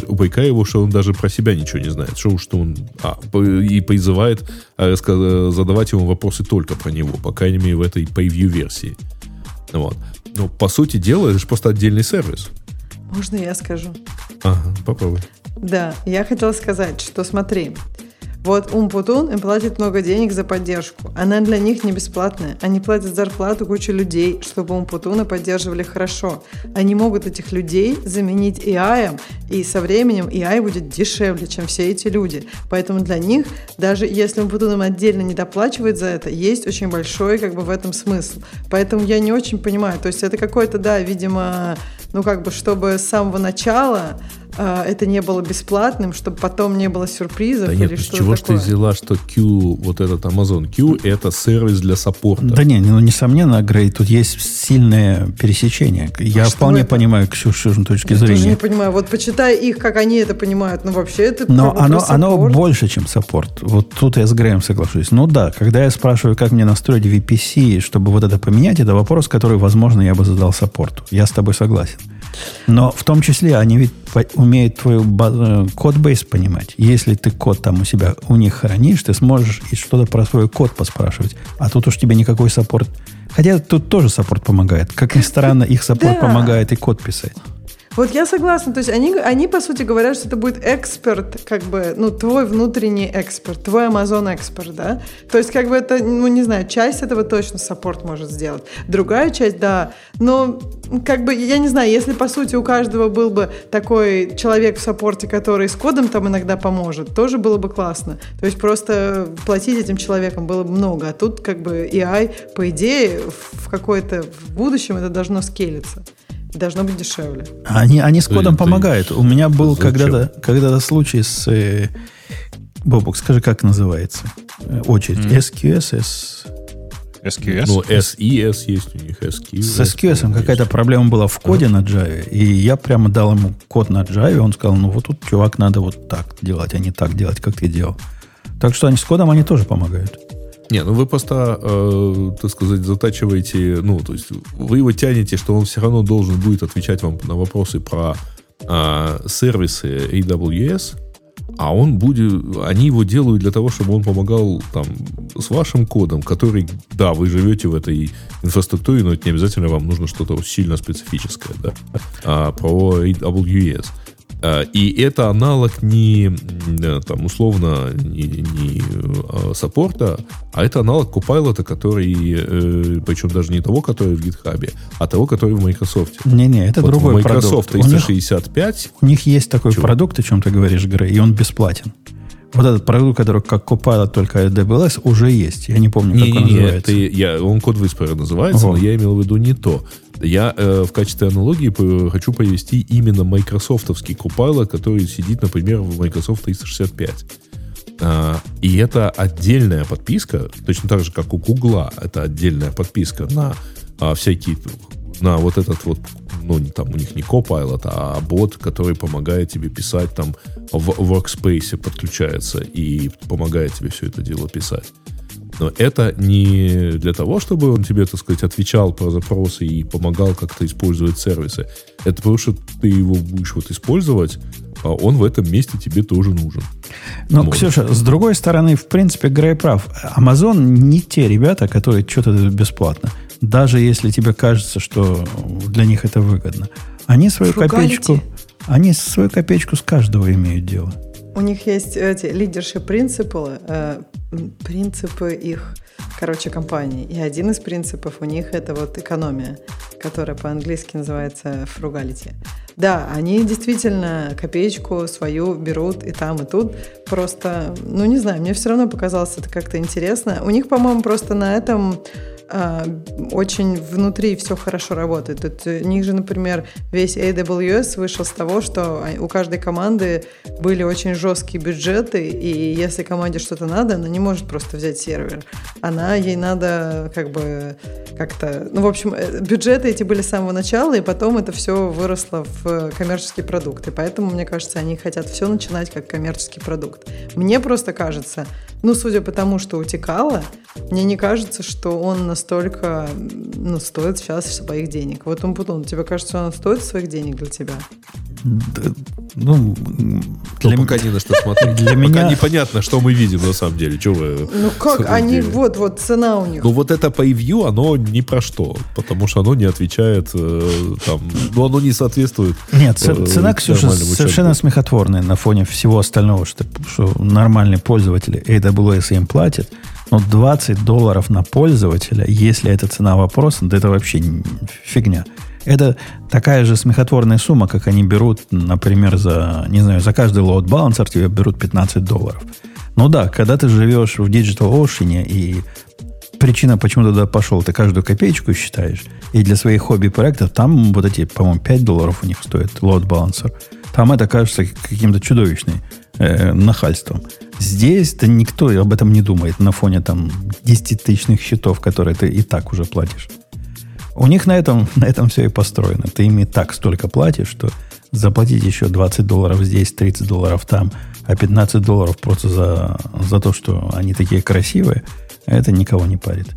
Упрекаю его, что он даже про себя ничего не знает. Что, что он... а, и призывает э, ска- задавать ему вопросы только про него, по крайней мере, в этой превью-версии. Вот. Но, по сути дела, это же просто отдельный сервис. Можно я скажу? Ага, попробуй. Да, я хотела сказать, что смотри, вот Умпутун им платит много денег за поддержку. Она для них не бесплатная. Они платят зарплату куче людей, чтобы Умпутуна поддерживали хорошо. Они могут этих людей заменить AI, и со временем AI будет дешевле, чем все эти люди. Поэтому для них, даже если Умпутун им отдельно не доплачивает за это, есть очень большой как бы в этом смысл. Поэтому я не очень понимаю. То есть это какой-то, да, видимо, ну как бы, чтобы с самого начала а, это не было бесплатным, чтобы потом не было сюрпризов Да или нет, ну с что-то чего ж ты взяла, что Q, вот этот Amazon Q, это сервис для саппорта? Да не, ну, несомненно, Грей, тут есть сильное пересечение. Я А что вполне это? понимаю Ксюшин точки Я тоже не зрения. понимаю. Вот почитай их, как они это понимают. Ну, вообще, это Но оно, оно больше, чем саппорт. Вот тут я с Греем соглашусь. Ну да, когда я спрашиваю, как мне настроить VPC, чтобы вот это поменять, это вопрос, который, возможно, я бы задал саппорту. Я с тобой согласен. Но в том числе они ведь умеют твою э, codebase понимать. Если ты код там у себя у них хранишь, ты сможешь и что-то про свой код поспрашивать. А тут уж тебе никакой support. Хотя тут тоже support помогает. Как ни странно, их support помогает и код писать. Вот я согласна. То есть они, они, по сути, говорят, что это будет эксперт, как бы, ну, твой внутренний эксперт, твой Amazon эксперт, да? То есть, как бы это, ну, не знаю, часть этого точно support может сделать. Другая часть, да. Но, как бы, я не знаю, если, по сути, у каждого был бы такой человек в саппорте, который с кодом там иногда поможет, тоже было бы классно. То есть, просто платить этим человеком было бы много. А тут, как бы, AI, по идее, в какой-то в будущем это должно скелиться должно быть дешевле. Они, они с кодом помогают. У меня был когда-то когда случай с... Э, Бобок, скажи, как называется? Э, очередь. Mm. SQS, S... SQS? Ну, SES есть у них, SQS. С SQS какая-то проблема была в коде ага. на Java, и я прямо дал ему код на Java, он сказал, ну вот тут, чувак, надо вот так делать, а не так делать, как ты делал. Так что они с кодом они тоже помогают. Не, ну вы просто, э, так сказать, затачиваете, ну, то есть вы его тянете, что он все равно должен будет отвечать вам на вопросы про э, сервисы AWS, а он будет, они его делают для того, чтобы он помогал там с вашим кодом, который, да, вы живете в этой инфраструктуре, но это не обязательно вам нужно что-то сильно специфическое, да, а, про AWS. Э, и это аналог не, там, условно, не, не э, саппорта, а это аналог Copilot, который, э, причем даже не того, который в GitHub, а того, который в Microsoft. Не-не, это вот другой Microsoft продукт. 365. У них, у них есть такой Чего? продукт, о чем ты говоришь, Грей, и он бесплатен. Вот этот продукт, который как Copilot, только AWS, уже есть. Я не помню, не, как не, он не, называется. Это, я, он код Whisperer называется, Ого. но я имел в виду не то. Я э, в качестве аналогии хочу привести именно майкрософтовский Copilot, который сидит, например, в Microsoft 365. А, и это отдельная подписка, точно так же, как у Гугла, это отдельная подписка на а, всякие на вот этот вот, ну, там у них не Copilot, а бот, который помогает тебе писать там в Workspace подключается и помогает тебе все это дело писать. Но это не для того, чтобы он тебе, так сказать, отвечал про запросы и помогал как-то использовать сервисы. Это потому что ты его будешь вот использовать, а он в этом месте тебе тоже нужен. Но, Может. Ксюша, с другой стороны, в принципе, Грей прав. Amazon не те ребята, которые что-то бесплатно. Даже если тебе кажется, что для них это выгодно. Они свою Фругалити. копеечку... Они свою копеечку с каждого имеют дело. У них есть эти лидершип принципы, э, принципы их, короче, компании. И один из принципов у них это вот экономия, которая по-английски называется frugality. Да, они действительно копеечку свою берут и там, и тут. Просто, ну не знаю, мне все равно показалось это как-то интересно. У них, по-моему, просто на этом очень внутри все хорошо работает. Тут у них же, например, весь AWS вышел с того, что у каждой команды были очень жесткие бюджеты, и если команде что-то надо, она не может просто взять сервер. Она, ей надо как бы как-то... Ну, в общем, э, бюджеты эти были с самого начала, и потом это все выросло в коммерческие продукты. Поэтому, мне кажется, они хотят все начинать как коммерческий продукт. Мне просто кажется, ну, судя по тому, что утекало, мне не кажется, что он настолько ну, стоит сейчас своих денег. Вот он потом, тебе кажется, он стоит своих денег для тебя? Да, ну, для... пока не на что смотреть. Для пока меня... непонятно, что мы видим на самом деле. Что вы... Ну как, они, вот, вот, цена у них. Ну вот это превью, оно ни про что, потому что оно не отвечает, э, там, ну оно не соответствует. Нет, э, цена, Ксюша, совершенно смехотворная на фоне всего остального, что, что нормальные пользователи AWS им платят. Но 20 долларов на пользователя, если это цена вопроса, да это вообще фигня. Это такая же смехотворная сумма, как они берут, например, за, не знаю, за каждый load balancer тебе берут 15 долларов. Ну да, когда ты живешь в Digital Ocean, и причина, почему туда пошел, ты каждую копеечку считаешь, и для своих хобби-проектов там вот эти, по-моему, 5 долларов у них стоит load balancer. Там это кажется каким-то чудовищным э, нахальством. Здесь-то никто об этом не думает на фоне там 10 тысячных счетов, которые ты и так уже платишь. У них на этом, на этом все и построено. Ты им и так столько платишь, что заплатить еще 20 долларов здесь, 30 долларов там, а 15 долларов просто за, за то, что они такие красивые, это никого не парит.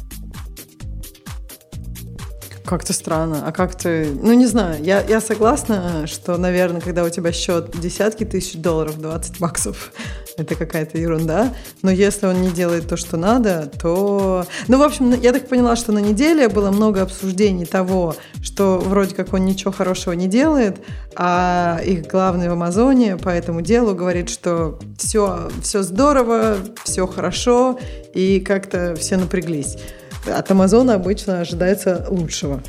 Как-то странно. А как ты... Ну, не знаю. Я, я согласна, что, наверное, когда у тебя счет десятки тысяч долларов, 20 баксов, это какая-то ерунда. Но если он не делает то, что надо, то... Ну, в общем, я так поняла, что на неделе было много обсуждений того, что вроде как он ничего хорошего не делает, а их главный в Амазоне по этому делу говорит, что все, все здорово, все хорошо, и как-то все напряглись. От Амазона обычно ожидается лучшего.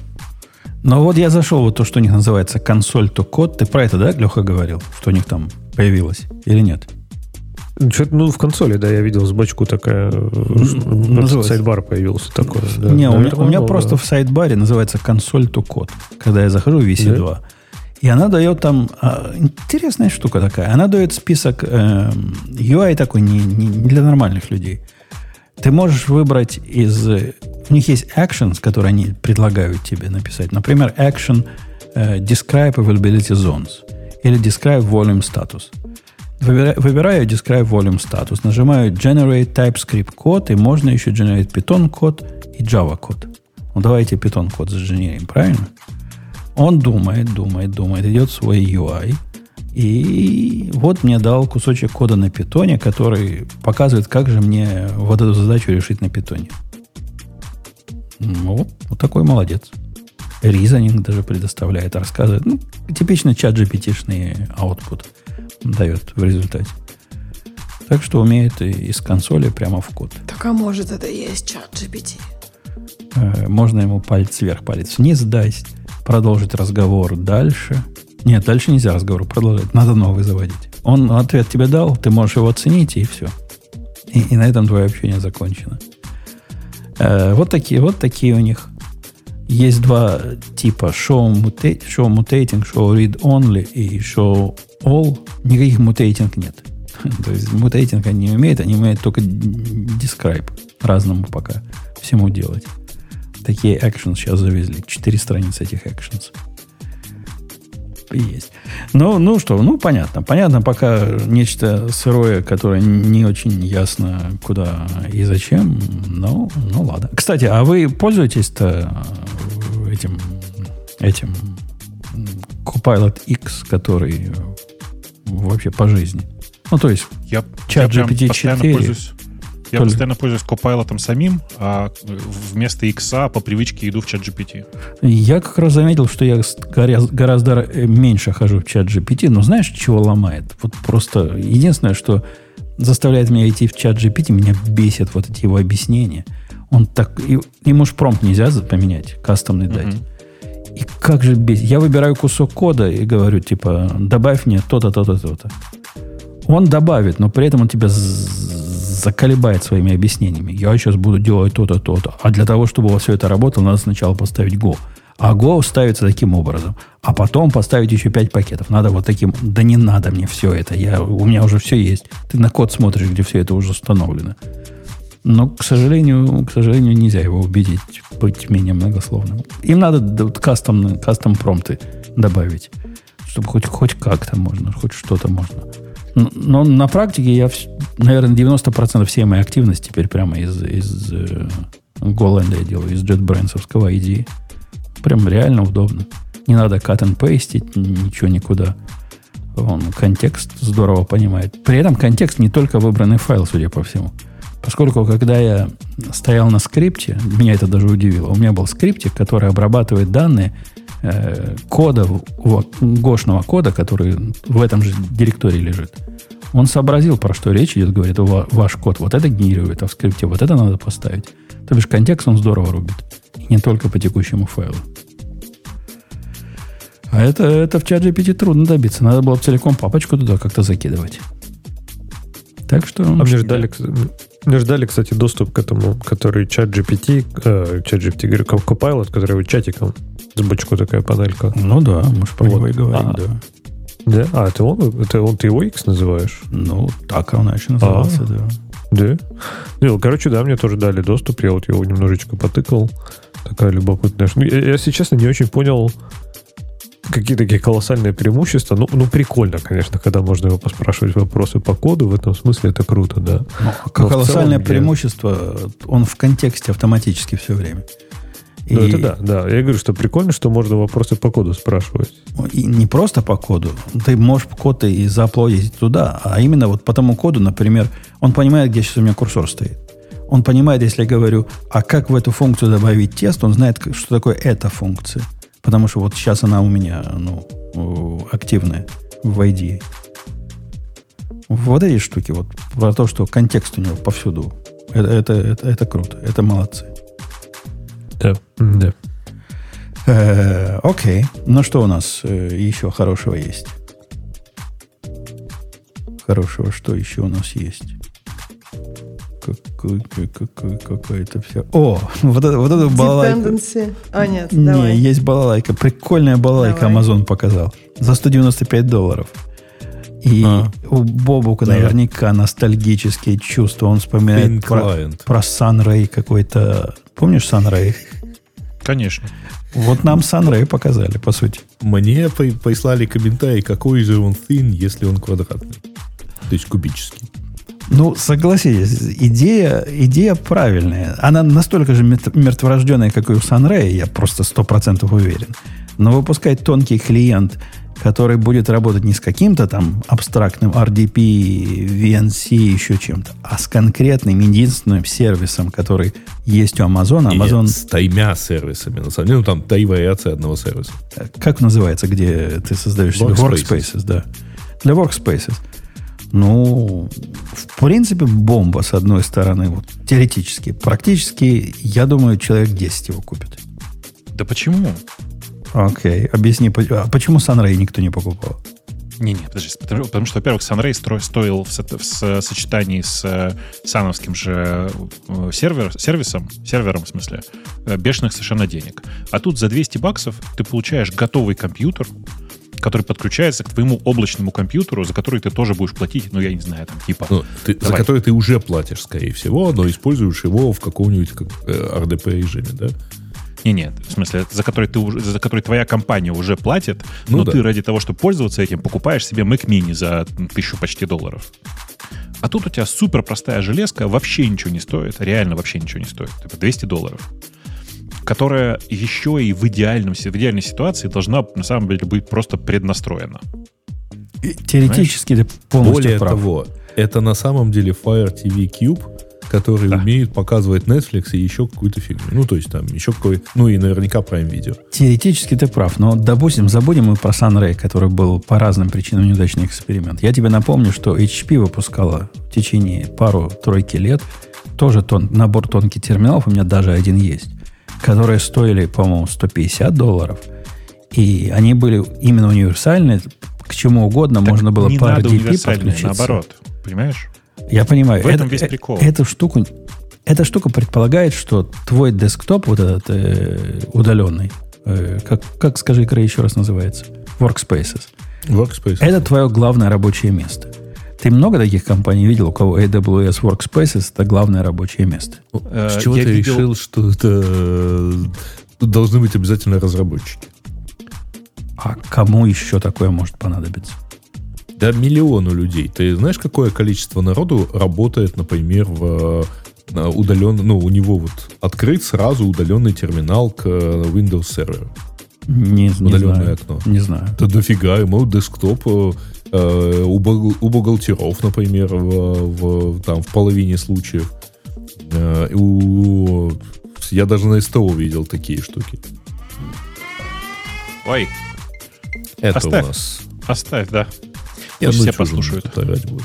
Но вот я зашел вот то, что у них называется консоль то код. Ты про это, да, Леха, говорил? Что у них там появилось или нет? Что-то, ну, в консоли, да, я видел сбочку такая, Называется. сайдбар появился такой. Да. Не, у меня, у меня был, просто да. в сайт-баре называется консоль то код. Когда я захожу в VC2. И она дает там... а, интересная штука такая. Она дает список эм, UI такой не, не- не для нормальных людей. Ты можешь выбрать из... э, У них есть actions, которые они предлагают тебе написать. Например, action э, describe availability zones или describe volume status. Выбира- Выбираю describe volume status, нажимаю generate TypeScript код, и можно еще generate Python код и Java код. Ну, давайте Python код заженерим, правильно? Он думает, думает, думает, идет в свой UI. И вот мне дал кусочек кода на питоне, который показывает, как же мне вот эту задачу решить на питоне. Ну, вот, такой молодец. Reasoning даже предоставляет, рассказывает. Ну, типично чат GPT-шный output дает в результате. Так что умеет и из консоли прямо в код. Так а может это и есть чат GPT? Э, Можно ему палец вверх, палец вниз дать, продолжить разговор дальше. Нет, дальше нельзя разговор продолжать, надо новый заводить. Он ответ тебе дал, ты можешь его оценить, и все. И, и на этом твое общение закончено. Э, вот, такие, вот такие у них. Есть два типа show, mutate, show mutating, show read only и show all. Никаких mutating нет. То есть mutating они не умеют, они умеют только describe разному пока всему делать. Такие actions сейчас завезли. Четыре страницы этих actions. Есть. Ну, ну что, ну понятно. Понятно, пока нечто сырое, которое не очень ясно, куда и зачем. Ну, ну ладно. Кстати, а вы пользуетесь-то э, этим, этим Copilot X, который вообще по жизни? Ну, то есть, Я, Чат я прям GPT-4 постоянно пользуюсь. Я Только- постоянно пользуюсь Copilot самим, а вместо X по привычке иду в чат GPT. Я как раз заметил, что я гораздо э, меньше хожу в чат GPT, но знаешь, чего ломает? Вот просто единственное, что заставляет меня идти в чат GPT, меня бесит вот эти его объяснения. Он так... и- Ему ж промпт нельзя поменять, кастомный дать. И как же бесит. Я выбираю кусок кода и говорю, типа, добавь мне то-то, то-то, то-то. Он добавит, но при этом он тебя заколебает своими объяснениями. Я сейчас буду делать то-то, то-то. А для того, чтобы у вас все это работало, надо сначала поставить Go. А Go ставится таким образом. А потом поставить еще 5 пакетов. Надо вот таким. Да не надо мне все это. Я, у меня уже все есть. Ты на код смотришь, где все это уже установлено. Но, к сожалению, к сожалению, нельзя его убедить быть менее многословным. Им надо вот кастом, кастом промпты добавить, чтобы хоть, хоть как-то можно, хоть что-то можно. Н- Но на практике я, наверное, 90% всей моей активности теперь прямо из, из э, Golang я делаю, из JetBrains IDE. Прям реально удобно. Не надо cut and paste, ничего никуда. Он контекст здорово понимает. При этом контекст не только выбранный файл, судя по всему. Поскольку, когда я стоял на скрипте, меня это даже удивило. У меня был скриптик, который обрабатывает данные э, кода, гошного кода, который в этом же директории лежит. Он сообразил, про что речь идет, говорит, «Ва- ваш код вот это генерирует, а в скрипте вот это надо поставить. То бишь контекст он здорово рубит. И не только по текущему файлу. А это, это в чат GPT трудно добиться. Надо было бы целиком папочку туда как-то закидывать. Так что... А мне мне ждали, кстати, доступ к этому, который чат GPT, э, чат GPT, говорю, как Copilot, который чатиком с бочку такая панелька. Ну да, мы же про Вот. него и говорим, А. да. Да? А, это он? Это он, ты его X называешь? Ну, так он еще назывался, да. Да? Ну, короче, да, мне тоже дали доступ, я вот его немножечко потыкал. Такая любопытная. ш- я, я, если честно, не очень понял, какие такие колоссальные преимущества. Ну, ну, прикольно, конечно, когда можно его поспрашивать вопросы по коду. В этом смысле это круто, да. Ну, Но в колоссальное целом преимущество, он в контексте автоматически все время. Ну, это да, да. Я говорю, что прикольно, что можно вопросы по коду спрашивать. И не просто по коду. Ты можешь код и заплодить туда, а именно вот по тому коду, например, он понимает, где сейчас у меня курсор стоит. Он понимает, если я говорю, а как в эту функцию добавить тест, он знает, что такое эта функция. Потому что вот сейчас она у меня ну, активная в ID. Вот эти штуки, вот про то, что контекст у него повсюду. Это, это, это, это круто, это молодцы. Да, да. Э, окей. Ну что у нас э, еще хорошего есть? Хорошего, что еще у нас есть? Какой, какой, какая-то вся... О, вот это, вот это балалайка. Dependency. А, нет, Не, давай. есть балалайка. Прикольная балалайка Давай. Amazon показал. За 195 долларов. И А. у Бобука Да. наверняка ностальгические чувства. Он вспоминает про, Client. про Sunray какой-то. Помнишь Sunray? Конечно. Вот нам Sunray показали, по сути. Мне при- прислали комментарий, какой же он thin, если он квадратный. То есть кубический. Ну, согласитесь, идея, идея правильная. Она настолько же мертворожденная, как и у Sunray, я просто сто процентов уверен. Но выпускать тонкий клиент, который будет работать не с каким-то там абстрактным RDP, VNC, еще чем-то, а с конкретным единственным сервисом, который есть у Amazon. Нет, Amazon, с тремя сервисами. На самом деле, ну там три вариации одного сервиса. как называется, где ты создаешь себе Workspaces. workspaces, да. Для workspaces. Ну, в принципе, бомба, с одной стороны, вот, теоретически. Практически, я думаю, человек 10 его купит. Да почему? Окей, объясни, по- а почему Sunray никто не покупал? Не-не, подожди. Потому, потому что, во-первых, Sunray стро- стоил в, со- в со- сочетании с э, сановским же э, сервер, сервисом, сервером, в смысле, э, бешеных совершенно денег. А тут за 200 баксов ты получаешь готовый компьютер, который подключается к твоему облачному компьютеру, за который ты тоже будешь платить, ну, я не знаю, там, типа... Ну, ты- за который ты уже платишь, скорее всего, но используешь его в каком-нибудь как, э, RDP режиме, да? Не-не, в смысле, за который, ты уже, за который твоя компания уже платит, Ну но да. ты ради того, чтобы пользоваться этим, покупаешь себе Mac Mini за тысячу почти долларов. А тут у тебя супер простая железка, вообще ничего не стоит, реально вообще ничего не стоит, типа 200 долларов, которая еще и в, идеальном, в идеальной ситуации должна на самом деле быть просто преднастроена. И Теоретически ты полностью Более прав. того, это на самом деле Fire TV Cube, который Да. умеет показывать Netflix и еще какую-то фигню. Ну, то есть там еще какой... Ну, и наверняка Prime Video. Теоретически ты прав, но, допустим, забудем мы про Sunray, который был по разным причинам неудачный эксперимент. Я тебе напомню, что HP выпускала в течение пару-тройки лет тоже тон, набор тонких терминалов, у меня даже один есть, которые стоили, по-моему, 150 долларов. И они были именно универсальные, к чему угодно Так можно было не по RDP подключиться. наоборот, понимаешь? Я понимаю. В этом это- весь э- прикол. Эту штуку, эта штука предполагает, что твой десктоп, вот этот э, удаленный, э, как, как, скажи, Крей, еще раз называется? Workspaces. Workspace. Это твое главное рабочее место. Ты много таких компаний видел, у кого AWS Workspaces это главное рабочее место? Ну, Э, С чего я ты видел- решил, что это э, должны быть обязательно разработчики? А кому еще такое может понадобиться? Да миллиону людей. Ты знаешь, какое количество народу работает, например, в удаленный, ну, у него вот открыт сразу удаленный терминал к э, Windows серверу. Не, не Удаленное знаю. окно. Не знаю. Да дофига, ему десктоп э, у, бухгал- у бухгалтеров, например, в, в- там, в половине случаев. Э, у, я даже на СТО видел такие штуки. Ой, Это Оставь. у нас... оставь, да. Я Пусть все послушают. тут орать буду.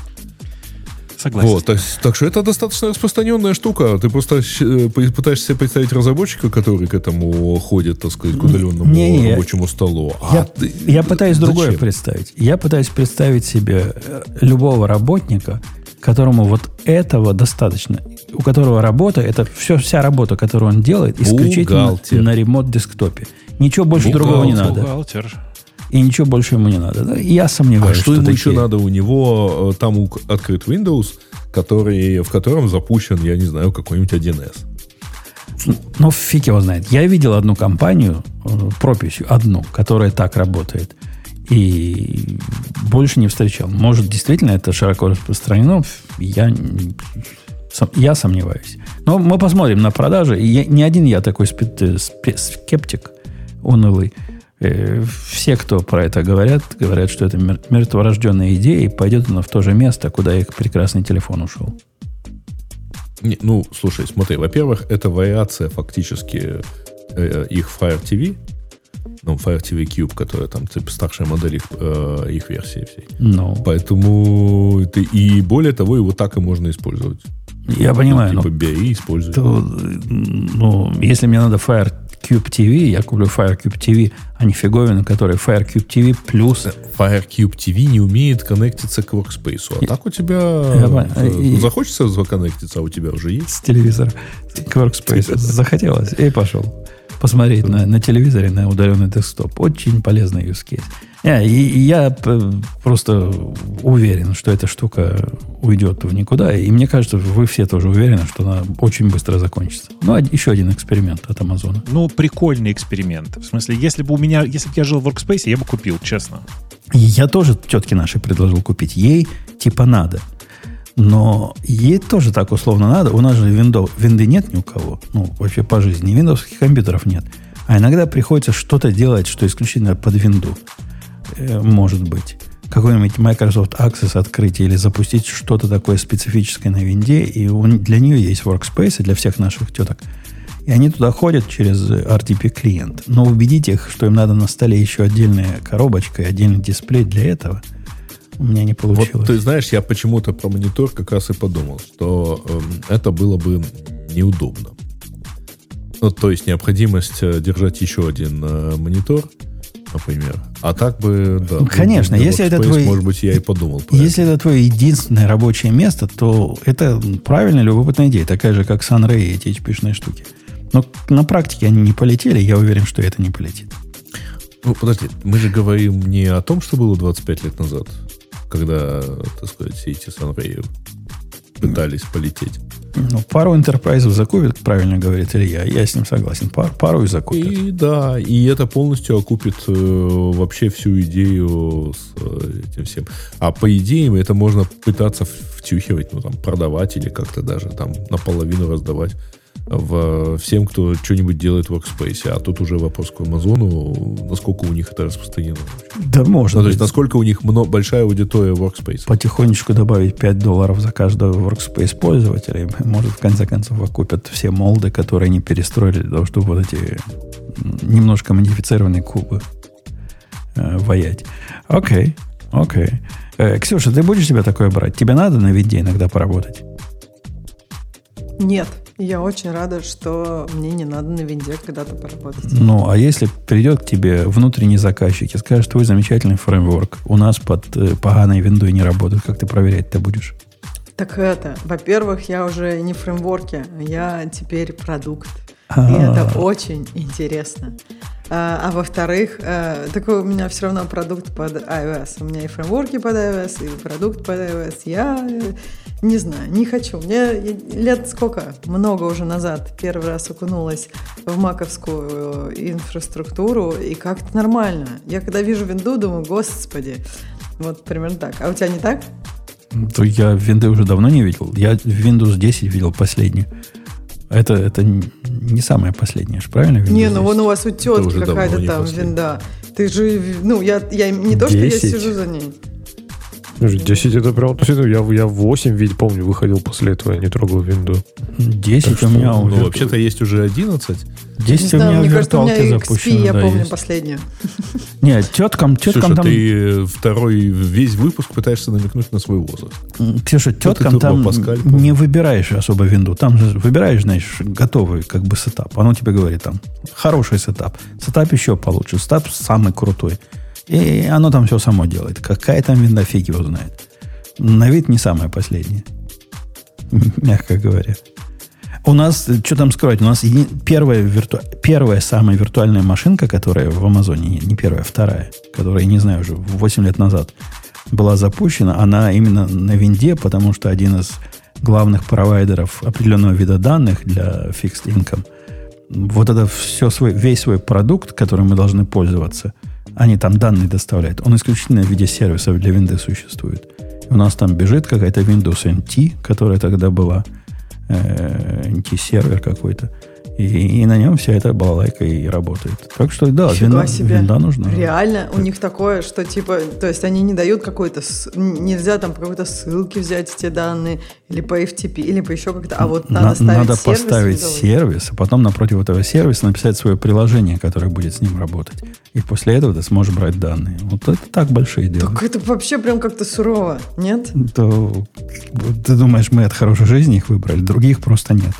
Согласен. Вот, так, так что это достаточно распространенная штука. Ты просто э, пытаешься себе представить разработчика, который к этому ходит, так сказать, к удаленному Не-не, рабочему столу. А Я, ты- я пытаюсь другое зачем? представить. Я пытаюсь представить себе э, любого работника, которому вот этого достаточно, у которого работа, это все, вся работа, которую он делает, исключительно Бухгалтер. на ремонт-десктопе. Ничего больше другого не Бухгалтер. надо. Бухгалтер. И ничего больше ему не надо. Да, Я А сомневаюсь, что ему такие- еще надо? У него э, там открыт Windows, который, в котором запущен, я не знаю, какой-нибудь 1С. Ну, фиг его знает. Я видел одну компанию, э, прописью, одну, которая так работает. И больше не встречал. Может, действительно это широко распространено. Я Я сомневаюсь. Но мы посмотрим на продажи. Я- не один я такой спе- э, спе- скептик унылый. Э, Все, кто про это говорят, говорят, что это мер- мертворожденная идея, и пойдет она в то же место, куда их прекрасный телефон ушел. Не, ну, слушай, смотри, во-первых, это вариация фактически э, их Fire TV, ну, Fire TV Cube, которая там типа, старшая модель их, э, их версии всей. Ну, Поэтому ты, и более того, его так и можно использовать. я понимаю, но Типа бери и используй. то, ну, если мне надо Fire Cube TV, я куплю Fire Cube TV, а не фиговину, которая Fire Cube TV плюс FireCube TV не умеет коннектиться к Workspace. А так у тебя Я э, захочется законнектиться, а у тебя уже есть. с телевизора, к Workspace. Захотелось, и пошел. Посмотреть на, на телевизоре, на удаленный десктоп. Очень полезный use case. И я п- просто уверен, что эта штука уйдет в никуда. И мне кажется, вы все тоже уверены, что она очень быстро закончится. Ну, еще один эксперимент от Амазона. Ну, прикольный эксперимент. В смысле, если бы у меня, если бы я жил в Workspace, я бы купил, честно. Я тоже тетке нашей предложил купить. Ей типа надо. Но ей тоже так условно надо. У нас же виндов, винды нет ни у кого. Ну, вообще по жизни. Виндовских компьютеров нет. А иногда приходится что-то делать, что исключительно под винду. Э, может быть. Какой-нибудь Microsoft Access открыть или запустить что-то такое специфическое на винде. И у н- для нее есть Workspace, и для всех наших теток. И они туда ходят через RTP клиент. Но убедить их, что им надо на столе еще отдельная коробочка и отдельный дисплей для этого, у меня не Вот получилось. ты знаешь, я почему-то про монитор как раз и подумал, что эм, это было бы неудобно. Ну, то есть необходимость э, держать еще один э, монитор, например. А так бы, да. Ну, конечно, если это твой- Может быть, я и подумал. про Если это твое единственное рабочее место, то это правильная любопытная идея, такая же, как Sunray и эти HP-шные штуки. Но на практике они не полетели, я уверен, что это не полетит. Ну, подожди, мы же говорим не о том, что было 25 лет назад, когда, так сказать, все эти Sunray пытались полететь. Ну, пару интерпрайзов закупит, правильно говорит Илья, я с ним согласен. Пар- пару и закупит. И да, и это полностью окупит э, вообще всю идею с э, этим всем. А по идеям это можно пытаться втюхивать, ну там продавать или как-то даже там наполовину раздавать в, всем, кто что-нибудь делает в Workspace. А тут уже вопрос к Амазону, насколько у них это распространено. Да можно. Ну, то есть, насколько у них много, большая аудитория Workspace. потихонечку добавить 5 долларов за каждого Workspace пользователя. и, Может, в конце концов, окупят все молды, которые они перестроили для того, чтобы вот эти немножко модифицированные кубы э, воять. Окей, окей. Э, Ксюша, ты будешь себе такое брать? Тебе надо на виде иногда поработать? Нет, я очень рада, что мне не надо на винде когда-то поработать. Ну, а если придет к тебе внутренний заказчик и скажет, твой замечательный фреймворк у нас под э, поганой виндой не работает, как ты проверять-то будешь? Так это, во-первых, я уже не в фреймворке, я теперь продукт. И А. это очень интересно. А, а во-вторых, э, такой у меня все равно продукт под iOS. У меня и фреймворки под iOS, и продукт под iOS. Я э, не знаю, не хочу. Мне лет сколько? Много уже назад первый раз окунулась в маковскую инфраструктуру, и как-то нормально. Я когда вижу винду, думаю, господи, вот примерно так. А у тебя не так? То я винды уже давно не видел. Я Windows 10 видел последнюю. Это, это не самое последнее, ж правильно? Windows Не, ну 10? вон у вас у тетки какая-то там винда. Ты же, ну, я, я не то, что я 10. сижу за ней. Слушай, 10 это прям. Я, я в 8 ведь помню, выходил после этого, я не трогал винду. 10 Так у меня. Ну, вообще-то есть уже 11. 10 Не у знаю, меня мне в кажется, у меня XP, запущено. я да, помню есть. последнюю. Нет, теткам, теткам Слушай, там... ты второй весь выпуск пытаешься намекнуть на свой возраст. Ксюша, теткам ты там Паскаль, не выбираешь особо винду. Там же выбираешь, знаешь, готовый как бы setup. Оно тебе говорит там, хороший setup. Setup еще получше. Setup самый крутой. И оно там все само делает. Какая там винда, фиг его знает. На вид не самое последнее. Мягко говоря. У нас, что там скрывать, у нас первая, вирту... первая самая виртуальная машинка, которая в Амазоне, не- не первая, а вторая, которая, не знаю, уже 8 лет назад была запущена, она именно на винде, потому что один из главных провайдеров определенного вида данных для fixed income, вот это все свой, весь свой продукт, которым мы должны пользоваться, они там данные доставляют, он исключительно в виде сервисов для винды существует. У нас там бежит какая-то Windows NT, которая тогда была, э, сервер какой-то. И, и на нем вся эта балалайка и работает. Так что да, Нифига винда, себе. винда нужна. Реально, у них такое, что типа, то есть они не дают какой-то, нельзя там по какой-то ссылке взять эти данные, или по FTP, или по еще как-то, а вот надо На- ставить надо сервис поставить виндовый. сервис, а потом напротив этого сервиса написать свое приложение, которое будет с ним работать. И после этого ты сможешь брать данные. Вот это так большие дела. Так это вообще прям как-то сурово, нет? То ты думаешь, мы от хорошей жизни их выбрали, других просто нет.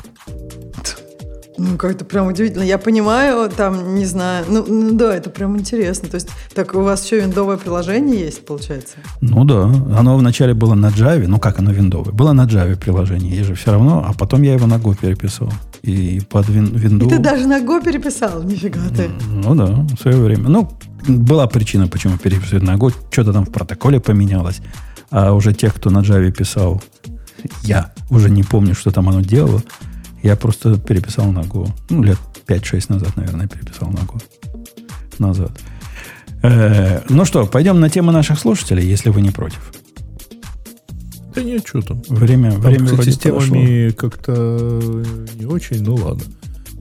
Ну, как-то прям удивительно. Я понимаю, там, не знаю, ну, ну да, это прям интересно. То есть, так у вас еще виндовое приложение есть, получается? Ну да, оно вначале было на Java, ну как оно виндовое? Было на Java приложение, есть же все равно, а потом я его на Go переписал. И под вин, винду... И ты даже на Go переписал, нифига ты. Ну да, в свое время. Ну, была причина, почему переписывать на Go. Что-то там в протоколе поменялось. А уже тех, кто на Java писал, я уже не помню, что там оно делало. Я просто переписал на Go. Ну, лет 5-6 назад, наверное, переписал на Go. Назад. Э, ну что, пойдем на тему наших слушателей, если вы не против. Да нет, что там. Время, Там, время кстати, с темами как-то не очень, ну ладно.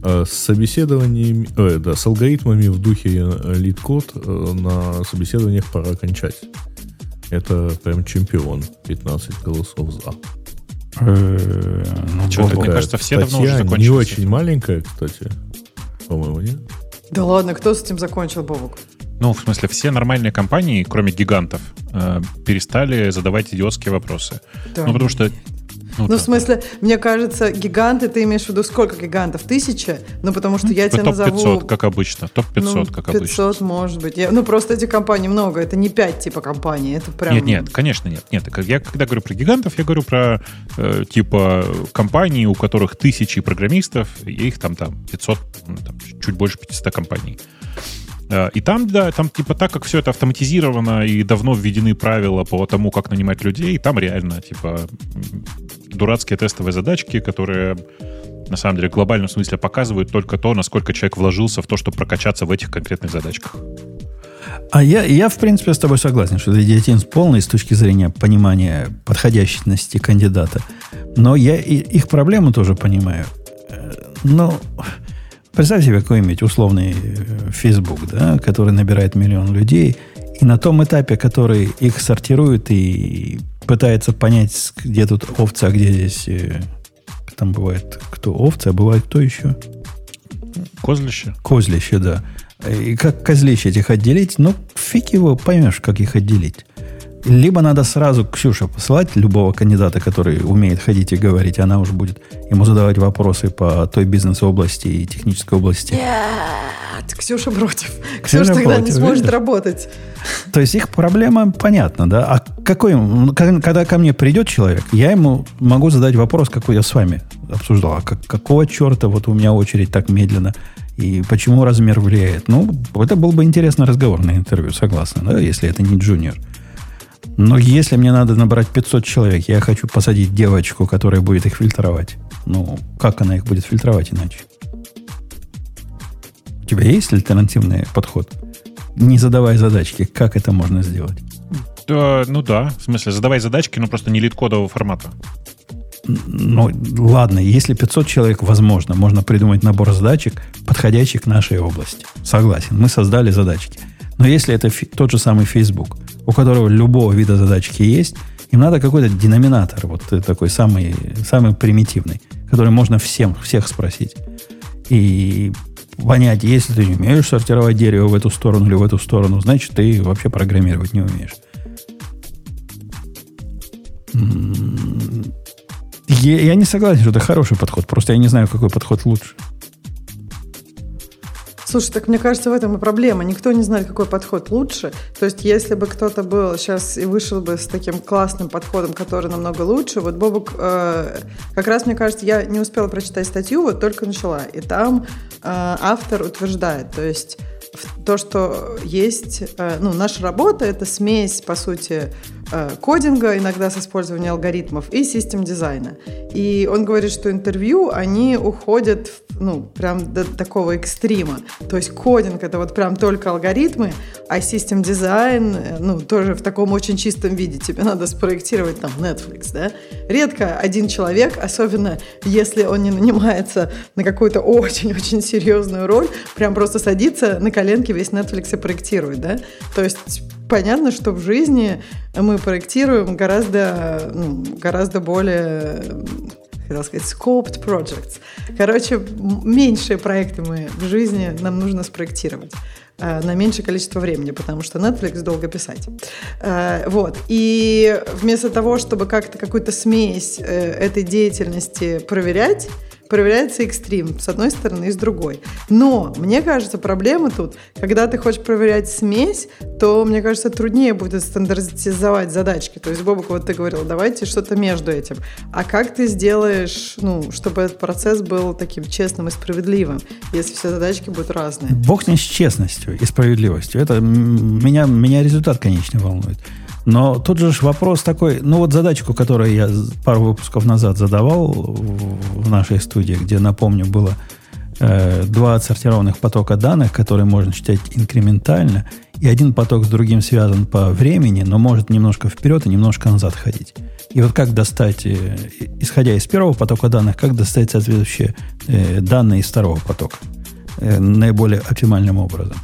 А С собеседованиями, э, да, с алгоритмами в духе LeetCode э, на собеседованиях пора кончать. Это прям чемпион. 15 голосов за. Э, ну, так мне кажется, все давно уже закончили Не очень маленькая, кстати. По-моему, нет? Да ладно, кто с этим закончил, Бобок? Ну, в смысле, все нормальные компании, кроме гигантов, э, перестали задавать идиотские вопросы. Да. Ну, потому что... Ну, да, в смысле, мне кажется, гиганты, ты имеешь в виду сколько гигантов? Тысяча? Ну, потому что я да. тебе Топ-500, назову... как обычно. Топ-500, ну, как 500, обычно. может быть. Я- ну, просто этих компаний много. Это не пять типа компаний. Это прям... Нет, нет, конечно, нет. Нет, я когда говорю про гигантов, я говорю про э, типа компании, у которых тысячи программистов, и их там, там 500, ну, там, чуть больше 500 компаний. Э, И там, да, там типа так как все это автоматизировано и давно введены правила по тому, как нанимать людей, там реально типа дурацкие тестовые задачки, которые на самом деле в глобальном смысле показывают только то, насколько человек вложился в то, чтобы прокачаться в этих конкретных задачках. А я, я, в принципе, с тобой согласен, что это идиотизм полный с точки зрения понимания подходящности кандидата. Но я и их проблему тоже понимаю. Э, Но представь себе какой-нибудь условный э, Facebook, да, который набирает миллион людей, и на том этапе, который их сортирует и пытается понять, где тут овцы, а где здесь... э, Там бывает кто овцы, а бывает кто еще? Козлище. Козлище, да. И как козлище этих отделить? Ну, фиг его поймешь, как их отделить. Либо надо сразу Ксюше посылать любого кандидата, который умеет ходить и говорить, она уже будет ему задавать вопросы по той бизнес-области и технической области. Нет, Ксюша против. Ксюша Ксюша тогда не против, сможет видишь? работать. То есть их проблема понятна, да? А какой, ну, когда ко мне придет человек, я ему могу задать вопрос, какой я с вами обсуждал. А как- какого черта вот у меня очередь так медленно? И почему размер влияет? Ну, это был бы интересный разговор на интервью, согласна, да, если это не джуниор. Но если мне надо набрать 500 человек, я хочу посадить девочку, которая будет их фильтровать. Ну, как она их будет фильтровать иначе? У тебя есть альтернативный подход? Не задавай задачки, как это можно сделать? Да, ну да, в смысле, задавай задачки, но просто не лид-кодового формата. Ну, ладно, если 500 человек, возможно, можно придумать набор задачек, подходящих к нашей области. Согласен, мы создали задачки. Но если это фи- тот же самый Facebook, у которого любого вида задачки есть, им надо какой-то деноминатор, вот такой самый, самый примитивный, который можно всем, всех спросить. И понять, если ты не умеешь сортировать дерево в эту сторону или в эту сторону, значит, ты вообще программировать не умеешь. Я, я не согласен, что это хороший подход. Просто я не знаю, какой подход лучше. Слушай, так мне кажется, в этом и проблема. Никто не знает, какой подход лучше. То есть, если бы кто-то был сейчас и вышел бы с таким классным подходом, который намного лучше, вот Бобок, э, как раз мне кажется, я не успела прочитать статью, вот только начала, и там э, автор утверждает, то есть то, что есть, э, ну, наша работа это смесь, по сути, кодинга, иногда с использованием алгоритмов, и систем дизайна. И он говорит, что интервью, они уходят ну, прям до такого экстрима. То есть кодинг — это вот прям только алгоритмы, а систем дизайн, э, ну, тоже в таком очень чистом виде. Тебе надо спроектировать там Netflix, да? Редко один человек, особенно если он не нанимается на какую-то очень-очень серьезную роль, прям просто садится на коленке весь Netflix и проектирует, да? То есть понятно, что в жизни мы проектируем гораздо, ну, гораздо более хотел сказать, scoped projects. Короче, меньшие проекты мы в жизни нам нужно спроектировать э, на меньшее количество времени, потому что Netflix долго писать. Э, вот. И вместо того, чтобы как-то какую-то смесь э, этой деятельности проверять, проверяется экстрим с одной стороны и с другой. Но, мне кажется, проблема тут, когда ты хочешь проверять смесь, то, мне кажется, труднее будет стандартизовать задачки. То есть, Бобок, вот ты говорил, давайте что-то между этим. А как ты сделаешь, ну, чтобы этот процесс был таким честным и справедливым, если все задачки будут разные? Бог не с честностью и справедливостью. Это меня, меня результат, конечно, волнует. Но тут же вопрос такой, ну вот задачку, которую я пару выпусков назад задавал в нашей студии, где, напомню, было э, два отсортированных потока данных, которые можно читать инкрементально, и один поток с другим связан по времени, но может немножко вперед и немножко назад ходить. И вот как достать, э, исходя из первого потока данных, как достать соответствующие э, данные из второго потока э, наиболее оптимальным образом.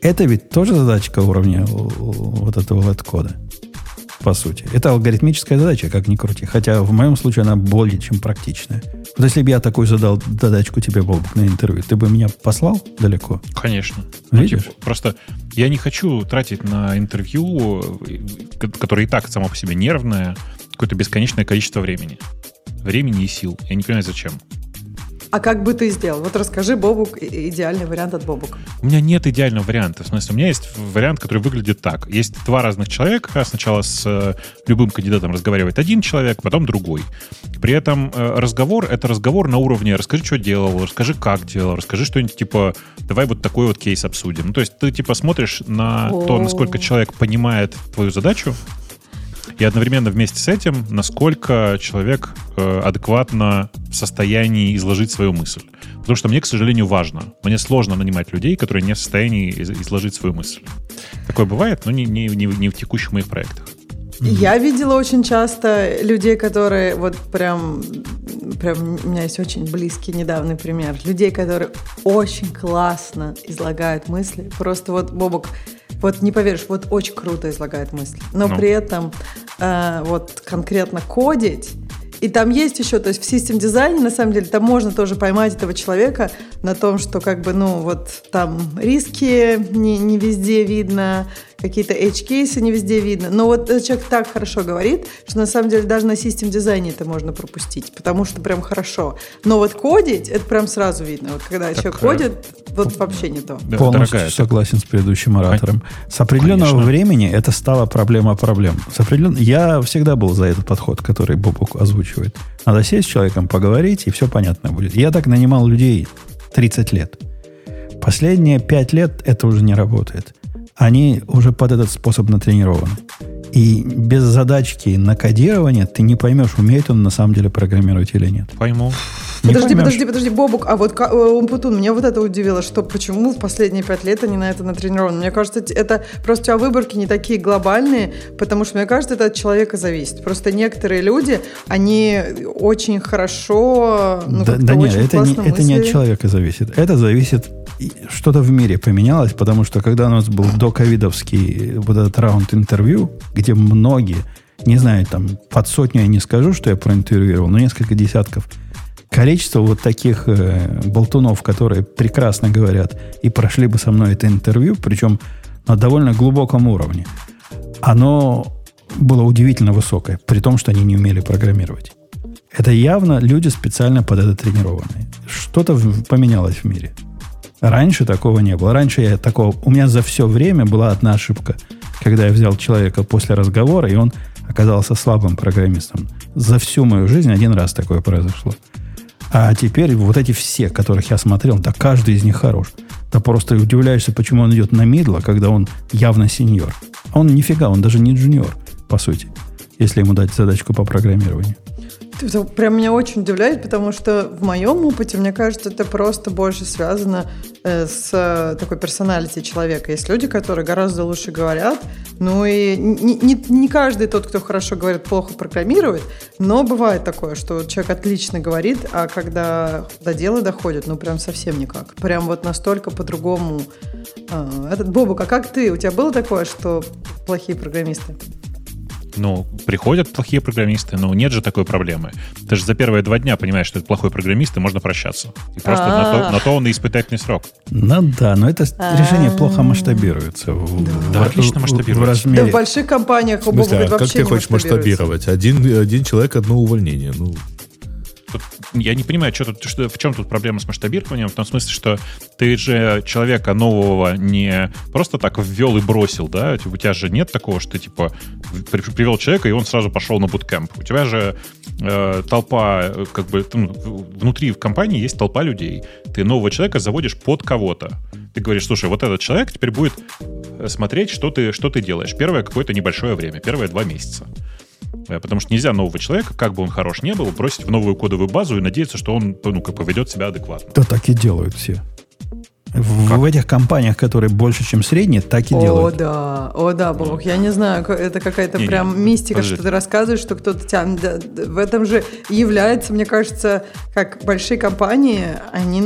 Это ведь тоже задачка уровня вот этого LED-кода, по сути. Это алгоритмическая задача, как ни крути. Хотя в моем случае она более чем практичная. Вот если бы я такую задал задачку тебе, Бобок, на интервью, ты бы меня послал далеко? Конечно. Видишь? Ну, типа, просто я не хочу тратить на интервью, которое и так само по себе нервное, какое-то бесконечное количество времени. Времени и сил. Я не понимаю, зачем. А как бы ты сделал? Вот расскажи, Бобук, идеальный вариант от Бобука. У меня нет идеального варианта. В смысле, у меня есть вариант, который выглядит так. Есть два разных человека. Сначала с э, любым кандидатом разговаривает один человек, потом другой. При этом э, разговор — это разговор на уровне «расскажи, что делал», «расскажи, как делал», «расскажи что-нибудь типа «давай вот такой вот кейс обсудим». Ну, то есть ты типа смотришь на О. то, насколько человек понимает твою задачу, и одновременно вместе с этим, насколько человек э, адекватно в состоянии изложить свою мысль. Потому что мне, к сожалению, важно. Мне сложно нанимать людей, которые не в состоянии изложить свою мысль. Такое бывает, но не, не, не, не в текущих моих проектах. Я видела очень часто людей, которые вот прям, прям у меня есть очень близкий недавний пример. Людей, которые очень классно излагают мысли. Просто вот, Бобок, вот не поверишь, вот очень круто излагает мысли. Но ну. при этом э, вот конкретно кодить и там есть еще, то есть в систем дизайне, на самом деле, там можно тоже поймать этого человека на том, что как бы, ну, вот там риски не, не везде видно, какие-то edge-кейсы не везде видно. Но вот этот человек так хорошо говорит, что на самом деле даже на систем дизайне это можно пропустить, потому что прям хорошо. Но вот кодить, это прям сразу видно. Вот когда так, человек кодит, вот вообще не то. Да, Полностью дорогая, согласен с предыдущим оратором. С определенного Конечно. времени это стало проблема проблем. С определен... Я всегда был за этот подход, который Бобок озвучивает. Надо сесть с человеком, поговорить, и все понятно будет. Я так нанимал людей 30 лет. Последние 5 лет это уже не работает они уже под этот способ натренированы. И без задачки на кодирование ты не поймешь, умеет он на самом деле программировать или нет. Пойму. Не подожди, поймешь. подожди, подожди, Бобук, а вот э, Умпутун, меня вот это удивило, что почему в последние пять лет они на это натренированы. Мне кажется, это просто у тебя выборки не такие глобальные, потому что, мне кажется, это от человека зависит. Просто некоторые люди, они очень хорошо, ну, да, да нет, это не, это не от человека зависит. Это зависит что-то в мире поменялось, потому что когда у нас был до ковидовский вот этот раунд интервью, где многие, не знаю, там под сотню я не скажу, что я проинтервьюировал, но несколько десятков, количество вот таких э, болтунов, которые прекрасно говорят и прошли бы со мной это интервью, причем на довольно глубоком уровне, оно было удивительно высокое, при том, что они не умели программировать. Это явно люди специально под это тренированные. Что-то поменялось в мире. Раньше такого не было. Раньше я такого... У меня за все время была одна ошибка. Когда я взял человека после разговора, и он оказался слабым программистом. За всю мою жизнь один раз такое произошло. А теперь вот эти все, которых я смотрел, да каждый из них хорош. Да просто удивляешься, почему он идет на мидла, когда он явно сеньор. Он нифига, он даже не джуниор. по сути, если ему дать задачку по программированию. Это прям меня очень удивляет, потому что в моем опыте, мне кажется, это просто больше связано э, с э, такой персоналити человека. Есть люди, которые гораздо лучше говорят, ну и не, не, не каждый тот, кто хорошо говорит, плохо программирует, но бывает такое, что человек отлично говорит, а когда до дела доходит, ну прям совсем никак. Прям вот настолько по-другому. А, этот Бобук, а как ты? У тебя было такое, что плохие программисты? Ну, приходят плохие программисты, но нет же такой проблемы. Ты же за первые два дня понимаешь, что это плохой программист, и можно прощаться. И просто на то, на то он и испытательный срок. Ну да, но это решение плохо масштабируется. Да, отлично масштабируется. Да в больших компаниях у Бога а как ты хочешь масштабировать? Один, один человек, одно увольнение. Ну, тут, я не понимаю, что тут, что, в чем тут проблема с масштабированием, в том смысле, что ты же человека нового не просто так ввел и бросил, да? У тебя же нет такого, что ты, типа, привел человека, и он сразу пошел на буткемп. У тебя же э, толпа, как бы, ну, внутри в компании есть толпа людей. Ты нового человека заводишь под кого-то. Ты говоришь, слушай, вот этот человек теперь будет э, смотреть, что ты, что ты делаешь. Первое какое-то небольшое время, первые два месяца. Э, потому что нельзя нового человека, как бы он хорош не был, бросить в новую кодовую базу и надеяться, что он ну, как поведет себя адекватно. Да так и делают все. В, в этих компаниях, которые больше, чем средние, так и о, делают. О, да, о, да, Бог, я не знаю, это какая-то не, прям не, мистика, подожди. что ты рассказываешь, что кто-то тебя... В этом же является, мне кажется, как большие компании, они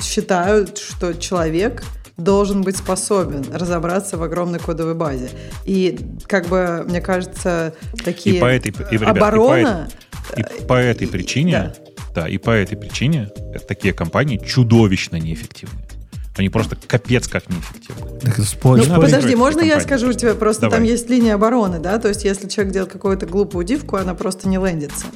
считают, что человек должен быть способен разобраться в огромной кодовой базе. И, как бы, мне кажется, такие... И по этой, и, ребят, оборона... И по, и по этой причине... Да. Да, и по этой причине такие компании чудовищно неэффективны. Они просто капец как неэффективны. Ну, подожди, можно я скажу тебе? Просто Давай. там есть линия обороны, да? То есть, если человек делает какую-то глупую дивку, она просто не лендится.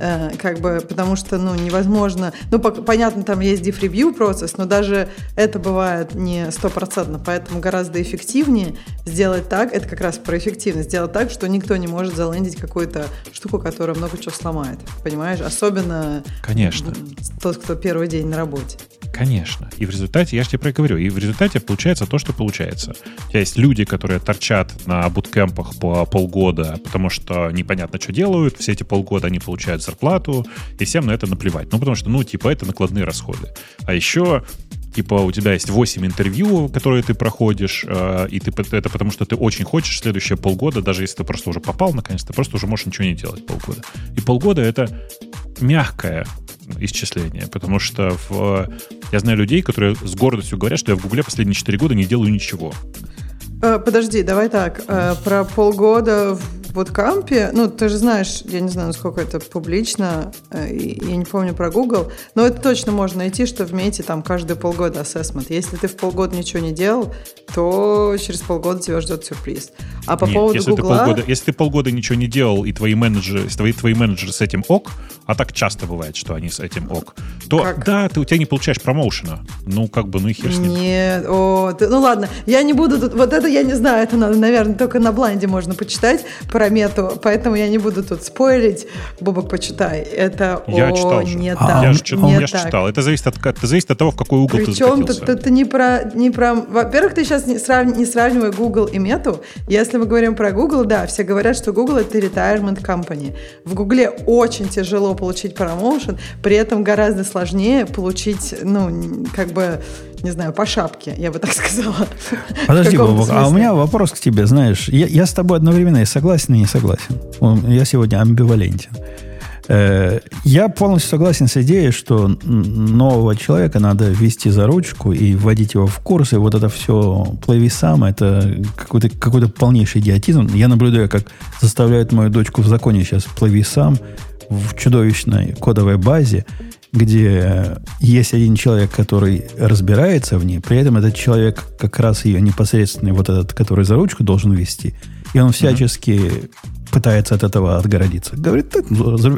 Э, как бы, потому что, ну, невозможно, ну, по, понятно, там есть diff-review процесс, но даже это бывает не стопроцентно, поэтому гораздо эффективнее сделать так, это как раз про эффективность, сделать так, что никто не может залендить какую-то штуку, которая много чего сломает, понимаешь? Особенно Конечно. тот, кто первый день на работе. Конечно. И в результате, я же тебе про говорю, и в результате получается то, что получается. У тебя есть люди, которые торчат на буткемпах по полгода, потому что непонятно, что делают. Все эти полгода они получают зарплату, и всем на это наплевать. Ну, потому что, ну, типа, это накладные расходы. А еще типа у тебя есть 8 интервью, которые ты проходишь, э, и ты, это потому что ты очень хочешь следующие полгода, даже если ты просто уже попал наконец, ты просто уже можешь ничего не делать полгода. И полгода это мягкое исчисление, потому что в, я знаю людей, которые с гордостью говорят, что я в Гугле последние 4 года не делаю ничего. Э, подожди, давай так. Э, про полгода буткампе, ну, ты же знаешь, я не знаю, насколько это публично, э, я не помню про Google, но это точно можно найти, что в Мете там каждые полгода ассессмент. Если ты в полгода ничего не делал, то через полгода тебя ждет сюрприз. А по Нет, поводу если Google... Ты полгода, если ты полгода ничего не делал, и твои менеджеры, твои, твои менеджеры с этим ок, а так часто бывает, что они с этим ок, то как? да, ты, у тебя не получаешь промоушена. Ну, как бы, ну и хер с ним. Нет, о, ты, ну ладно, я не буду тут, вот это я не знаю, это, надо, наверное, только на бланде можно почитать про мету, поэтому я не буду тут спойлить. Бобок, почитай. Это я о, читал не же. так. Я же, читал, я же читал. Это зависит, от, это зависит от того, в какой угол Причем ты Причем это не про, не про... Во-первых, ты сейчас не, срав... не сравнивай Google и Мету. Если мы говорим про Google, да, все говорят, что Google это retirement company. В Google очень тяжело получить промоушен, при этом гораздо сложнее получить, ну, как бы не знаю, по шапке, я бы так сказала. Подожди, Бобок, а у меня вопрос к тебе, знаешь, я, я с тобой одновременно и согласен, и не согласен. Я сегодня амбивалентен. Э, я полностью согласен с идеей, что нового человека надо вести за ручку и вводить его в курс, и вот это все плыви сам, это какой-то какой полнейший идиотизм. Я наблюдаю, как заставляют мою дочку в законе сейчас плыви сам в чудовищной кодовой базе, где есть один человек, который разбирается в ней, при этом этот человек как раз ее непосредственный, вот этот, который за ручку должен вести, и он всячески mm-hmm. пытается от этого отгородиться. Говорит, ты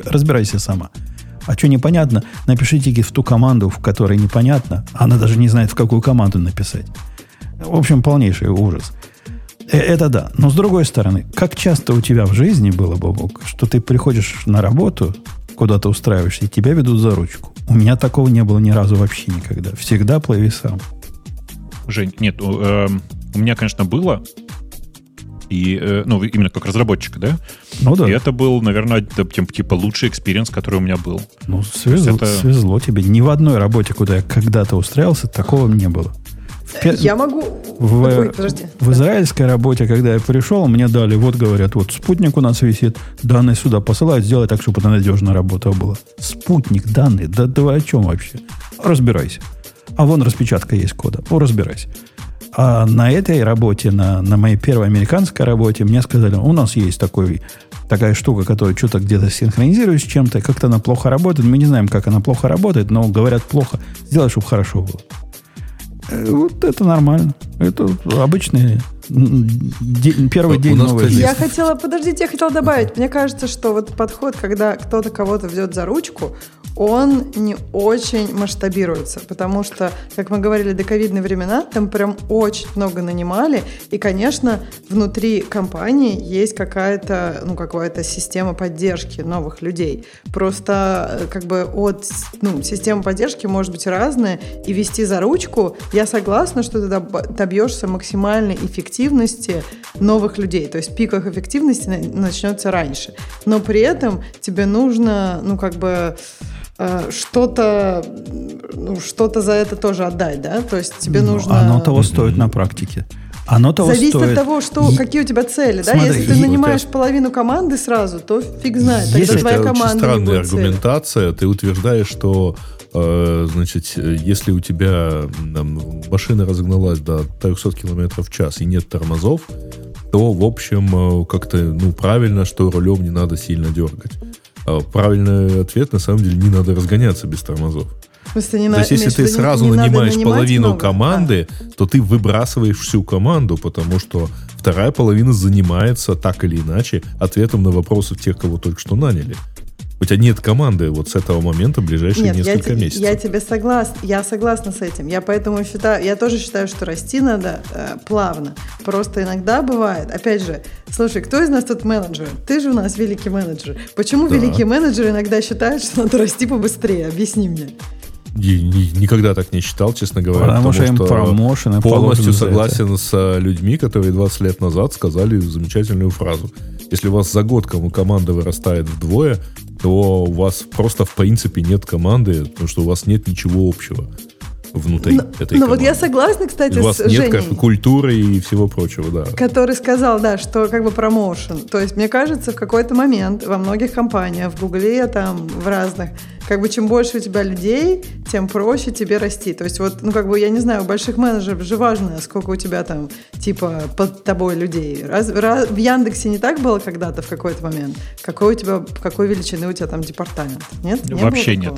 разбирайся сама. А что непонятно, напишите в ту команду, в которой непонятно. Она даже не знает, в какую команду написать. В общем, полнейший ужас. Э, это да. Но с другой стороны, как часто у тебя в жизни было, Бобок, что ты приходишь на работу, куда ты устраиваешься, и тебя ведут за ручку. У меня такого не было ни разу вообще никогда. Всегда плыви сам. Жень, нет, э, у меня, конечно, было. И, э, ну, именно как разработчика, да? Ну да. И это был, наверное, типа лучший experience, который у меня был. Ну, свезло, это- свезло тебе. Ни в одной работе, куда я когда-то устраивался, такого не было. Я могу... В, Ой, подожди. в израильской работе, когда я пришел, мне дали, вот говорят, вот спутник у нас висит, данные сюда посылают, сделай так, чтобы это надежно работа была. Спутник, данные, да, да вы о чем вообще? Разбирайся. А вон распечатка есть кода. О, разбирайся. А на этой работе, на, на моей первой американской работе, мне сказали, у нас есть такой, такая штука, которая что-то где-то синхронизирует с чем-то, как-то она плохо работает. Мы не знаем, как она плохо работает, но говорят плохо. Сделай, чтобы хорошо было. Э, Вот это нормально. Это обычный м, де- первый день новой жизни. Я хотела, подождите, я хотела добавить. Мне кажется, что вот подход, когда кто-то кого-то ведет за ручку, он не очень масштабируется, потому что, как мы говорили, до ковидные времена там прям очень много нанимали, и, конечно, внутри компании есть какая-то, ну, какая-то система поддержки новых людей. Просто э, как бы от, ну, системы поддержки может быть разная, и вести за ручку, я согласна, что ты доб- добьешься максимальной эффективности новых людей, то есть пик их эффективности на- начнется раньше. Но при этом тебе нужно, ну, как бы что-то ну, что-то за это тоже отдать, да? То есть тебе Ну, нужно... Оно того стоит на практике. Оно того Зависит стоит. от того, что, И- какие у тебя цели, да? Смотри, Если ты и- нанимаешь половину команды сразу, то фиг знает, тогда Если твоя это очень команда не странная будет цели. аргументация. Ты утверждаешь, что э, значит, э, если у тебя м, машина разогналась до 300 км в час и нет тормозов, то, в общем, э, как-то ну, правильно, что рулем не надо сильно дергать. А Правильный ответ, на самом деле, не надо разгоняться без тормозов. Смысле, не То есть, если ты сразу не нанимаешь половину много? команды, то ты выбрасываешь всю команду, потому что вторая половина занимается так или иначе ответом на вопросы тех, кого только что наняли. У тебя нет команды вот с этого момента в ближайшие Нет, я, несколько те- месяцев. я тебе согласна, я согласна с этим. Я поэтому считаю, я тоже считаю, что расти надо э, плавно. Просто иногда бывает, опять же, слушай, кто из нас тут менеджер? Ты же у нас великий менеджер. Почему Да. великий менеджер иногда считает, что надо расти побыстрее? Объясни мне. Я никогда так не считал, честно говоря. Потому что им промоушены полностью согласен с э, людьми, которые 20 лет назад сказали замечательную фразу. Если у вас за год кому команда вырастает вдвое, то у вас просто в принципе нет команды, потому что у вас нет ничего общего внутри Но, этой но вот я согласна, кстати, у вас с нет Женей. как культуры и всего прочего, да. который сказал, да, что как бы промоушен. То есть, мне кажется, в какой-то момент во многих компаниях, в Гугле, там, в разных, как бы чем больше у тебя людей, тем проще тебе расти. То есть, вот, ну, как бы, я не знаю, у больших менеджеров же важно, сколько у тебя там, типа, под тобой людей. Раз, раз- в Яндексе не так было когда-то в какой-то момент? Какой у тебя, какой величины у тебя там департамент? Нет? Не Вообще нет.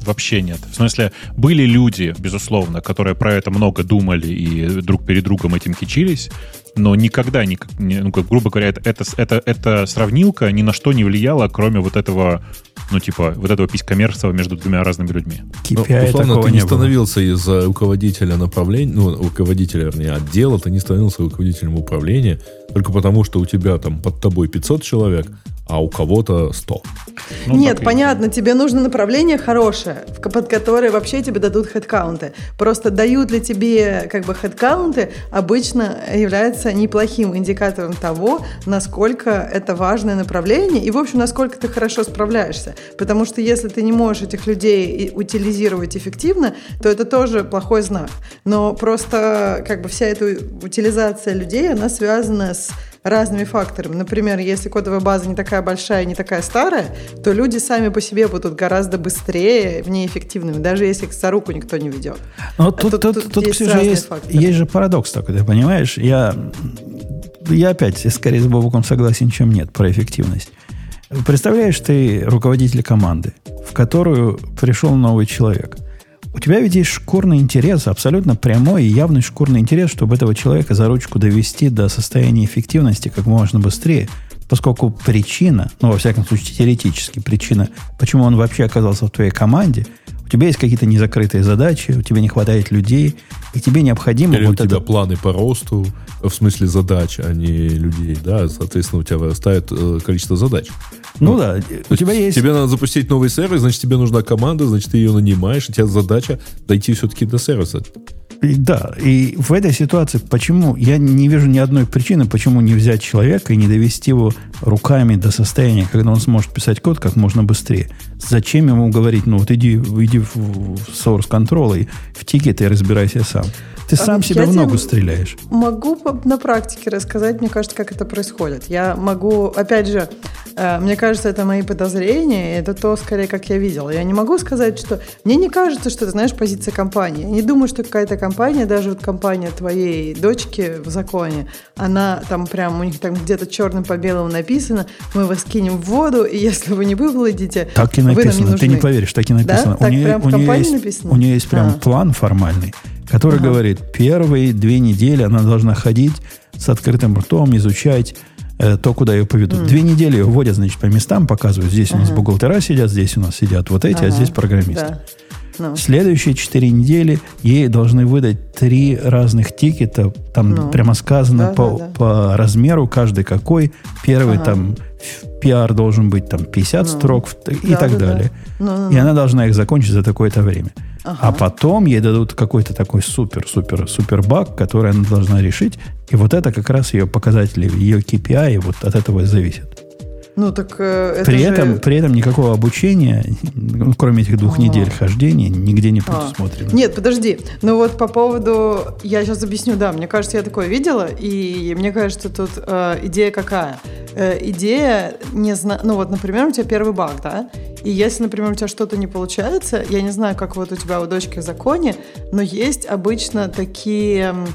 Вообще нет. В смысле, были люди, безусловно, которые про это много думали и друг перед другом этим кичились, но никогда, не, не- ну, как, грубо говоря, это, это, это, эта сравнилка ни на что не влияла, кроме вот этого, ну, типа, вот этого писькомерства между двумя разными людьми. Ну, KPI условно, такого ты не не было. становился из э, руководителя направления, ну, руководителя, вернее, отдела, ты не становился руководителем управления только потому, что у тебя там под тобой 500 человек, а у кого-то 100. Ну, Нет, понятно, тебе нужно направление хорошее, под которое вообще тебе дадут хедкаунты. Просто дают ли тебе как бы хедкаунты, обычно является неплохим индикатором того, насколько это важное направление и, в общем, насколько ты хорошо справляешься. Потому что если ты не можешь этих людей утилизировать эффективно, то это тоже плохой знак. Но просто как бы вся эта утилизация людей, она связана с разными факторами. Например, если кодовая база не такая большая, не такая старая, то люди сами по себе будут гораздо быстрее в ней эффективными, даже если их за руку никто не ведет. Но тут, тут- тут, тут тут, есть Ксюша, есть, факторы. есть же парадокс такой, ты понимаешь? Я, я опять скорее с Бобуком согласен, чем нет про эффективность. Представляешь, ты руководитель команды, в которую пришел новый человек. У тебя ведь есть шкурный интерес, абсолютно прямой и явный шкурный интерес, чтобы этого человека за ручку довести до состояния эффективности как можно быстрее, поскольку причина, ну, во всяком случае, теоретически причина, почему он вообще оказался в твоей команде, у тебя есть какие-то незакрытые задачи, у тебя не хватает людей, и тебе необходимо Или у вот тебя это... планы по росту, в смысле задач, а не людей, да, соответственно, у тебя вырастает э, количество задач. Ну да, у тебя есть... Тебе надо запустить новый сервис, значит, тебе нужна команда, значит, ты ее нанимаешь, у тебя задача дойти все-таки до сервиса. И да, и в этой ситуации почему я не вижу ни одной причины, почему не взять человека и не довести его руками до состояния, когда он сможет писать код как можно быстрее. Зачем ему говорить, ну вот иди, иди в, source control и в тикет и разбирайся сам. Ты А сам вот себе я в ногу стреляешь. Могу на практике рассказать, мне кажется, как это происходит. Я могу, опять же, э, мне кажется, это мои подозрения, это то, скорее, как я видела. Я не могу сказать, что... Мне не кажется, что это, знаешь, позиция компании. Я не думаю, что какая-то компания, даже вот компания твоей дочки в законе, она там прям, у них там где-то черным по белому написано, мы вас кинем в воду, и если вы не выплатите, Так и вы нам не написано. Ты не нужны. поверишь, так и написано. Так у, нее, прям в у, нее есть, написано? у нее есть прям А. план формальный, который Ага. говорит, первые две недели она должна ходить с открытым ртом, изучать э, то, куда ее поведут. Две недели ее вводят, значит, по местам, показывают, здесь у нас Ага. бухгалтера сидят, здесь у нас сидят вот эти, а Ага, здесь программисты. Да. Ну. Следующие четыре недели ей должны выдать три разных тикета. Там Ну. прямо сказано Да, по, да, да. по размеру, каждый какой. Первый Ага. там PR должен быть там 50 Ну. строк и Да, так да, да. далее. Ну, ну, И ну. она должна их закончить за такое-то время. Ага. А потом ей дадут какой-то такой супер-супер-супер баг, который она должна решить. И вот это как раз ее показатели, ее KPI вот от этого и зависит. Ну, так э, это при, же- этом, при этом никакого обучения, ну, кроме этих двух А. недель хождения, нигде не А. предусмотрено. Нет, подожди. Ну вот по поводу... Я сейчас объясню, да. Мне кажется, я такое видела, и мне кажется, тут э, идея какая? Э, идея не зна... Ну вот, например, у тебя первый баг, да? И если, например, у тебя что-то не получается, я не знаю, как вот у тебя у дочки в законе, но есть обычно такие... м,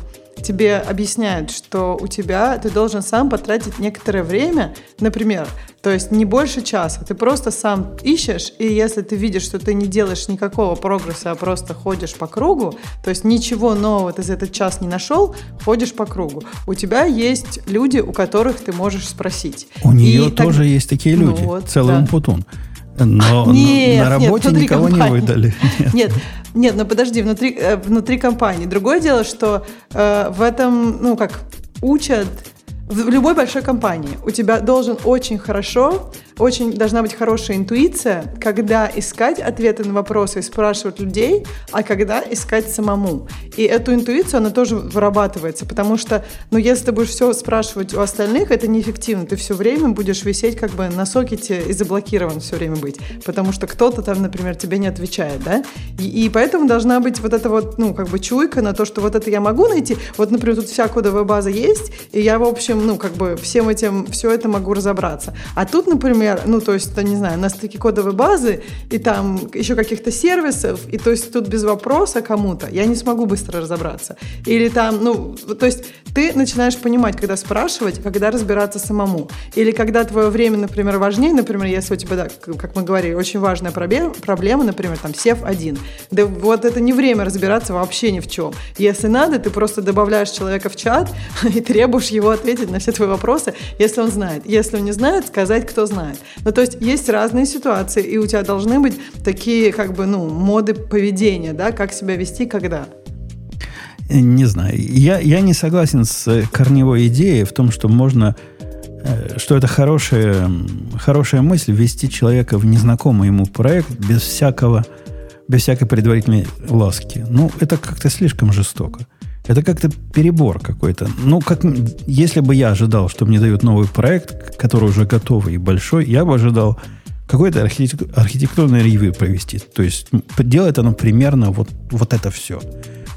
Тебе объясняют, что у тебя ты должен сам потратить некоторое время, например, то есть не больше часа. Ты просто сам ищешь, и если ты видишь, что ты не делаешь никакого прогресса, а просто ходишь по кругу, то есть ничего нового ты за этот час не нашел, ходишь по кругу. У тебя есть люди, у которых ты можешь спросить. У нее И так- тоже есть такие Ну люди, вот, целый да. умпутун. Но, Нет, на нет, работе внутри никого не компании. выдали. Нет. Нет, нет, ну подожди, внутри, э, внутри компании. Другое дело, что э, в этом, ну как, учат в любой большой компании у тебя должен очень хорошо, очень должна быть хорошая интуиция, когда искать ответы на вопросы и спрашивать людей, а когда искать самому. И эту интуицию, она тоже вырабатывается, потому что, ну, если ты будешь все спрашивать у остальных, это неэффективно. Ты все время будешь висеть как бы на сокете и заблокирован все время быть, потому что кто-то там, например, тебе не отвечает, да? И, и поэтому должна быть вот эта вот, ну, как бы чуйка на то, что вот это я могу найти. Вот, например, тут вся кодовая база есть, и я, в общем, ну, как бы всем этим, все это могу разобраться. А тут, например, ну, то есть, это, не знаю, на стыке кодовой базы и там еще каких-то сервисов, и то есть тут без вопроса кому-то я не смогу быстро разобраться. Или там, ну, то есть ты начинаешь понимать, когда спрашивать, когда разбираться самому. Или когда твое время, например, важнее, например, если у тебя, да, как мы говорили, очень важная проблема, проблема например, там, SEF1. Да вот это не время разбираться вообще ни в чем. Если надо, ты просто добавляешь человека в чат и требуешь его ответить на все твои вопросы, если он знает. Если он не знает, сказать, кто знает. Ну, то есть есть разные ситуации, и у тебя должны быть такие, как бы, ну, моды поведения, да, как себя вести, когда. Не знаю. Я, я не согласен с э, корневой идеей в том, что можно, э, что это хорошая, хорошая мысль ввести человека в незнакомый ему проект без всякого, без всякой предварительной ласки. Ну, это как-то слишком жестоко. Это как-то перебор какой-то. Ну, как если бы я ожидал, что мне дают новый проект, который уже готовый и большой, я бы ожидал какое-то архитек- архитектурное ревью провести. То есть делает оно примерно вот, вот это все.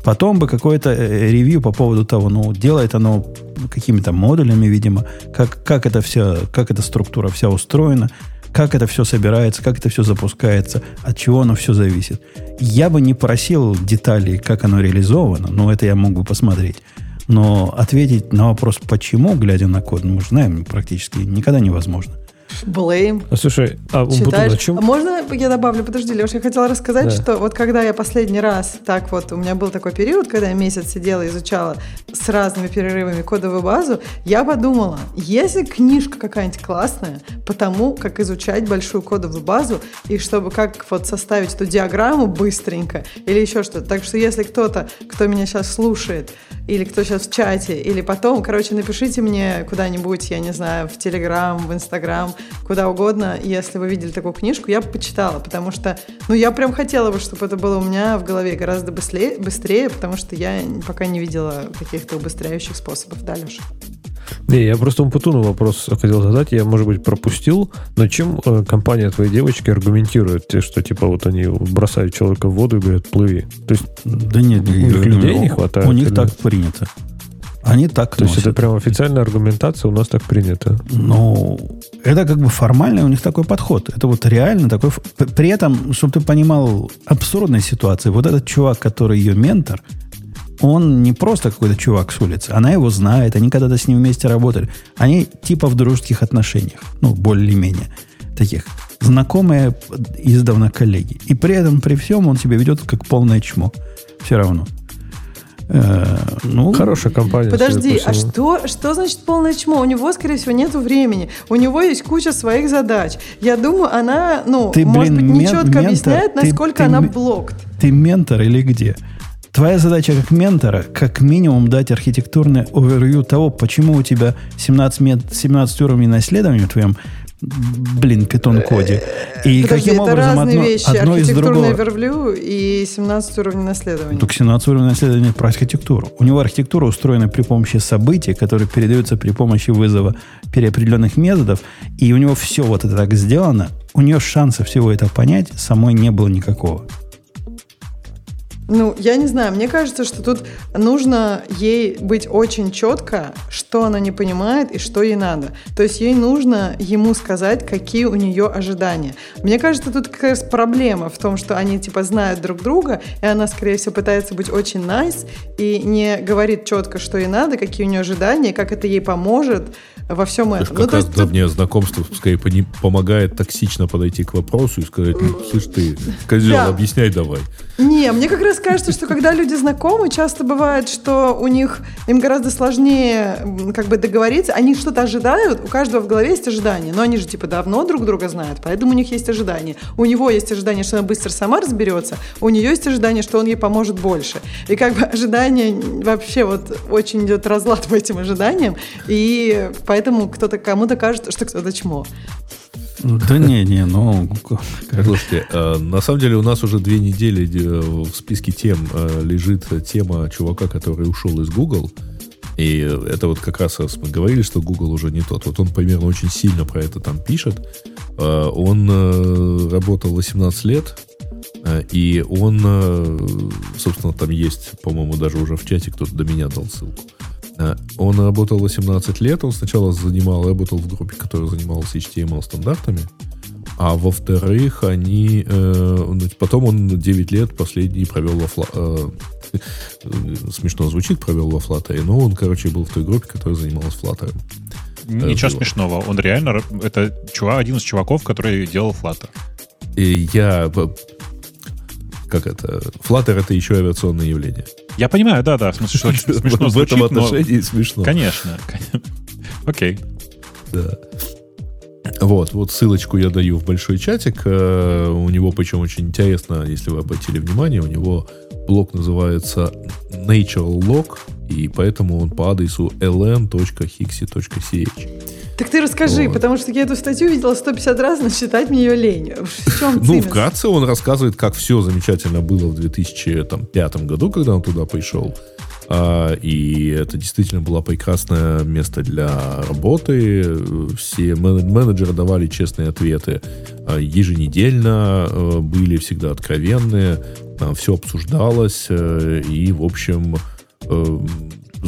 Потом бы какое-то э, ревью по поводу того, ну, делает оно какими-то модулями, видимо, как, как, это вся, как эта структура вся устроена, как это все собирается, как это все запускается, от чего оно все зависит. Я бы не просил деталей, как оно реализовано, но это я мог бы посмотреть. Но ответить на вопрос, почему, глядя на код, мы же знаем, практически никогда невозможно. А, слушай, а Читаешь? о чем? Можно я добавлю? Подожди, Леша, я хотела рассказать, Да. что вот когда я последний раз, так вот, у меня был такой период, когда я месяц сидела изучала с разными перерывами кодовую базу, я подумала, если книжка какая-нибудь классная по тому, как изучать большую кодовую базу, и чтобы как вот составить эту диаграмму быстренько, или еще что-то. Так что если кто-то, кто меня сейчас слушает, или кто сейчас в чате, или потом, короче, напишите мне куда-нибудь, я не знаю, в Телеграм, в Инстаграм, куда угодно. И если вы видели такую книжку, я бы почитала, потому что, ну, я прям хотела бы, чтобы это было у меня в голове гораздо быстрее, быстрее потому что я пока не видела каких-то убыстряющих способов. Да, Леша? Не, я просто Умпутуну вопрос хотел задать, я, может быть, пропустил, но чем э, компания твоей девочки аргументирует, что, типа, вот они бросают человека в воду и говорят, плыви? То есть, да нет, у них людей не хватает? У них или? так принято. Они так То носят. есть это прям официальная аргументация, у нас так принято. Ну, это как бы формально у них такой подход. Это вот реально такой... При этом, чтобы ты понимал абсурдной ситуации, вот этот чувак, который ее ментор, он не просто какой-то чувак с улицы. Она его знает, они когда-то с ним вместе работали. Они типа в дружеских отношениях. Ну, более-менее таких. Знакомые издавна коллеги. И при этом, при всем, он себя ведет как полное чмо. Все равно. Э, ну, Хорошая компания. Подожди, а что, что значит полное чмо? У него, скорее всего, нет времени. У него есть куча своих задач. Я думаю, она, ну, ты, может блин, быть, нечетко ментор, объясняет, насколько ты, она блокт. Ты ментор или где? Твоя задача как ментора, как минимум, дать архитектурный овервью того, почему у тебя 17, мет, 17 уровней на исследовании в твоем блин, питон-коде. И Подожди, каким это образом разные одно, вещи. одно из другого... овервью и 17 уровней наследования. Только 17 уровней наследования про архитектуру. У него архитектура устроена при помощи событий, которые передаются при помощи вызова переопределенных методов, и у него все вот это так сделано. У нее шанса всего это понять самой не было никакого. Ну, я не знаю, мне кажется, что тут нужно ей быть очень четко, что она не понимает и что ей надо. То есть ей нужно ему сказать, какие у нее ожидания. Мне кажется, тут как раз проблема в том, что они типа знают друг друга, и она, скорее всего, пытается быть очень nice и не говорит четко, что ей надо, какие у нее ожидания, как это ей поможет во всем то этом. Как ну, то есть давнее знакомство скорее помогает токсично подойти к вопросу и сказать, ну, слышь ты, козел, да. объясняй давай. Не, мне как раз кажется, что когда люди знакомы, часто бывает, что у них им гораздо сложнее как бы договориться. Они что-то ожидают, у каждого в голове есть ожидания, но они же типа давно друг друга знают, поэтому у них есть ожидания. У него есть ожидание, что она быстро сама разберется, у нее есть ожидание, что он ей поможет больше. И как бы ожидание вообще вот очень идет разлад по этим ожиданиям, и поэтому кто-то кому-то кажется, что кто-то чмо. Да не, не, ну... Слушайте, э, на самом деле у нас уже две недели э, в списке тем э, лежит тема чувака, который ушел из Google. И это вот как раз раз мы говорили, что Google уже не тот. Вот он примерно очень сильно про это там пишет. Он работал 18 лет, и он, собственно, там есть, по-моему, даже уже в чате кто-то до меня дал ссылку. Э, он работал 18 лет, он сначала занимал, работал в группе, которая занималась HTML стандартами, а во-вторых, они... Э, ну, потом он 9 лет последний провел во Фла, э, смешно звучит, провел во Flutter, но он, короче, был в той группе, которая занималась Flutter. Ничего было. смешного. Он реально... Это чувак, один из чуваков, который делал Flutter. И я как это, Flutter это еще авиационное явление. Я понимаю, да, да, в смысле, что смешно В этом отношении смешно. Конечно. Окей. Да. Вот, вот ссылочку я даю в большой чатик. Э, у него, причем очень интересно, если вы обратили внимание, у него блог называется Natural Log, и поэтому он по адресу ln.hixi.ch. Так ты расскажи, вот. потому что я эту статью видела 150 раз, но читать мне ее лень. В чем Ну, вкратце он рассказывает, как все замечательно было в 2005 году, когда он туда пришел. А, и это действительно было прекрасное место для работы. Все менеджеры давали честные ответы а, еженедельно, а, были всегда откровенные, все обсуждалось. Э, и, в общем, э,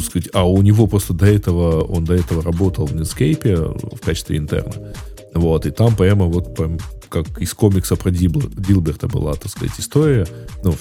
сказать, а у него просто до этого, он до этого работал в Netscape в качестве интерна. Вот, и там прямо вот как из комикса про Дилберта была, так сказать, история, ну,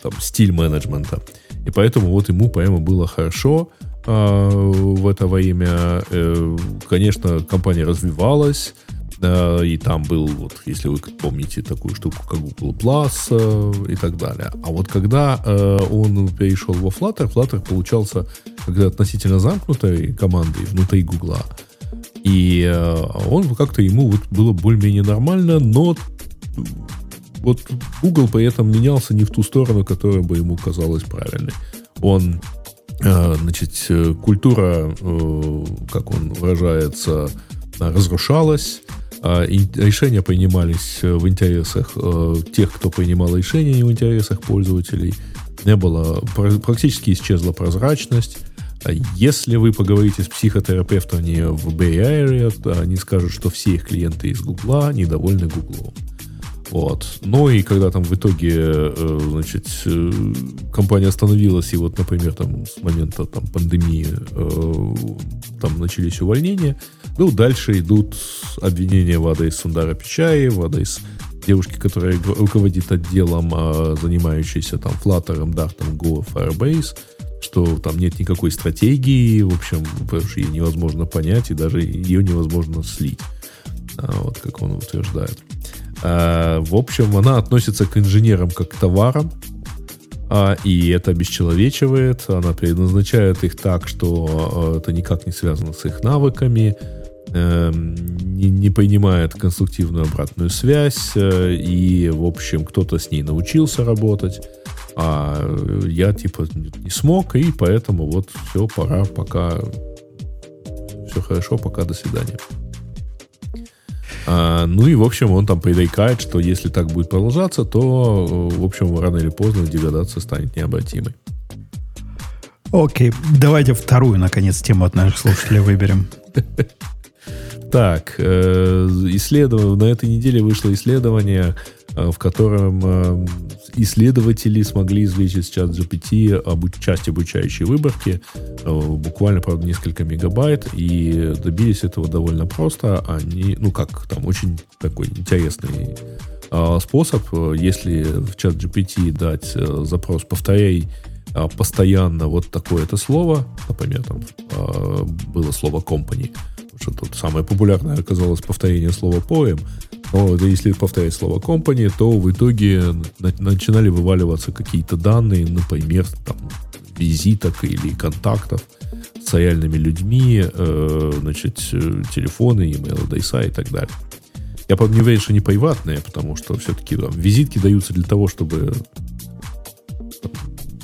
там, стиль менеджмента. И поэтому вот ему прямо было хорошо э, в это время. Э, конечно, компания развивалась, Э, и там был, вот, если вы помните такую штуку, как Google Plus э, и так далее. А вот когда э, он перешел во Flutter, Flutter получался когда относительно замкнутой командой внутри Google. И он как-то ему вот было более-менее нормально, но вот Google при этом менялся не в ту сторону, которая бы ему казалась правильной. Он, значит, культура, как он выражается, разрушалась, а, решения принимались э, в интересах э, тех, кто принимал решения, не в интересах пользователей. Не было, практически исчезла прозрачность. А если вы поговорите с психотерапевтами в Bay Area, они скажут, что все их клиенты из Гугла недовольны Гуглом. Вот. Ну и когда там в итоге, э, значит, э, компания остановилась, и вот, например, там с момента там, пандемии э, там начались увольнения, ну, дальше идут обвинения в адрес Сундара Пичаи, в адрес девушки, которая руководит отделом, а, занимающейся там Flutter, Dart, Go, Firebase, что там нет никакой стратегии, в общем, потому что ее невозможно понять, и даже ее невозможно слить, а, вот как он утверждает. А, в общем, она относится к инженерам как к товарам, а, и это обесчеловечивает, она предназначает их так, что а, это никак не связано с их навыками, эм, не, не принимает конструктивную обратную связь, э, и, в общем, кто-то с ней научился работать, а я, типа, не смог, и поэтому вот все, пора, пока все хорошо, пока до свидания. А, ну и, в общем, он там предрекает, что если так будет продолжаться, то, в общем, рано или поздно деградация станет необратимой. Окей, давайте вторую, наконец, тему от наших слушателей выберем. Так, э, исследование, на этой неделе вышло исследование, в котором э, исследователи смогли извлечь из чат GPT часть обучающей выборки, буквально, правда, несколько мегабайт, и добились этого довольно просто. Они, ну как, там очень такой интересный способ, если в чат GPT дать запрос «повторяй постоянно вот такое-то слово», например, там было слово company, что тут самое популярное оказалось повторение слова poem, но если повторять слово company, то в итоге начинали вываливаться какие-то данные, например, там, визиток или контактов с реальными людьми, э, значит, э, телефоны, email адреса и так далее. Я, правда, не что они приватные, потому что все-таки там, визитки даются для того, чтобы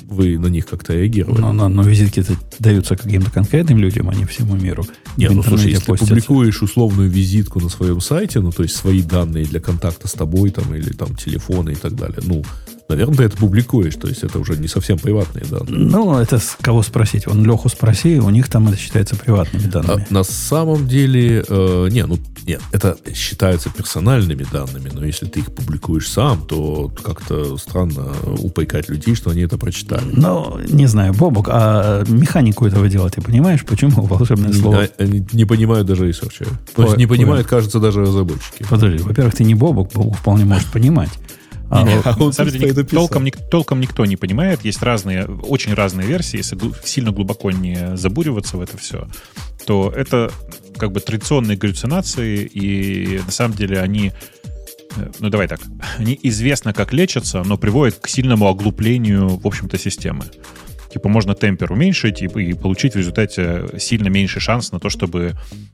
вы на них как-то реагировали. Но, но, но визитки даются каким-то конкретным людям, а не всему миру. Не, ну слушай, если постятся. ты публикуешь условную визитку на своем сайте, ну то есть свои данные для контакта с тобой там или там телефоны и так далее, ну наверное, ты это публикуешь, то есть это уже не совсем приватные данные. Ну, это с кого спросить? Он Леху спроси, у них там это считается приватными данными. А, на самом деле, э, не, ну, нет, это считаются персональными данными, но если ты их публикуешь сам, то как-то странно упрекать людей, что они это прочитали. Ну, не знаю, Бобок, а механику этого дела ты понимаешь, почему волшебное слово? Они не понимают даже ресерчеры. То есть не понимают, кажется, даже разработчики. Подожди, во-первых, ты не Бобок, Бобок вполне может понимать. А, а на самом деле, толком, толком никто не понимает. Есть разные, очень разные версии. Если сильно глубоко не забуриваться в это все, то это как бы традиционные галлюцинации, и на самом деле они э, ну давай так, они известно как лечатся, но приводят к сильному оглуплению, в общем-то, системы. Типа можно темпер уменьшить и, и получить в результате сильно меньший шанс на то, чтобы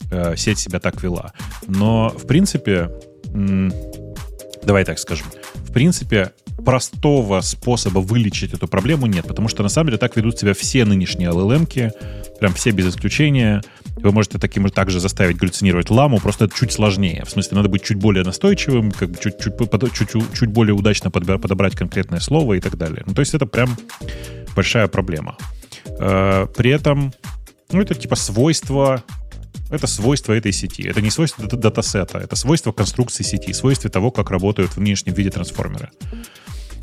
э, сеть себя так вела. Но, в принципе, м- давай так скажем, в принципе, простого способа вылечить эту проблему нет, потому что на самом деле так ведут себя все нынешние LLM-ки, прям все без исключения. Вы можете таким же также заставить галлюцинировать ламу, просто это чуть сложнее. В смысле, надо быть чуть более настойчивым, как бы чуть, чуть, чуть, чуть более удачно подобрать конкретное слово и так далее. Ну, то есть это прям большая проблема. Э, при этом, ну, это типа свойство это свойство этой сети. Это не свойство датасета, это свойство конструкции сети, свойство того, как работают в внешнем виде трансформеры.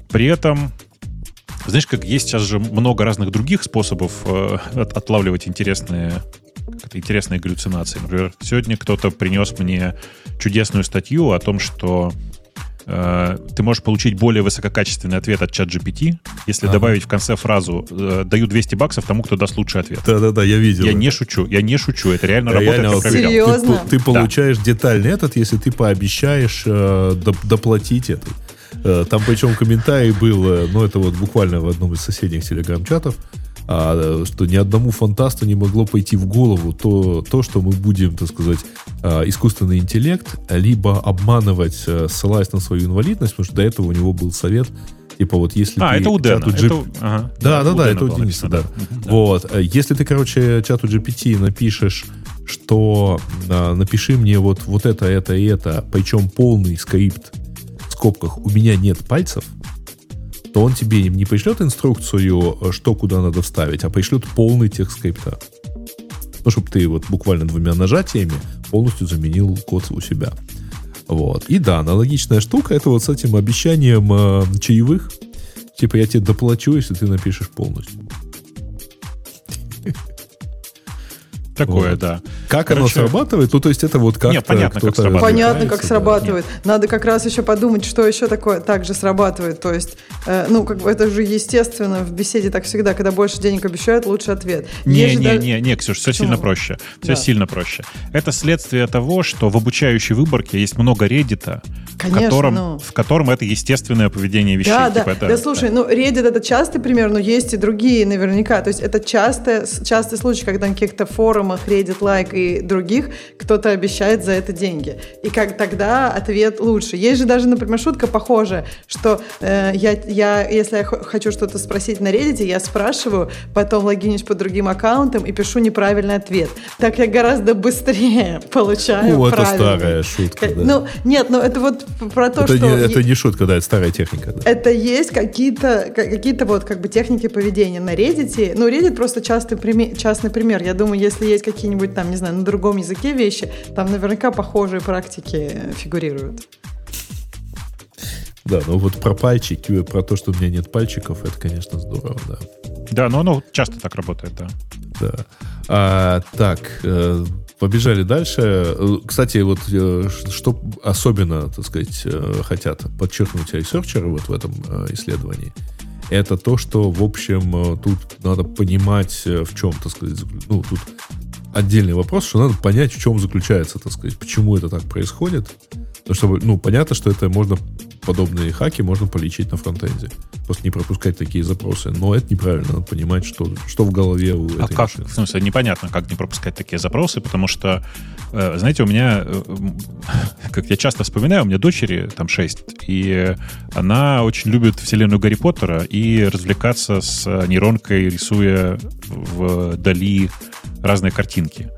При этом, знаешь, как есть сейчас же много разных других способов э, от, отлавливать интересные интересные галлюцинации. Например, сегодня кто-то принес мне чудесную статью о том, что ты можешь получить более высококачественный ответ от чат GPT, если ага. добавить в конце фразу э, «даю 200 баксов тому, кто даст лучший ответ». Да-да-да, я видел. Я это. не шучу, я не шучу, это реально работает. Реально, ты, Серьезно? Ты, ты получаешь да. детальный этот, если ты пообещаешь э, доплатить это. Э, там причем комментарий был, э, ну это вот буквально в одном из соседних телеграм-чатов, а, что ни одному фантасту не могло пойти в голову то, то что мы будем, так сказать, а, искусственный интеллект либо обманывать, э, ссылаясь на свою инвалидность, потому что до этого у него был совет, Типа вот если а, ты это у Дэна. чату это, ага. Да, да, да, да это у Дениса, да. да. Вот. Если ты, короче, чату GPT напишешь, что а, напиши мне вот, вот это, это и это, причем полный скрипт в скобках «у меня нет пальцев», то он тебе не пришлет инструкцию, что куда надо вставить, а пришлет полный текст скрипта. Ну, чтобы ты вот буквально двумя нажатиями полностью заменил код у себя. Вот. И да, аналогичная штука, это вот с этим обещанием э, чаевых. Типа я тебе доплачу, если ты напишешь полностью. Такое, Вот. да. Как оно Короче, срабатывает? Ну, то есть это вот как Не, понятно, как срабатывает. Понятно, как да. срабатывает. Надо как раз еще подумать, что еще такое также срабатывает. То есть, э, ну, как бы это же естественно, в беседе так всегда, когда больше денег обещают, лучше ответ. Не, же не, даже- не, не, Ксюш, все Почему? сильно проще. Все Да. сильно проще. Это следствие того, что в обучающей выборке есть много реддита, в, Конечно, котором, ну. в котором это естественное поведение вещей. Да, да, Типа да, это- слушай, ну Reddit это частый пример, но есть и другие наверняка. То есть это часто, частый случай, когда на каких-то форумах, Reddit, Like и других кто-то обещает за это деньги. И как тогда ответ лучше. Есть же даже, например, шутка похожая, что э, я, я, если я хо- хочу что-то спросить на Reddit, я спрашиваю, потом логинюсь по другим аккаунтам и пишу неправильный ответ. Так я гораздо быстрее получаю Ну, это правильный. старая шутка, да. Ну, нет, ну это вот про то, это, что... не, это не шутка, да, это старая техника. Да. это есть какие-то ка- какие-то вот как бы техники поведения на Reddit. Ну, Reddit просто частый, приме- частный пример. Я думаю, если есть какие-нибудь там, не знаю, на другом языке вещи, там наверняка похожие практики фигурируют. Да, но вот про пальчики, про то, что у меня нет пальчиков, это, конечно, здорово, да. Да, но оно часто так работает, да. Да. А, так, э, побежали дальше. Э, Кстати, вот э, что особенно, так сказать, хотят подчеркнуть ресерчеры вот в этом исследовании, это то, что, в общем, тут надо понимать, в чем, так сказать, ну, тут отдельный вопрос, что надо понять, в чем заключается, так сказать, почему это так происходит. Ну, чтобы, ну, понятно, что это можно, подобные хаки можно полечить на фронтенде. Просто не пропускать такие запросы. Но это неправильно, надо понимать, что, что в голове у А этой как, машины. в смысле, непонятно, как не пропускать такие запросы, потому что, э, знаете, у меня, э, как я часто вспоминаю, у меня дочери, там 6, и она очень любит вселенную Гарри Поттера и развлекаться с нейронкой, рисуя в Дали разные картинки.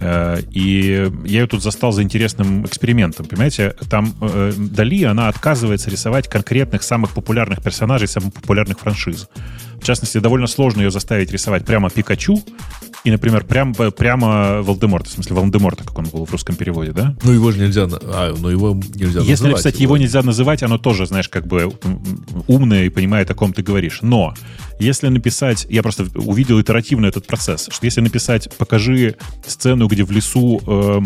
Э, И я ее тут застал за интересным экспериментом. Понимаете, там э, Дали, она отказывается рисовать конкретных самых популярных персонажей самых популярных франшиз. В частности, довольно сложно ее заставить рисовать прямо Пикачу и, например, прям, прямо Волдеморта. В смысле, Волдеморта, как он был в русском переводе, да? Ну, его же нельзя... А, ну, его нельзя Если, называть. кстати, его нельзя называть, оно тоже, знаешь, как бы умное и понимает, о ком ты говоришь. Но если написать, я просто увидел итеративно этот процесс, что если написать, покажи сцену, где в лесу э,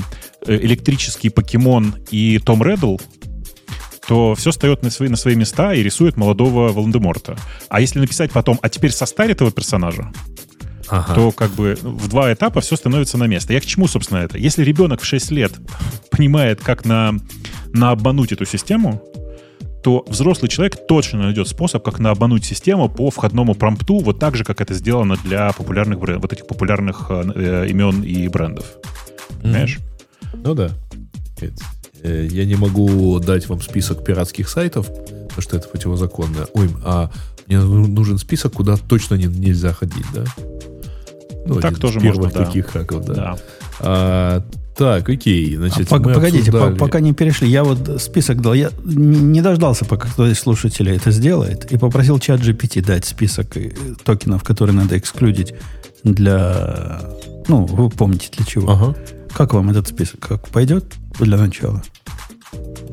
э, электрический покемон и Том Реддл, то все встает на свои, на свои места и рисует молодого Волан-де-Морта. А если написать потом, а теперь состарь этого персонажа, Ага. то как бы в два этапа все становится на место. Я к чему, собственно, это? Если ребенок в 6 лет понимает, как на, на обмануть эту систему, то взрослый человек точно найдет способ, как на обмануть систему по входному промпту, вот так же, как это сделано для популярных бренд- вот этих популярных э, э, имен и брендов. Понимаешь? Ну да. Э, Я не могу дать вам список пиратских сайтов, потому что это противозаконно. Ой, а мне ну- нужен список, куда точно не- нельзя ходить, да? Ну, Так тоже первых можно, да. таких хаков, да. Да. А, так, окей, А значит, мы погодите, по- обсуждали- пока не перешли, я вот список дал. Я не дождался, пока кто из слушателей это сделает, и попросил чат GPT дать список э, токенов, которые надо эксклюдить для... Ну, вы помните для чего. Ага. Как вам этот список? Как пойдет для начала?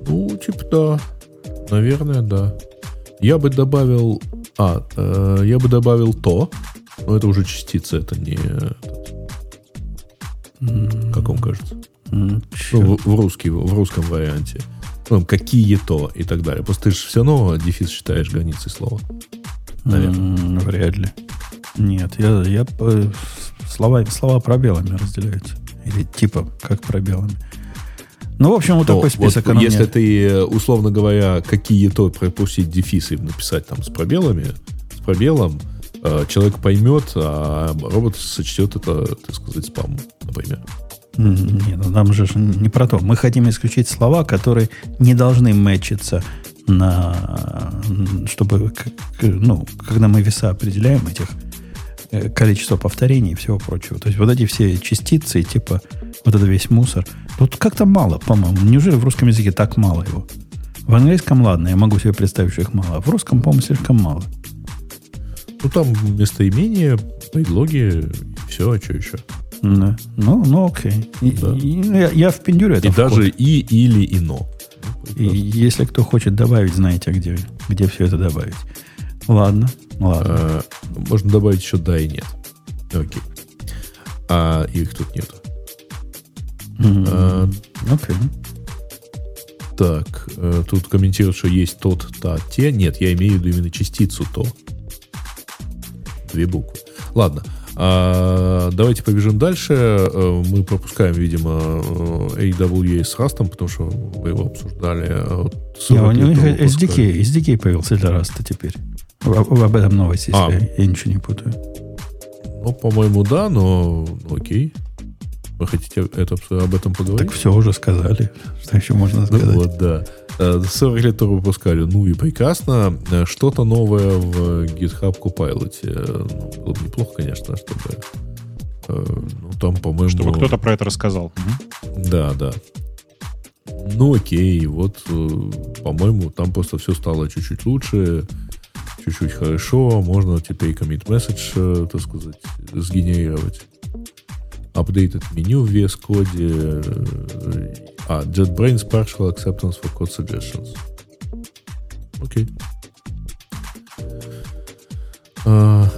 Ну, типа да. Наверное, да. Я бы добавил... А, э, я бы добавил то, но это уже частица, это не... этот, как вам кажется? Ну, в, в русский, в русском варианте. Ну, какие-то и так далее. Просто ты же все равно дефис считаешь границей слова. наверное. Вряд ли. Нет, я, я по- слова, слова пробелами разделяются. Или типа как пробелами. Ну, в общем, вот Но такой список. вот если ты, э, условно говоря, какие-то пропустить дефисы написать там с пробелами, с пробелом, э, человек поймет, а робот сочтет это, так сказать, спам, например. Не, ну нам же не про то. Мы хотим исключить слова, которые не должны мэчиться на... Чтобы, ну, когда мы веса определяем этих количество повторений и всего прочего. То есть вот эти все частицы, типа вот это весь мусор, тут как-то мало, по-моему. Неужели в русском языке так мало его? В английском, ладно, я могу себе представить, что их мало. А в русском, по-моему, слишком мало. Ну, там местоимения, предлоги, все, а что еще? Да. Ну, ну окей. И- Да. и- ну, я, я впендюрю это И в код. даже и, или, и но. И если кто хочет добавить, знаете, где, где все это добавить. Ладно, ладно. Э, Можно добавить еще да и нет. Окей. А их тут нет. М, э, Окей. Так, э, тут комментируют, что есть тот, та, те. Нет, я имею в виду именно частицу то. Две буквы. Ладно. а, давайте побежим дальше. Э, Мы пропускаем, видимо, э, AWA с Rust, потому что вы его обсуждали. А Не, у 40 лет них. SDK, SDK появился для Раста теперь. Об, об этом новость, если А. я, я ничего не путаю. Ну, по-моему, да, но ну, окей. Вы хотите это, об этом поговорить? Так все уже сказали. Что еще можно Ну сказать? вот, да. Э, 40 лет тоже выпускали. Ну и прекрасно. Э, Что-то новое в GitHub Copilot. Э, ну, было бы неплохо, конечно, чтобы... э, Ну, там, по-моему... Чтобы кто-то про это рассказал. Да, да. Ну, окей. Вот, э, по-моему, там просто все стало чуть-чуть лучше, чуть-чуть хорошо. Можно теперь commit message, э, так сказать, сгенерировать. Updated меню в VS Code. э, А, JetBrains Partial Acceptance for Code Suggestions. Окей. А,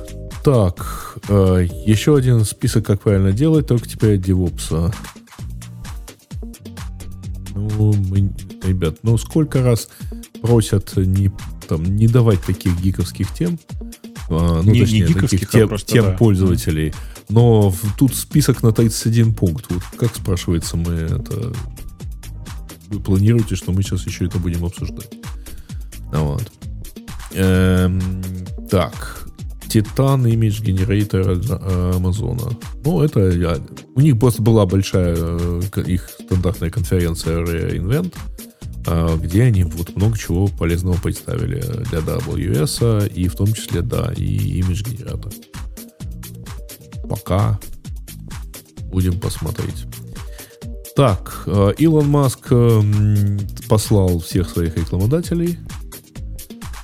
так, э, еще один список, как правильно делать, только теперь от DevOps. Ну, мы, ребят, ну сколько раз просят не, там, не давать таких гиковских тем, а, ну, Не- не точнее, гиковских, таких а тем, просто, тем да. пользователей. Но в- тут список на 31 пункт. Вот как спрашивается, мы это... Вы планируете, что мы сейчас еще это будем обсуждать? Ну Вот. Эм, так. Titan Image Generator э, Амазона. Ну, это я- у них просто была большая э, их стандартная конференция Reinvent, э, где они вот много чего полезного представили для AWS, и в том числе, да, и Image генератор. Пока будем посмотреть. Так, э, Илон Маск э, послал всех своих рекламодателей.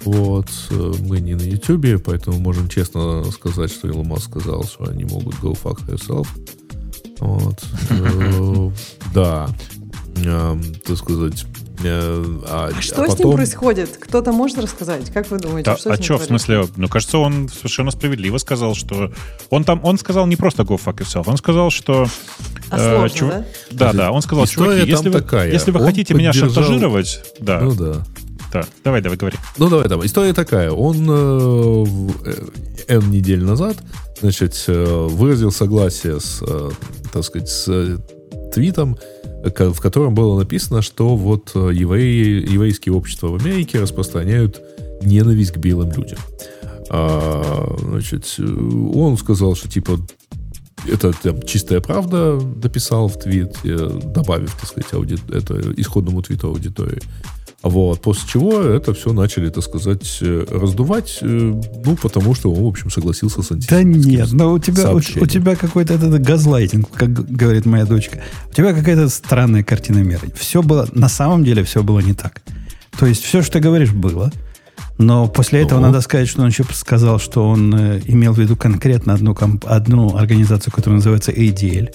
Вот, э, мы не на Ютубе, поэтому можем честно сказать, что Илон Маск сказал, что они могут go fuck yourself. Вот. Да. Так сказать. э, А А что а с ним потом- происходит? Кто-то может рассказать? Как вы думаете, Да, что а что, в смысле, ну, кажется, он совершенно справедливо сказал, что... Он там, он сказал не просто go fuck yourself, он сказал, что... А э, сложно, чув- да? Да, да, он сказал, История чуваки, если вы, такая. если вы Он хотите меня поддержал- шантажировать... Да, Ну да. да, давай, давай, говори. Ну, давай там. История такая. Он э, э, N недель назад, значит, э, выразил согласие с, э, так сказать, с э, твитом, в котором было написано, что вот э, евреи, еврейские общества в Америке распространяют ненависть к белым людям. А, значит, э, он сказал, что типа это там, чистая правда дописал в твит, э, добавив, так сказать, ауди... это исходному твиту аудитории. Вот, после чего это все начали, так сказать, э, раздувать, э, ну, потому что он, в общем, согласился с Да нет, но у тебя, у, у тебя какой-то этот газлайтинг, как говорит моя дочка. У тебя какая-то странная картина мира. Все было, на самом деле все было не так. То есть все, что ты говоришь, было. Но после этого Ну. надо сказать, что он еще сказал, что он э, имел в виду конкретно одну, комп- одну организацию, которая называется ADL,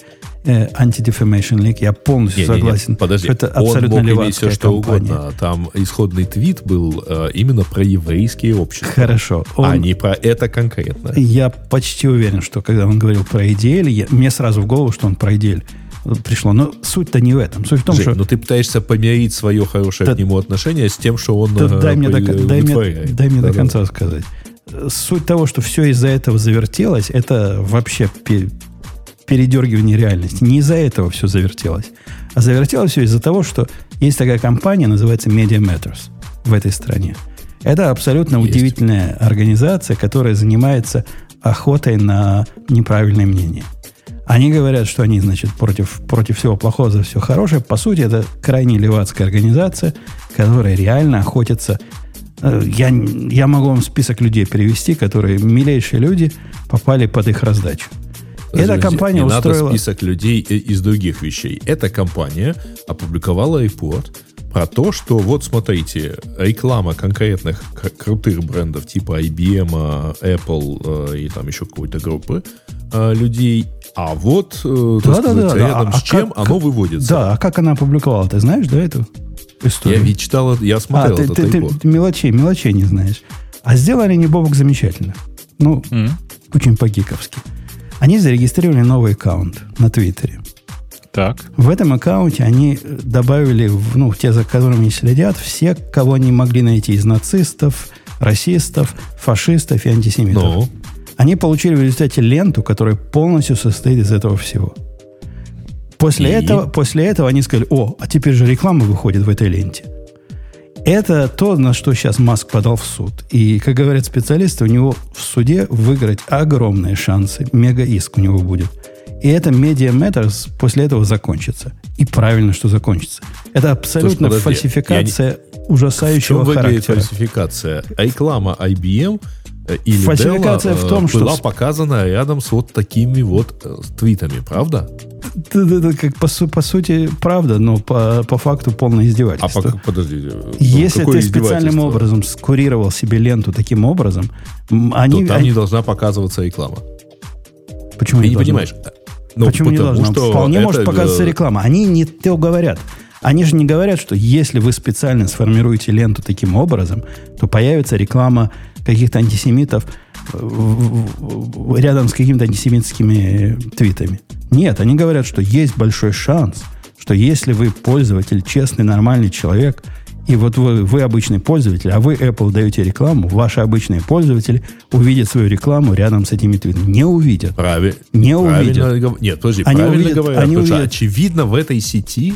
Anti-Defamation League. Я полностью Не-не-не, согласен. подожди, что это он абсолютно мог иметь все, что компания. угодно. Там исходный твит был э, именно про еврейские общества, Хорошо. Он- а не про это конкретно. Я почти уверен, что когда он говорил про EDL, я- мне сразу в голову, что он про EDL пришло. Но суть-то не в этом. Суть в том, Жень, что... ну ты пытаешься помирить свое хорошее Да- к нему отношение с тем, что он Да э, дай, мне до, э, дай, мне, дай мне до Да-да. конца сказать. Суть того, что все из-за этого завертелось, это вообще передергивание реальности. Не из-за этого все завертелось. А завертелось все из-за того, что есть такая компания, называется Media Matters в этой стране. Это абсолютно Есть. удивительная организация, которая занимается охотой на неправильное мнение. Они говорят, что они, значит, против, против всего плохого за все хорошее. По сути, это крайне левацкая организация, которая реально охотится Э, Я, я могу вам список людей перевести, которые, милейшие люди, попали под их раздачу. Эта компания не устроила... надо список людей э, из других вещей. Эта компания опубликовала репорт про то, что вот смотрите, реклама конкретных крутых брендов типа IBM, э, Apple э, и там еще какой-то группы э, людей, а вот, э, так Да-да-да, сказать, да. рядом А с чем как- оно выводится. Да, а как она опубликовала, ты знаешь, да, эту Я историю? ведь читал, я а, смотрел ты, этот ты- ты- ты мелочей, мелочей не знаешь. А сделали они Бобок замечательно. Ну, М, очень по-гиковски. Они зарегистрировали новый аккаунт на Твиттере. Так. В этом аккаунте они э, добавили, ну, те, за которыми они следят, все, кого они могли найти из нацистов, расистов, фашистов и антисемитов. Ну, Они получили в результате ленту, которая полностью состоит из этого всего. После, И? этого, после этого они сказали, о, а теперь же реклама выходит в этой ленте. Это то, на что сейчас Маск подал в суд. И, как говорят специалисты, у него в суде выиграть огромные шансы. Мега-иск у него будет. И это Media Matters после этого закончится. И правильно, что закончится. Это абсолютно подожди, фальсификация в ужасающего чем выглядит характера. фальсификация? Реклама IBM или Фальсификация Dell, в том, э, что была показана рядом с вот такими вот э, твитами, правда? Это, как по, су- по сути правда, но по, по факту полное А издевательство. пока, подожди. э, Если ты специальным образом скурировал себе ленту таким образом, м, то они... там они- не должна показываться реклама. почему Ты не должна? понимаешь? Ну, Почему не должна? что Вполне это, может показываться э, реклама. Они не то говорят. Они же не говорят, что если вы специально сформируете ленту таким образом, то появится реклама каких-то антисемитов э, рядом с какими-то антисемитскими твитами. Нет, они говорят, что есть большой шанс, что если вы пользователь, честный, нормальный человек, и вот вы, вы обычный пользователь, а вы Apple даете рекламу, ваши обычные пользователи увидят свою рекламу рядом с этими твитами. Не увидят. Прави- Не правильно увидят. гов- Нет, подожди, Они правильно увидят- говорят. они увидят. очевидно, в этой сети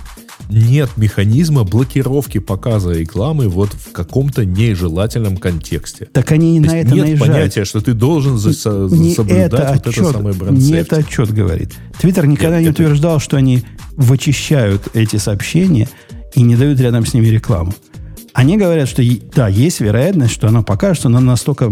нет механизма блокировки показа рекламы вот в каком-то нежелательном контексте. Так они То на это нет наезжают. понятия, что ты должен за- не соблюдать это вот отчет, это самое бренд не это отчет говорит. Твиттер никогда Нет, не это- утверждал, что они вычищают эти сообщения и не дают рядом с ними рекламу. Они говорят, что да, есть вероятность, что она покажется, но настолько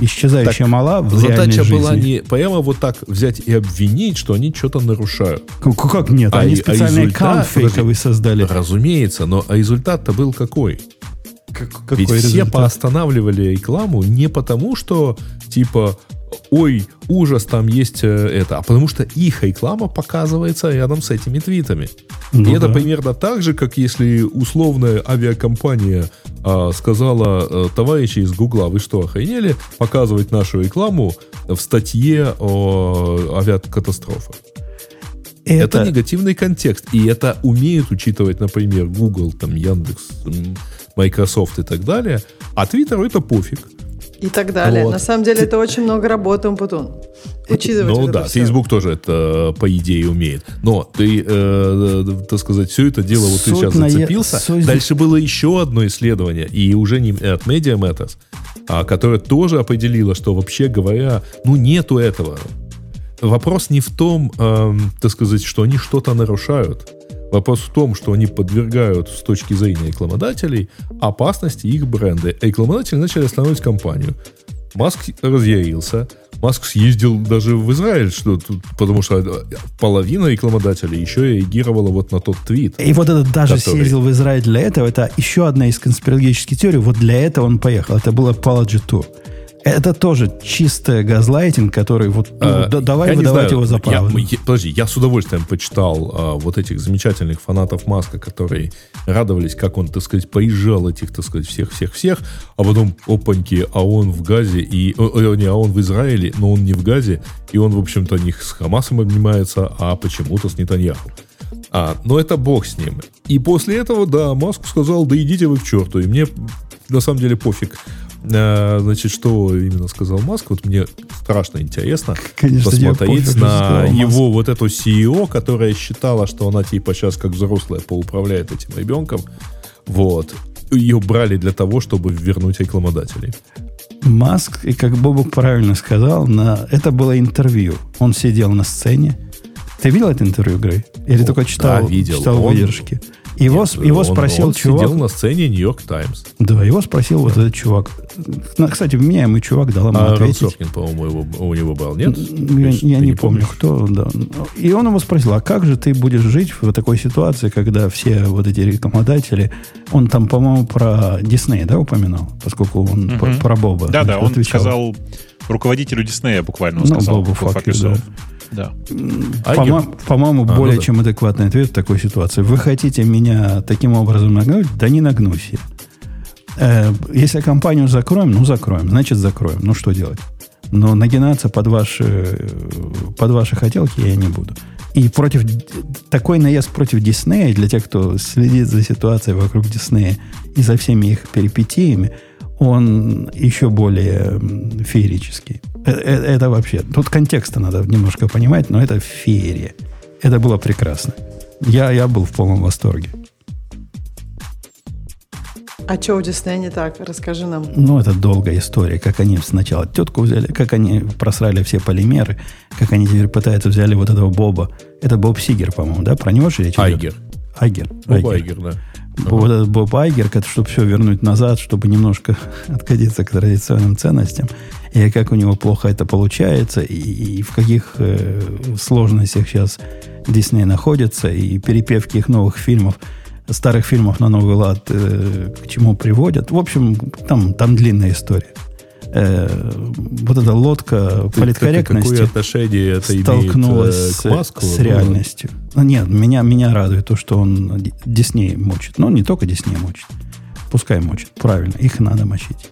исчезающая мала в реальной Задача жизни. была не прямо вот так взять и обвинить, что они что-то нарушают. Как, как нет? А они и- а аккаунт подожди. фейковый создали. Разумеется, но а результат-то был какой? Какой Ведь все результат? поостанавливали рекламу не потому, что типа ой, ужас, там есть э, это, а потому что их реклама показывается рядом с этими твитами. Ну и это да. примерно так же, как если условная авиакомпания а, сказала, э, товарищи из Гугла, вы что, охренели показывать нашу рекламу в статье о авиакатастрофах? Это, Это, негативный контекст. И это умеют учитывать, например, Google, там, Яндекс, Microsoft и так далее. А Твиттеру это пофиг. И так далее. Вот. На самом деле это очень много работы, Умпутун. Учитывать Ну вот да, это всё. Facebook тоже это, по идее, умеет. Но ты, э, э, так сказать, все это дело, вот ты Суть сейчас на- зацепился. суть- Дальше было еще одно исследование, и уже не от Media Matters, а, которое тоже определило, что вообще говоря, ну нету этого. Вопрос не в том, эм, так сказать, что они что-то нарушают. Вопрос в том, что они подвергают с точки зрения рекламодателей опасности их бренды. Рекламодатели начали останавливать компанию. Маск разъярился. Маск съездил даже в Израиль, что потому что э, половина рекламодателей еще реагировала вот на тот твит. и вот этот даже который- съездил в Израиль для этого, это еще одна из конспирологических теорий. Вот для этого он поехал. Это был Apology Tour. Это тоже чистый газлайтинг, который вот ну, А, да- давай я не выдавать знаю, его за правду. я- подожди, я с удовольствием почитал а, вот этих замечательных фанатов Маска, которые радовались, как он, так сказать, поезжал этих, так сказать, всех-всех-всех, а потом, опаньки, а он в Газе, и, о, о, не, а он в Израиле, но он не в Газе, и он, в общем-то, не с Хамасом обнимается, а почему-то с Нетаньяху. А, но это бог с ним. И после этого, да, Маск сказал, да идите вы к черту. И мне на самом деле пофиг, значит, что именно сказал Маск. Вот мне страшно интересно Конечно, посмотреть пофиг, на сказал Маск. его вот эту CEO, которая считала, что она типа сейчас как взрослая поуправляет этим ребенком. Вот. Ее брали для того, чтобы вернуть рекламодателей. Маск, и как Бобук правильно сказал, на... это было интервью. Он сидел на сцене. Ты видел это интервью, Грей? Или О, только читал, да, видел. читал Он- выдержки? Его, Нет, его он- спросил он чувак. сидел на сцене Нью-Йорк Таймс. Да, его спросил вот этот чувак. Ну, кстати, вменяемый чувак дал ему А ответить. Соркин, по-моему, его, у него был, нет? Я, Ты я не, помню, помнишь? кто, да. И он его спросил, а как же ты будешь жить в такой ситуации, когда все вот эти рекламодатели, он там, по-моему, про Дисней, да, упоминал, поскольку он Мгм. про, про Боба Да-да, он отвечал. сказал руководителю Диснея буквально, он Ну, сказал. Бобу fuck fuck you, yourself. Да. По-мо- По-моему, А, ну более да. чем адекватный ответ в такой ситуации. Вы хотите меня таким образом нагнуть? Да не нагнусь я. Э, если компанию закроем, ну закроем, значит закроем. Ну что делать? Но нагинаться под ваши, под ваши хотелки я не буду. И против такой наезд против Диснея, для тех, кто следит за ситуацией вокруг Диснея и за всеми их перипетиями, он еще более феерический. Э, э, Это вообще... Тут контекста надо немножко понимать, но это феерия. Это было прекрасно. Я, я был в полном восторге. А что у Диснея не так? Расскажи нам. Ну, это долгая история, как они сначала тетку взяли, как они просрали все полимеры, как они теперь пытаются взяли вот этого Боба. Это Боб Сигер, по-моему, да? Про него же речь идет? Айгер. Айгер. Айгер, да. Вот этот Боб Айгер, чтобы все вернуть назад, чтобы немножко откатиться к традиционным ценностям. И как у него плохо это получается, и, и в каких э, сложностях сейчас Дисней находится, и перепевки их новых фильмов, старых фильмов на новый лад э, к чему приводят. В общем, там, там длинная история. Э, вот эта лодка Ты- политкорректности Какое отношение это столкнулась имеет э, с, к Маску? с Ну, реальностью. Ну, нет, меня, меня радует то, что он Ди- Дисней мочит. Но не только Дисней мочит. Пускай мочит. Правильно, их надо мочить.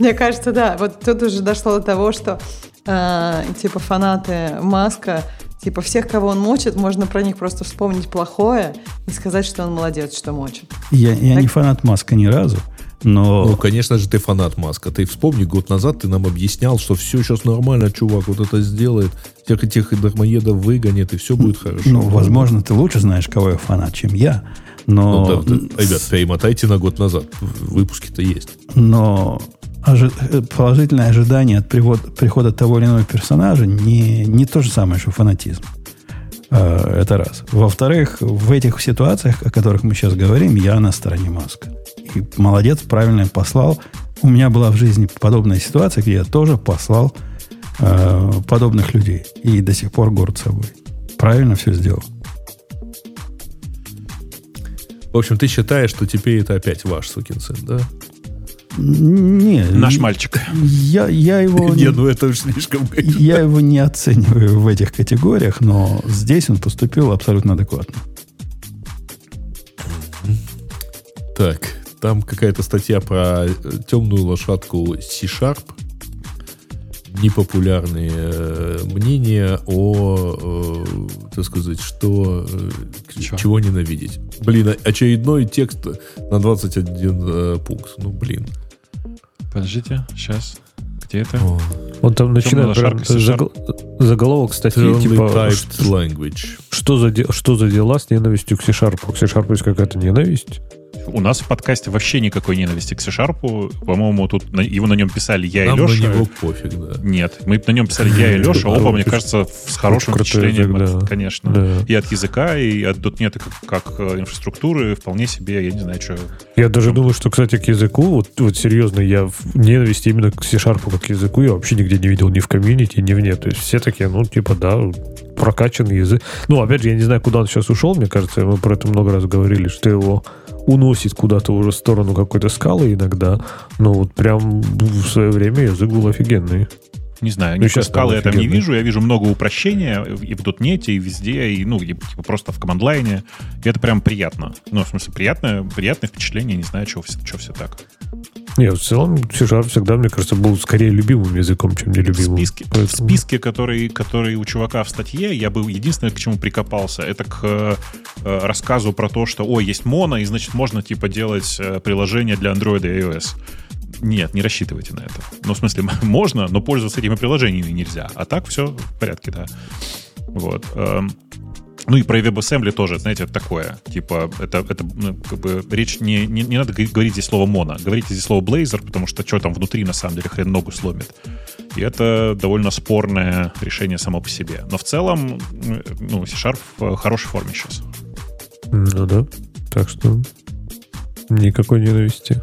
Мне кажется, да. Вот тут уже дошло до того, что э, типа фанаты Маска, типа всех, кого он мочит, можно про них просто вспомнить плохое и сказать, что он молодец, что мочит. Я, я Так- не фанат Маска ни разу, но... Ну, конечно же, ты фанат Маска. Ты вспомни, год назад ты нам объяснял, что все сейчас нормально, чувак, вот это сделает, всех этих дармоедов выгонит, и все будет хорошо. Ну, возможно, ты лучше знаешь, кого я фанат, чем я. Ну, Но, да, да. Ребят, перемотайте на год назад. Выпуски-то есть. но ожи- э, положительное ожидание от привод- прихода того или иного персонажа не, не то же самое, что фанатизм. Э, Это раз. Во-вторых, в этих ситуациях, о которых мы сейчас говорим, я на стороне Маска. И молодец, правильно послал. У меня была в жизни подобная ситуация, где я тоже послал э, подобных людей. И до сих пор горд собой. Правильно все сделал. В общем, ты считаешь, что теперь это опять ваш сукин сын, да? Не, Наш мальчик. Я, я его... Не, ну это уж слишком... Я его не оцениваю в этих категориях, но здесь он поступил абсолютно адекватно. Так, там какая-то статья про э, темную лошадку C-Sharp. Непопулярные э, мнения о, э, так сказать, что, э, Чё? чего ненавидеть. Блин, очередной текст на 21 э, пункт. Ну, блин. Подождите, сейчас. Где это? О, Он там начинает прям загл- заголовок статьи, Firmly типа, typed ш- language. что за, де- что за дела с ненавистью к C-Sharp? К C-Sharp есть какая-то ненависть? У нас в подкасте вообще никакой ненависти к C-Sharp. По-моему, тут на- его на нем писали я Нам и на Леша. него пофиг, да. Нет, мы на нем писали я и Леша, оба, мне кажется, с хорошим впечатлением, конечно. И от языка, и от .NET как, как э, инфраструктуры вполне себе, я не знаю, что... Я даже думаю, что, кстати, к языку, вот, вот серьезно, я в ненависти именно к C-Sharp как к языку я вообще нигде не видел ни в комьюнити, ни вне. То есть все такие, ну, типа, да, прокачанный язык. Ну, опять же, я не знаю, куда он сейчас ушел, мне кажется, мы про это много раз говорили, что его уносит куда-то уже в сторону какой-то скалы иногда. Но вот прям в свое время язык был офигенный. Не знаю, Ну, щас скалы я там не вижу. Я вижу много упрощения и в .NET, и везде, и, ну, и, типа, просто в команд-лайне. И это прям приятно. Ну, в смысле, приятное, приятное впечатление. Не знаю, что все, чё все так. Нет, в целом C-Sharp всегда, мне кажется, был скорее любимым языком, чем В нелюбимым. списке, в Поэтому- списке который, который у чувака в статье, я был единственное, к чему прикопался, это к э, э, рассказу про то, что, ой, есть моно, и, значит, можно, типа, делать э, приложение для Android и iOS. Нет, не рассчитывайте на это. Ну, в смысле, можно, но пользоваться этими приложениями нельзя. А так все в порядке, да. Вот. Ну и про WebAssembly тоже, знаете, это такое. Типа, это, это ну, как бы речь не, не, не надо говорить здесь слово моно. Говорите здесь слово Blazor, потому что что там внутри на самом деле хрен ногу сломит. И это довольно спорное решение само по себе. Но в целом, м, ну, C-Sharp в хорошей форме сейчас. Ну да. Так что никакой ненависти.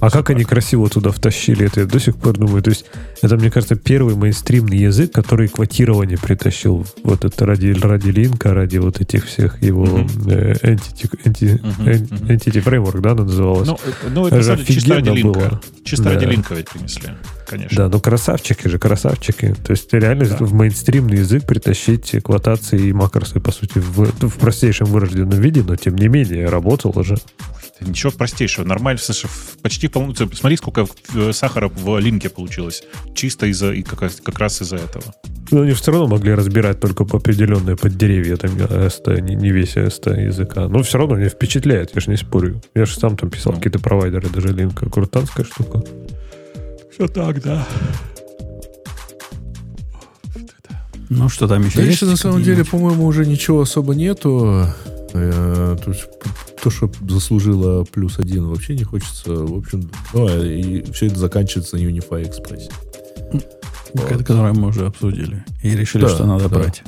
А как они красиво туда втащили это, я до сих пор думаю. То есть, это, мне кажется, первый мейнстримный язык, который квотирование притащил вот это ради, ради линка, ради вот этих всех его Мгм. э, entity, framework, да, она называлась? Ну, э, ну Это это же деле чисто ради линка. было. Чисто Да. ради линка ведь принесли, конечно. Да, ну красавчики же, красавчики. То есть реально Да. в мейнстримный язык притащить квотации и макросы, по сути, в, в простейшем вырожденном виде, но тем не менее работало же. Ничего простейшего. Нормально, слушай, почти полно... ты Смотри, сколько э, сахара в линке получилось. Чисто из-за и как, раз- как раз из-за этого. Но они все равно могли разбирать только по определенные под деревья, там, ST, не, не весь ST языка. Но все равно меня впечатляет, я же не спорю. Я же сам там писал Ну. какие-то провайдеры, даже линка, крутанская штука. Все так, да. Ну, что там еще есть? Дальше, на самом деле, по-моему, уже ничего особо нету. Э, То, есть то, что заслужило плюс один, вообще не хочется. В общем, ну, а и все это заканчивается на Unify Express. Ко- Которое мы уже обсудили. И решили, Да, что надо да. брать.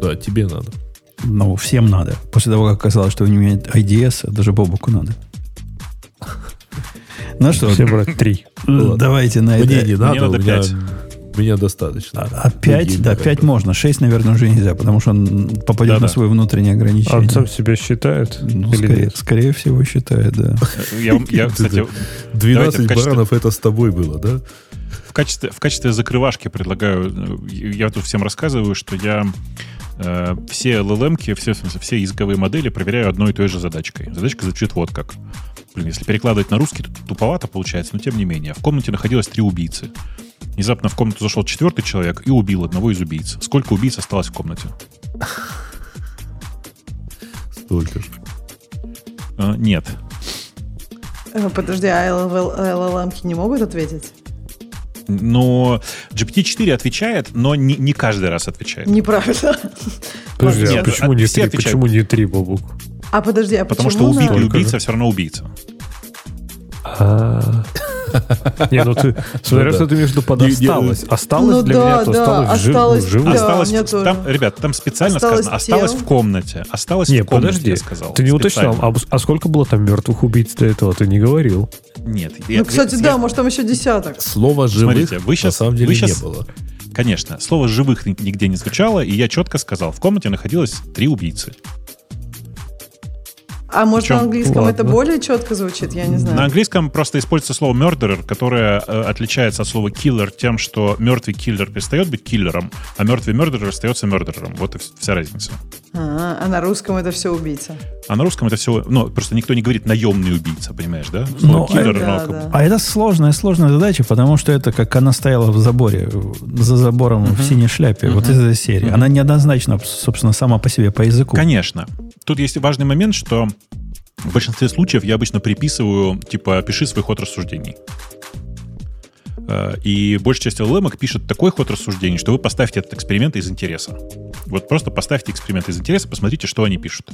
Да, тебе надо. Ну, всем надо. После того, как оказалось, что у него нет IDS, даже Бобуку надо. Ну что, Все брать три. Давайте на Мне это. не надо, надо пять. Меня достаточно. А, а 5, Другие да, как 5 бы. можно. 6, наверное, уже нельзя, потому что он попадет Да-да. на свое внутреннее А ограничение. он сам себя считает? Ну, Или скорее, нет? скорее всего, считает, да. Я, я, кстати, 12 давайте в качестве- баранов это с тобой было, да? в качестве, в качестве закрывашки предлагаю, э, я тут всем рассказываю, что я э, все LLM-ки, все, в смысле, все языковые модели проверяю одной и той же задачкой. Задачка звучит вот как. Блин, если перекладывать на русский, то туповато получается, но тем не менее. В комнате находилось три убийцы. Внезапно в комнату зашел четвертый человек и убил одного из убийц. Сколько убийц осталось в комнате? Столько же. Э, нет. Э, Подожди, а LLM не могут ответить? Но GPT-4 отвечает, но не, не каждый раз отвечает. Неправильно. Подожди, а почему а не три? Почему не три, Бобук? А подожди, а Потому что убитый убийца все равно убийца. А. Не, ну ты, смотря Ну что ты имеешь в виду под осталось. Осталось Ну для меня, то осталось, жив- осталось, ну, живым. осталось, ребят, там специально Осталось сказано, осталось в комнате. Осталось Не, в комнате, подожди. я сказал. Ты не уточнял, Специально. а, а сколько было там мертвых убийц до этого? Ты не говорил. Нет. Ну, кстати, да, может, там еще десяток. Слова живых Смотрите, вы щас- на самом деле вы не было. Конечно, слово «живых» ни- нигде не звучало, и я четко сказал, в комнате находилось три убийцы. А может, Причем- на английском это Ладно. более четко звучит? Я не На знаю. английском просто используется слово murderer, которое э, отличается от слова killer тем, что мертвый киллер перестает быть киллером, а мертвый murderer остается murdererом. Вот и вс- вся разница. А, а на русском это все убийца. А на русском это все, ну, просто никто не говорит наемный убийца, понимаешь, да? Ну, Слово киллер, да, оно как да. бы- А это сложная, сложная задача, потому что это как она стояла в заборе, за забором в синей шляпе, вот из этой серии. Она неоднозначна, собственно, сама по себе по языку. Конечно. Тут есть важный момент, что в большинстве случаев я обычно приписываю, типа, пиши свой ход рассуждений. Э, И большая часть LLM пишет такой ход рассуждений, что вы поставьте этот эксперимент из интереса. Вот просто поставьте эксперимент из интереса, посмотрите, что они пишут.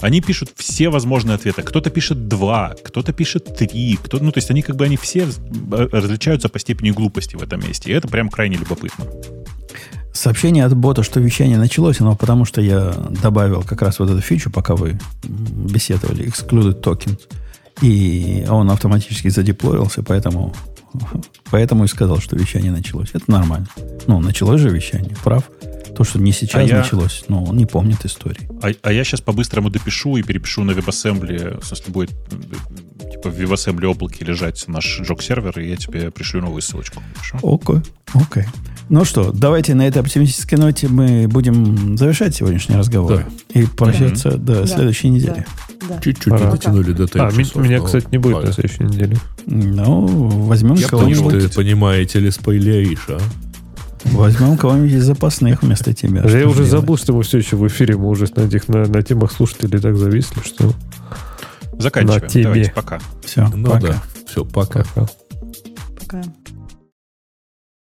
Они пишут все возможные ответы. Кто-то пишет два, кто-то пишет три, кто, ну, то есть они как бы они все э, различаются по степени глупости в этом месте. И это прям крайне любопытно. Сообщение от бота, что вещание началось, оно потому что я добавил как раз вот эту фичу, пока вы беседовали, excluded tokens. И он автоматически задеплоился, поэтому, поэтому и сказал, что вещание началось. Это нормально. Ну, началось же вещание, прав. То, что не сейчас А я- началось, но он не помнит истории. А, а я сейчас по-быстрому допишу и перепишу на WebAssembly. Смысле, будет типа в WebAssembly облаке лежать наш джок-сервер, и я тебе пришлю новую ссылочку. Окей, окей. Ну что, давайте на этой оптимистической ноте мы будем завершать сегодняшний разговор и прощаться до Да. следующей недели. Да. да. Чуть-чуть Пора. не дотянули до А, часов, меня, но кстати, не будет ладно. на следующей неделе. Ну, возьмем Я кого-нибудь, ты понимаете ли спойлеришь, а? возьмем кого-нибудь из запасных вместо тебя. Я уже делать? забыл, что мы все еще в эфире, мы уже на, этих, на, на темах слушателей так зависли, что Заканчиваем. Тебе. Давайте, пока. Все, Ну пока. да. Все, пока. пока. Пока.